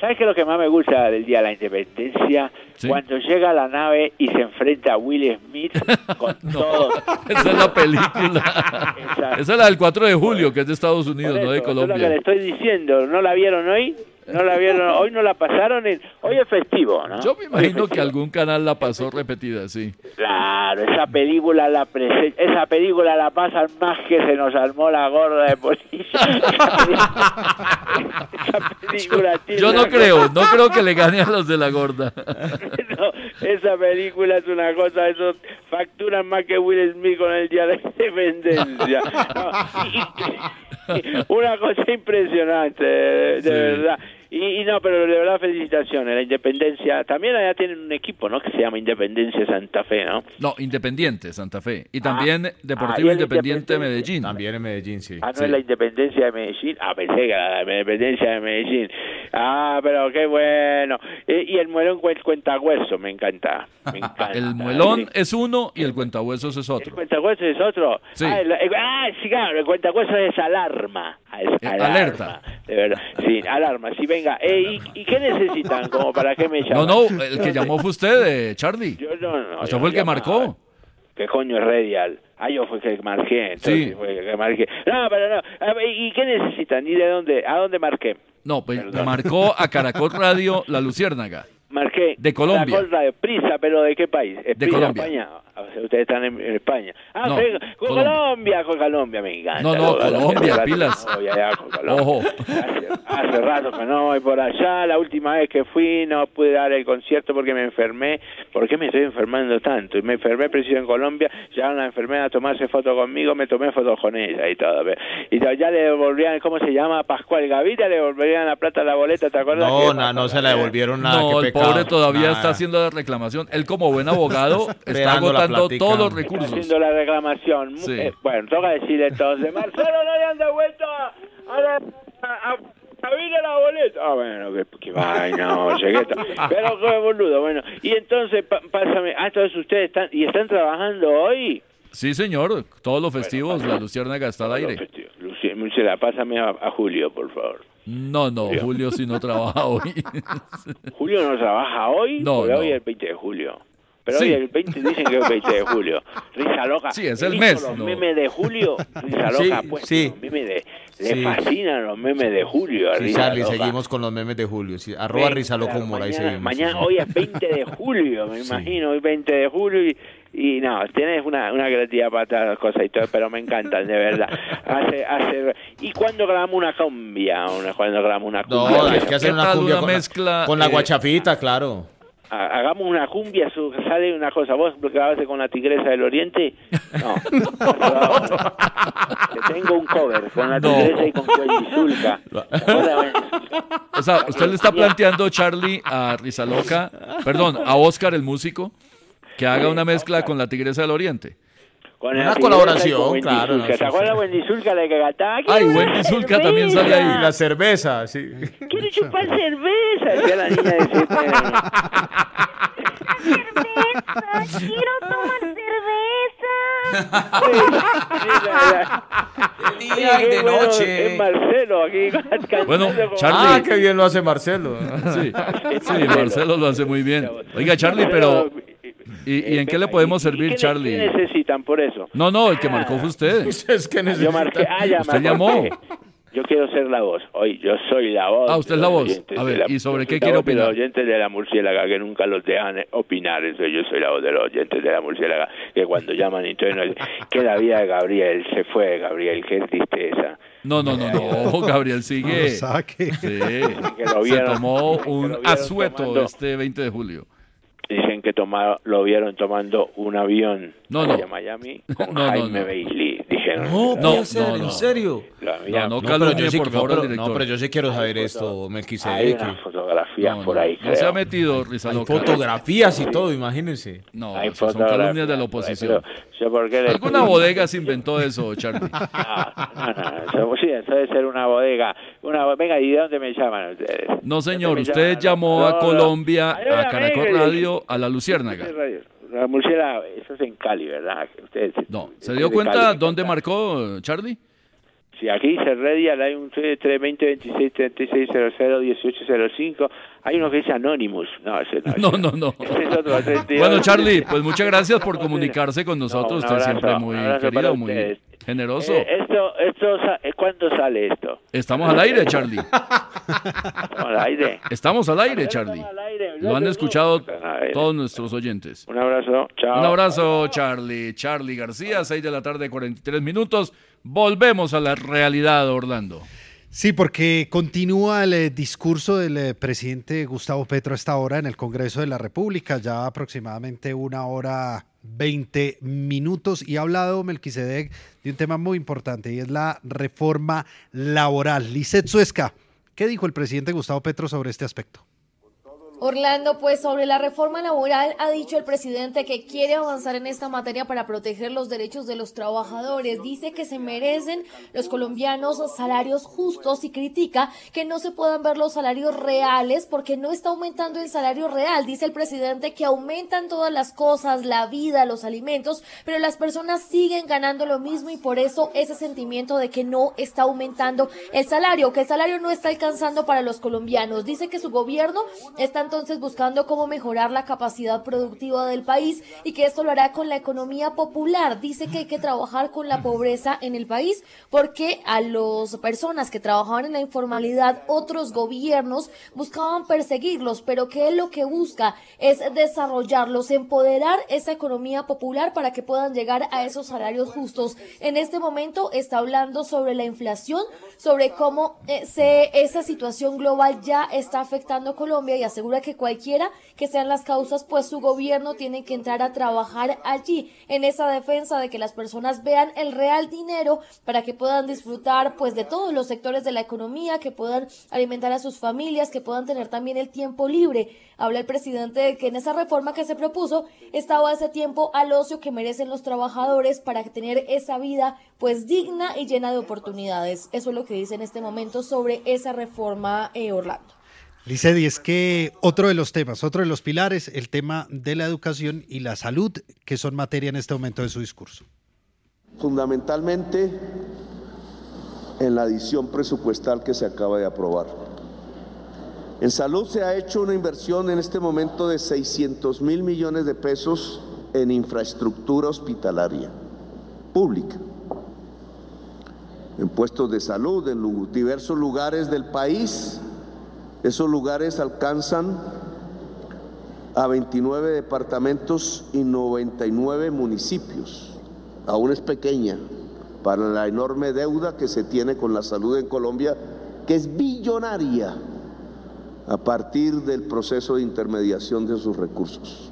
¿Sabes qué es lo que más me gusta del Día de la Independencia? Sí. Cuando llega la nave y se enfrenta a Will Smith con todos. Esa es la película. Esa es la del 4 de julio, que es de Estados Unidos, no de Eso, eso es lo que le Colombia. estoy diciendo. ¿No la vieron hoy? ¿No la vieron? Hoy no la pasaron. En... Hoy es festivo, ¿no? Yo me imagino que algún canal la pasó repetida, sí. Claro, esa película la prese- esa película la pasan más que se nos armó la gorda de policía. esa película tiene Yo no una creo, no creo que le gane a los de la gorda. No, esa película es una cosa, eso facturan más que Will Smith con el Día de Independencia. No, una cosa impresionante, de, de Sí. verdad. Y, y no, pero de verdad felicitaciones, la Independencia, también allá tienen un equipo, ¿no? Que se llama Independencia Santa Fe, ¿no? No, Independiente, Santa Fe. Y también ah, Deportivo y el Independiente Independiente. Medellín. También en Medellín, sí. Ah, no Sí. es la Independencia de Medellín. Ah, pensé que era la Independencia de Medellín. Ah, pero qué bueno. Y, y el muelón cuen- cuentahueso, me encanta. Me encanta. El muelón es uno y el cuentahuesos es El otro. cuentahueso es otro. Sí. Ah, el- el- ah, sí, claro, el cuentahueso es alarma. Ah, Es Eh, alarma. alerta. De verdad. Sí, alarma. Sí, venga. Eh, ¿y, y qué necesitan? Como para qué me No, llaman? no, el que llamó fue usted, eh, Charlie. Yo no, no. Usted yo fue el no que marcó. ¿Qué coño es Redial? Ah, yo fui el que marqué, entonces Sí. fue el que marqué. No, pero no. ¿Y qué necesitan? ¿Y de dónde? ¿A dónde marqué? No, pues Perdón. marcó a Caracol Radio La Luciérnaga. Marqué. De Colombia. La cosa de prisa, pero ¿de qué país? ¿Es De Prisa Colombia. España? O sea, ustedes están en, en España. Ah, No, con Colombia. Colombia. con Colombia, me encanta. No, no, Lo- lo- Colombia, hace pilas. rato que no voy allá con Colombia. Ojo. Hace, hace rato que no voy por allá. La última vez que fui no pude dar el concierto porque me enfermé. ¿Por qué me estoy enfermando tanto? Y me enfermé preciso en Colombia. Llegaron la enfermera a tomarse fotos conmigo. Me tomé fotos con ella y todo. Y ya le devolvían, ¿cómo se llama? Pascual Gavita. Le devolverían la plata a la boleta, ¿te acuerdas? No, que- no, no se la devolvieron nada. No. Pobre todavía Nada. está haciendo la reclamación. Él como buen abogado está agotando todos los Está recursos. haciendo la reclamación. Sí. Eh, bueno, toca decirle entonces, Marcelo, no le han devuelto a, a la... A, a- a la boleta. Ah, bueno, qué, qué vaina, oye, qué. Pero qué boludo, bueno. Y entonces, pásame, ah, entonces ustedes están, y están trabajando hoy. Sí, señor. Todos los festivos, la Luciérnaga está al aire. Lucila, pásame a, a Julio, por favor. No, no, Julio. Julio sí no trabaja hoy. Julio no trabaja hoy, No, no. hoy es el 20 de julio. Pero Sí. hoy el 20 dicen que es el 20 de julio. Risa loca. Sí, es el mes, Los no. memes de julio, Risa Sí, loca, pues. sí. Los memes de, le Sí. fascinan los memes de julio. Sí, Risa Charlie, loca. seguimos con los memes de Julio. Sí, arroba Risa Loco claro, Humor, ahí mañana, seguimos. mañana- hoy es 20 de julio, me imagino, hoy 20 de julio y, y no, tienes una, una creatividad para todas las cosas y todo, pero me encantan, de verdad. Hace, hace, ¿Y cuándo grabamos una cumbia? Cuando grabamos una No, cumbia? hay que hacer ¿Qué una cumbia una con, la- mezcla, con la eh, guachapita, claro. Ha- Hagamos una cumbia, su- sale una cosa. ¿Vos lo grabaste con la Tigresa del Oriente? No. Te tengo un cover con la No. Tigresa y con Cuello Zulka. O sea, usted le está planteando, Charlie, a Rizaloca, perdón, a Oscar el músico, que haga una mezcla con la Tigresa del Oriente. Con Una colaboración, con claro, no, ¿Te sí, acuerdas sí. Wendy Zulka, la que cantaba? Ay, "Quiero Wendy Zulka también sale cerveza, ahí. La cerveza, sí. Quiero chupar cerveza. Decía la niña de siete años. quiero tomar cerveza. día y de bueno, noche. Es Marcelo aquí cantando Bueno, Charlie. Ah, qué bien lo hace Marcelo. Sí, sí, Marcelo lo hace muy bien. Oiga, Charlie, pero ¿y, y en qué le podemos servir, ¿Qué Charlie? necesitan por eso? No, no, el que marcó fue usted. es que Yo marqué, ah, ya Usted llamó. Yo quiero ser la voz. Hoy yo soy la voz. Ah, usted es la voz. A ver, la- ¿y sobre yo qué soy la quiere voz de opinar? Los oyentes de la murciélaga que nunca los dejan eh, opinar. Eso yo soy la voz de los oyentes de la murciélaga que cuando llaman y todo, no- que la vida de Gabriel se fue, Gabriel, qué tristeza. No, no, no, no, Gabriel sigue. No lo saque. Sí. Que lo Se vieron- tomó que lo un vieron asueto tomando- este 20 de julio. Dicen que lo vieron tomando un avión No, no. Miami con No, no, Jaime no. Bailey. Dijeron. No, No, ser, no, no. ¿en serio? No, no yo sí, por no, favor, pero, director. no, pero yo sí quiero saber esto, Hay Melquisedec. unas fotografías No, por ahí, no se ha metido, Hay Rizaloca. fotografías y todo, imagínense. No, Hay esas son fotografías calumnias de la oposición. pero yo por qué le- Alguna bodega se inventó eso, Charlie. No, no, no, eso, sí, eso debe ser una bodega. Una, bo- venga, ¿y de dónde me llaman ustedes? No, señor, usted llaman? llamó No, a no. Colombia, a Caracol Radio, a la Luciérnaga. La murciélaga, eso es en Cali, ¿verdad? Ustedes, No, ¿se dio cuenta Cali, dónde marcó, Charlie? Si aquí dice Redial, hay un 320 26 36 00 1805. Hay uno que dice Anonymous. No, ese no. No, no, no. Ese es otro, 32. Bueno, Charlie, pues muchas gracias por comunicarse con nosotros. Usted abrazo, siempre muy querido, muy generoso. Eh, esto, esto, eh, ¿cuándo sale esto? Estamos al aire, Charlie. ¿Estamos al aire? Estamos al aire, Charlie. Lo han escuchado todos nuestros oyentes. Un abrazo, chao. Un abrazo, Charlie. Charlie García, 6 de la tarde, 43 minutos. Volvemos a la realidad, Orlando. Sí, porque continúa el eh, discurso del eh, presidente Gustavo Petro a esta hora en el Congreso de la República, ya aproximadamente una hora 20 minutos, y ha hablado Melquisedec de un tema muy importante y es la reforma laboral. Lisset Suesca, ¿qué dijo el presidente Gustavo Petro sobre este aspecto? Orlando, pues sobre la reforma laboral ha dicho el presidente que quiere avanzar en esta materia para proteger los derechos de los trabajadores. Dice que se merecen los colombianos salarios justos y critica que no se puedan ver los salarios reales porque no está aumentando el salario real. Dice el presidente que aumentan todas las cosas, la vida, los alimentos, pero las personas siguen ganando lo mismo y por eso ese sentimiento de que no está aumentando el salario, que el salario no está alcanzando para los colombianos. Dice que su gobierno está entonces buscando cómo mejorar la capacidad productiva del país y que esto lo hará con la economía popular. Dice que hay que trabajar con la pobreza en el país porque a las personas que trabajaban en la informalidad, otros gobiernos buscaban perseguirlos, pero que él lo que busca es desarrollarlos, empoderar esa economía popular para que puedan llegar a esos salarios justos. En este momento está hablando sobre la inflación, sobre cómo eh, esa situación global ya está afectando a Colombia y asegura que cualquiera que sean las causas, pues su gobierno tiene que entrar a trabajar allí en esa defensa de que las personas vean el real dinero para que puedan disfrutar pues de todos los sectores de la economía, que puedan alimentar a sus familias, que puedan tener también el tiempo libre. Habla el presidente de que en esa reforma que se propuso estaba ese tiempo al ocio que merecen los trabajadores para tener esa vida pues digna y llena de oportunidades. Eso es lo que dice en este momento sobre esa reforma eh, Orlando. Licedi, es que otro de los temas, otro de los pilares, el tema de la educación y la salud, que son materia en este momento de su discurso. Fundamentalmente en la adición presupuestal que se acaba de aprobar. En salud se ha hecho una inversión en este momento de 600 mil millones de pesos en infraestructura hospitalaria pública, en puestos de salud, en diversos lugares del país esos lugares alcanzan a 29 departamentos y 99 municipios. Aún es pequeña para la enorme deuda que se tiene con la salud en Colombia, que es billonaria a partir del proceso de intermediación de sus recursos,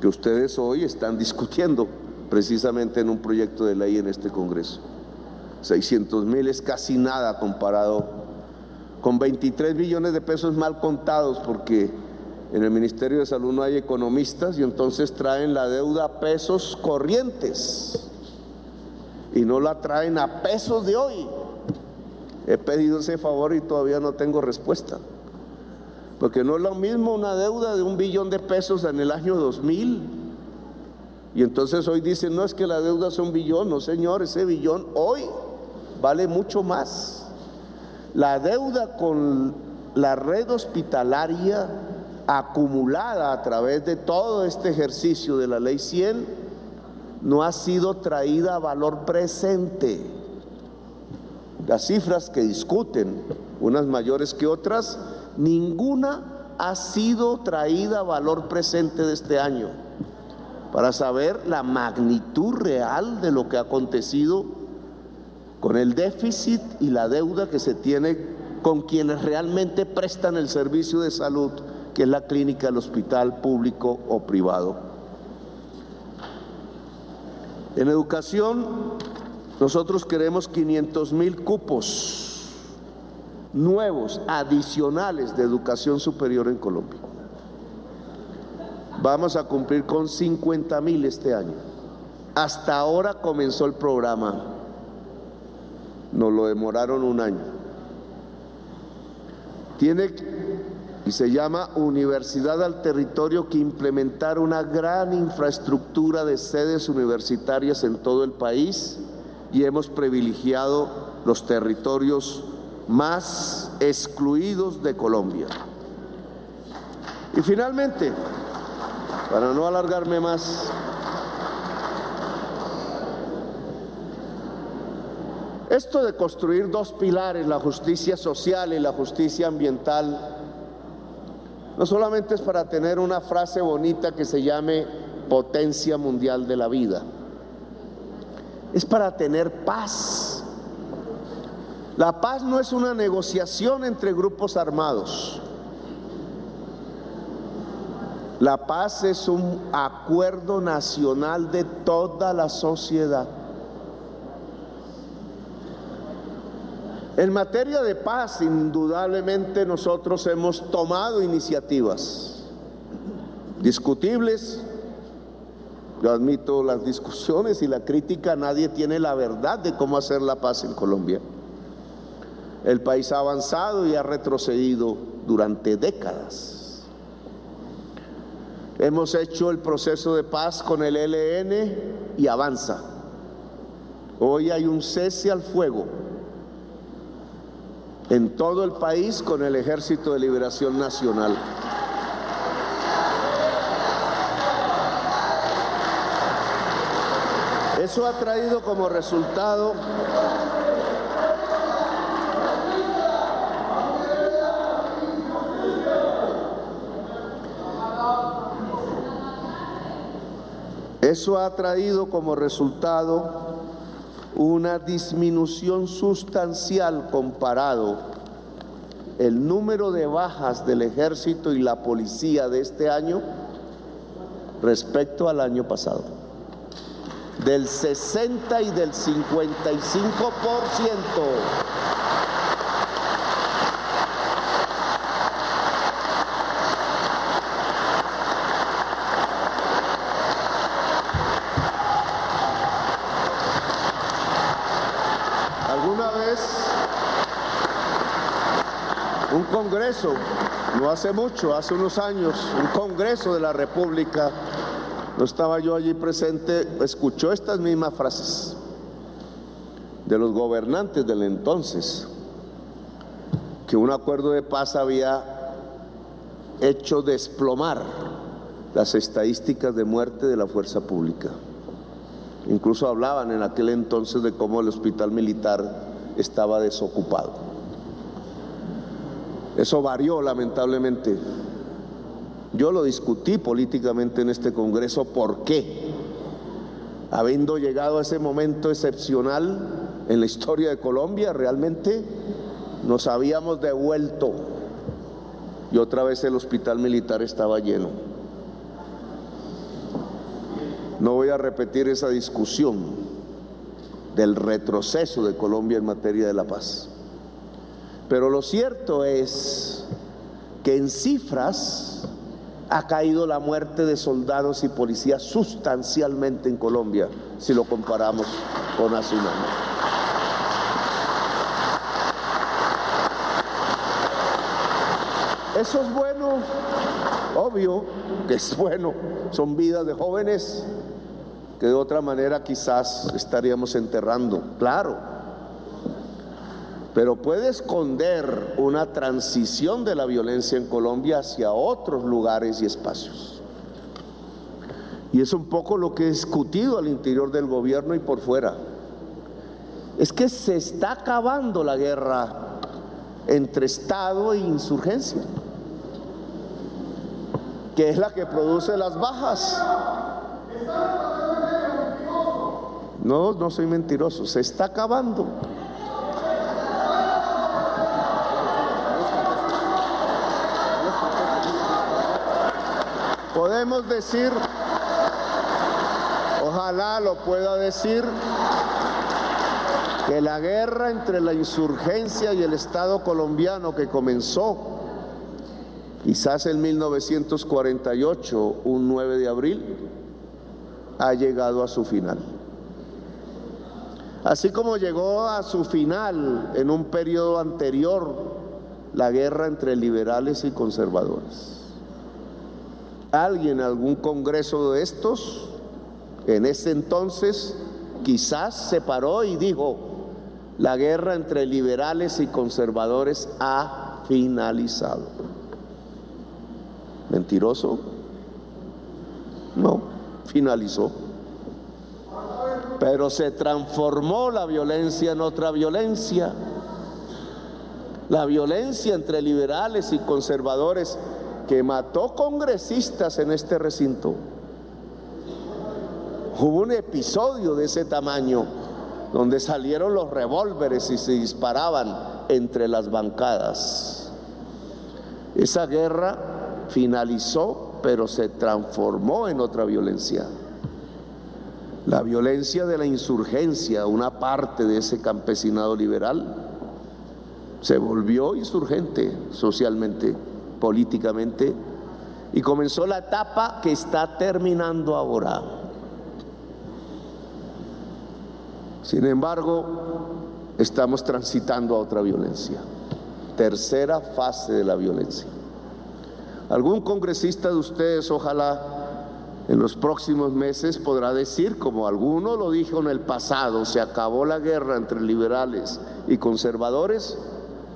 que ustedes hoy están discutiendo precisamente en un proyecto de ley en este Congreso. 600 mil es casi nada comparado con 23 billones de pesos mal contados, porque en el Ministerio de Salud no hay economistas y entonces traen la deuda a pesos corrientes y no la traen a pesos de hoy. He pedido ese favor y todavía no tengo respuesta. Porque no es lo mismo una deuda de un billón de pesos en el año 2000. Y entonces hoy dicen, no es que la deuda es un billón, no señor, ese billón hoy vale mucho más. La deuda con la red hospitalaria acumulada a través de todo este ejercicio de la ley 100 no ha sido traída a valor presente. Las cifras que discuten, unas mayores que otras, ninguna ha sido traída a valor presente de este año para saber la magnitud real de lo que ha acontecido con el déficit y la deuda que se tiene con quienes realmente prestan el servicio de salud, que es la clínica, el hospital público o privado. En educación, nosotros queremos 500 mil cupos nuevos, adicionales de educación superior en Colombia. Vamos a cumplir con 50 mil este año. Hasta ahora comenzó el programa nos lo demoraron un año. Tiene y se llama Universidad al Territorio que implementar una gran infraestructura de sedes universitarias en todo el país y hemos privilegiado los territorios más excluidos de Colombia. Y finalmente, para no alargarme más, Esto de construir dos pilares, la justicia social y la justicia ambiental, no solamente es para tener una frase bonita que se llame potencia mundial de la vida, es para tener paz. La paz no es una negociación entre grupos armados. La paz es un acuerdo nacional de toda la sociedad. En materia de paz, indudablemente nosotros hemos tomado iniciativas discutibles. Yo admito las discusiones y la crítica, nadie tiene la verdad de cómo hacer la paz en Colombia. El país ha avanzado y ha retrocedido durante décadas. Hemos hecho el proceso de paz con el ELN y avanza. Hoy hay un cese al fuego en todo el país con el Ejército de Liberación Nacional. Eso ha traído como resultado Eso ha traído como resultado una disminución sustancial comparado el número de bajas del ejército y la policía de este año respecto al año pasado. Del 60 y del 55%. ¿Alguna vez un congreso, no hace mucho, hace unos años, un congreso de la República, no estaba yo allí presente, escuchó estas mismas frases de los gobernantes del entonces, que un acuerdo de paz había hecho desplomar las estadísticas de muerte de la fuerza pública. Incluso hablaban en aquel entonces de cómo el hospital militar estaba desocupado. Eso varió lamentablemente. Yo lo discutí políticamente en este Congreso. ¿Por qué? Habiendo llegado a ese momento excepcional en la historia de Colombia, realmente nos habíamos devuelto y otra vez el hospital militar estaba lleno. No voy a repetir esa discusión del retroceso de Colombia en materia de la paz. Pero lo cierto es que en cifras ha caído la muerte de soldados y policías sustancialmente en Colombia si lo comparamos con hace un año. Eso es bueno, obvio que es bueno. Son vidas de jóvenes que de otra manera quizás estaríamos enterrando, claro. Pero puede esconder una transición de la violencia en Colombia hacia otros lugares y espacios. Y es un poco lo que he discutido al interior del gobierno y por fuera. Es que se está acabando la guerra entre Estado e insurgencia, que es la que produce las bajas. No, no soy mentiroso, se está acabando. Podemos decir, ojalá lo pueda decir, que la guerra entre la insurgencia y el Estado colombiano que comenzó quizás en 1948, un 9 de abril, ha llegado a su final. Así como llegó a su final en un periodo anterior la guerra entre liberales y conservadores. Alguien, algún congreso de estos, en ese entonces, quizás se paró y dijo, la guerra entre liberales y conservadores ha finalizado. ¿Mentiroso? No, finalizó. Pero se transformó la violencia en otra violencia. La violencia entre liberales y conservadores que mató congresistas en este recinto. Hubo un episodio de ese tamaño donde salieron los revólveres y se disparaban entre las bancadas. Esa guerra finalizó, pero se transformó en otra violencia. La violencia de la insurgencia, una parte de ese campesinado liberal, se volvió insurgente socialmente, políticamente, y comenzó la etapa que está terminando ahora. Sin embargo, estamos transitando a otra violencia, tercera fase de la violencia. Algún congresista de ustedes, ojalá en los próximos meses podrá decir, como alguno lo dijo en el pasado, se acabó la guerra entre liberales y conservadores,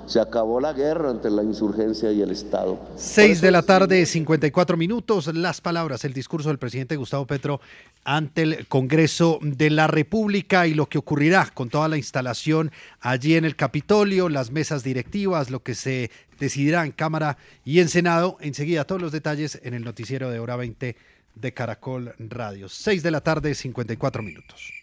se acabó la guerra entre la insurgencia y el Estado. Seis de la tarde, 54 minutos. Las palabras, el discurso del presidente Gustavo Petro ante el Congreso de la República y lo que ocurrirá con toda la instalación allí en el Capitolio, las mesas directivas, lo que se decidirá en Cámara y en Senado. Enseguida todos los detalles en el noticiero de hora 20 de Caracol Radio. Seis de la tarde, 54 minutos.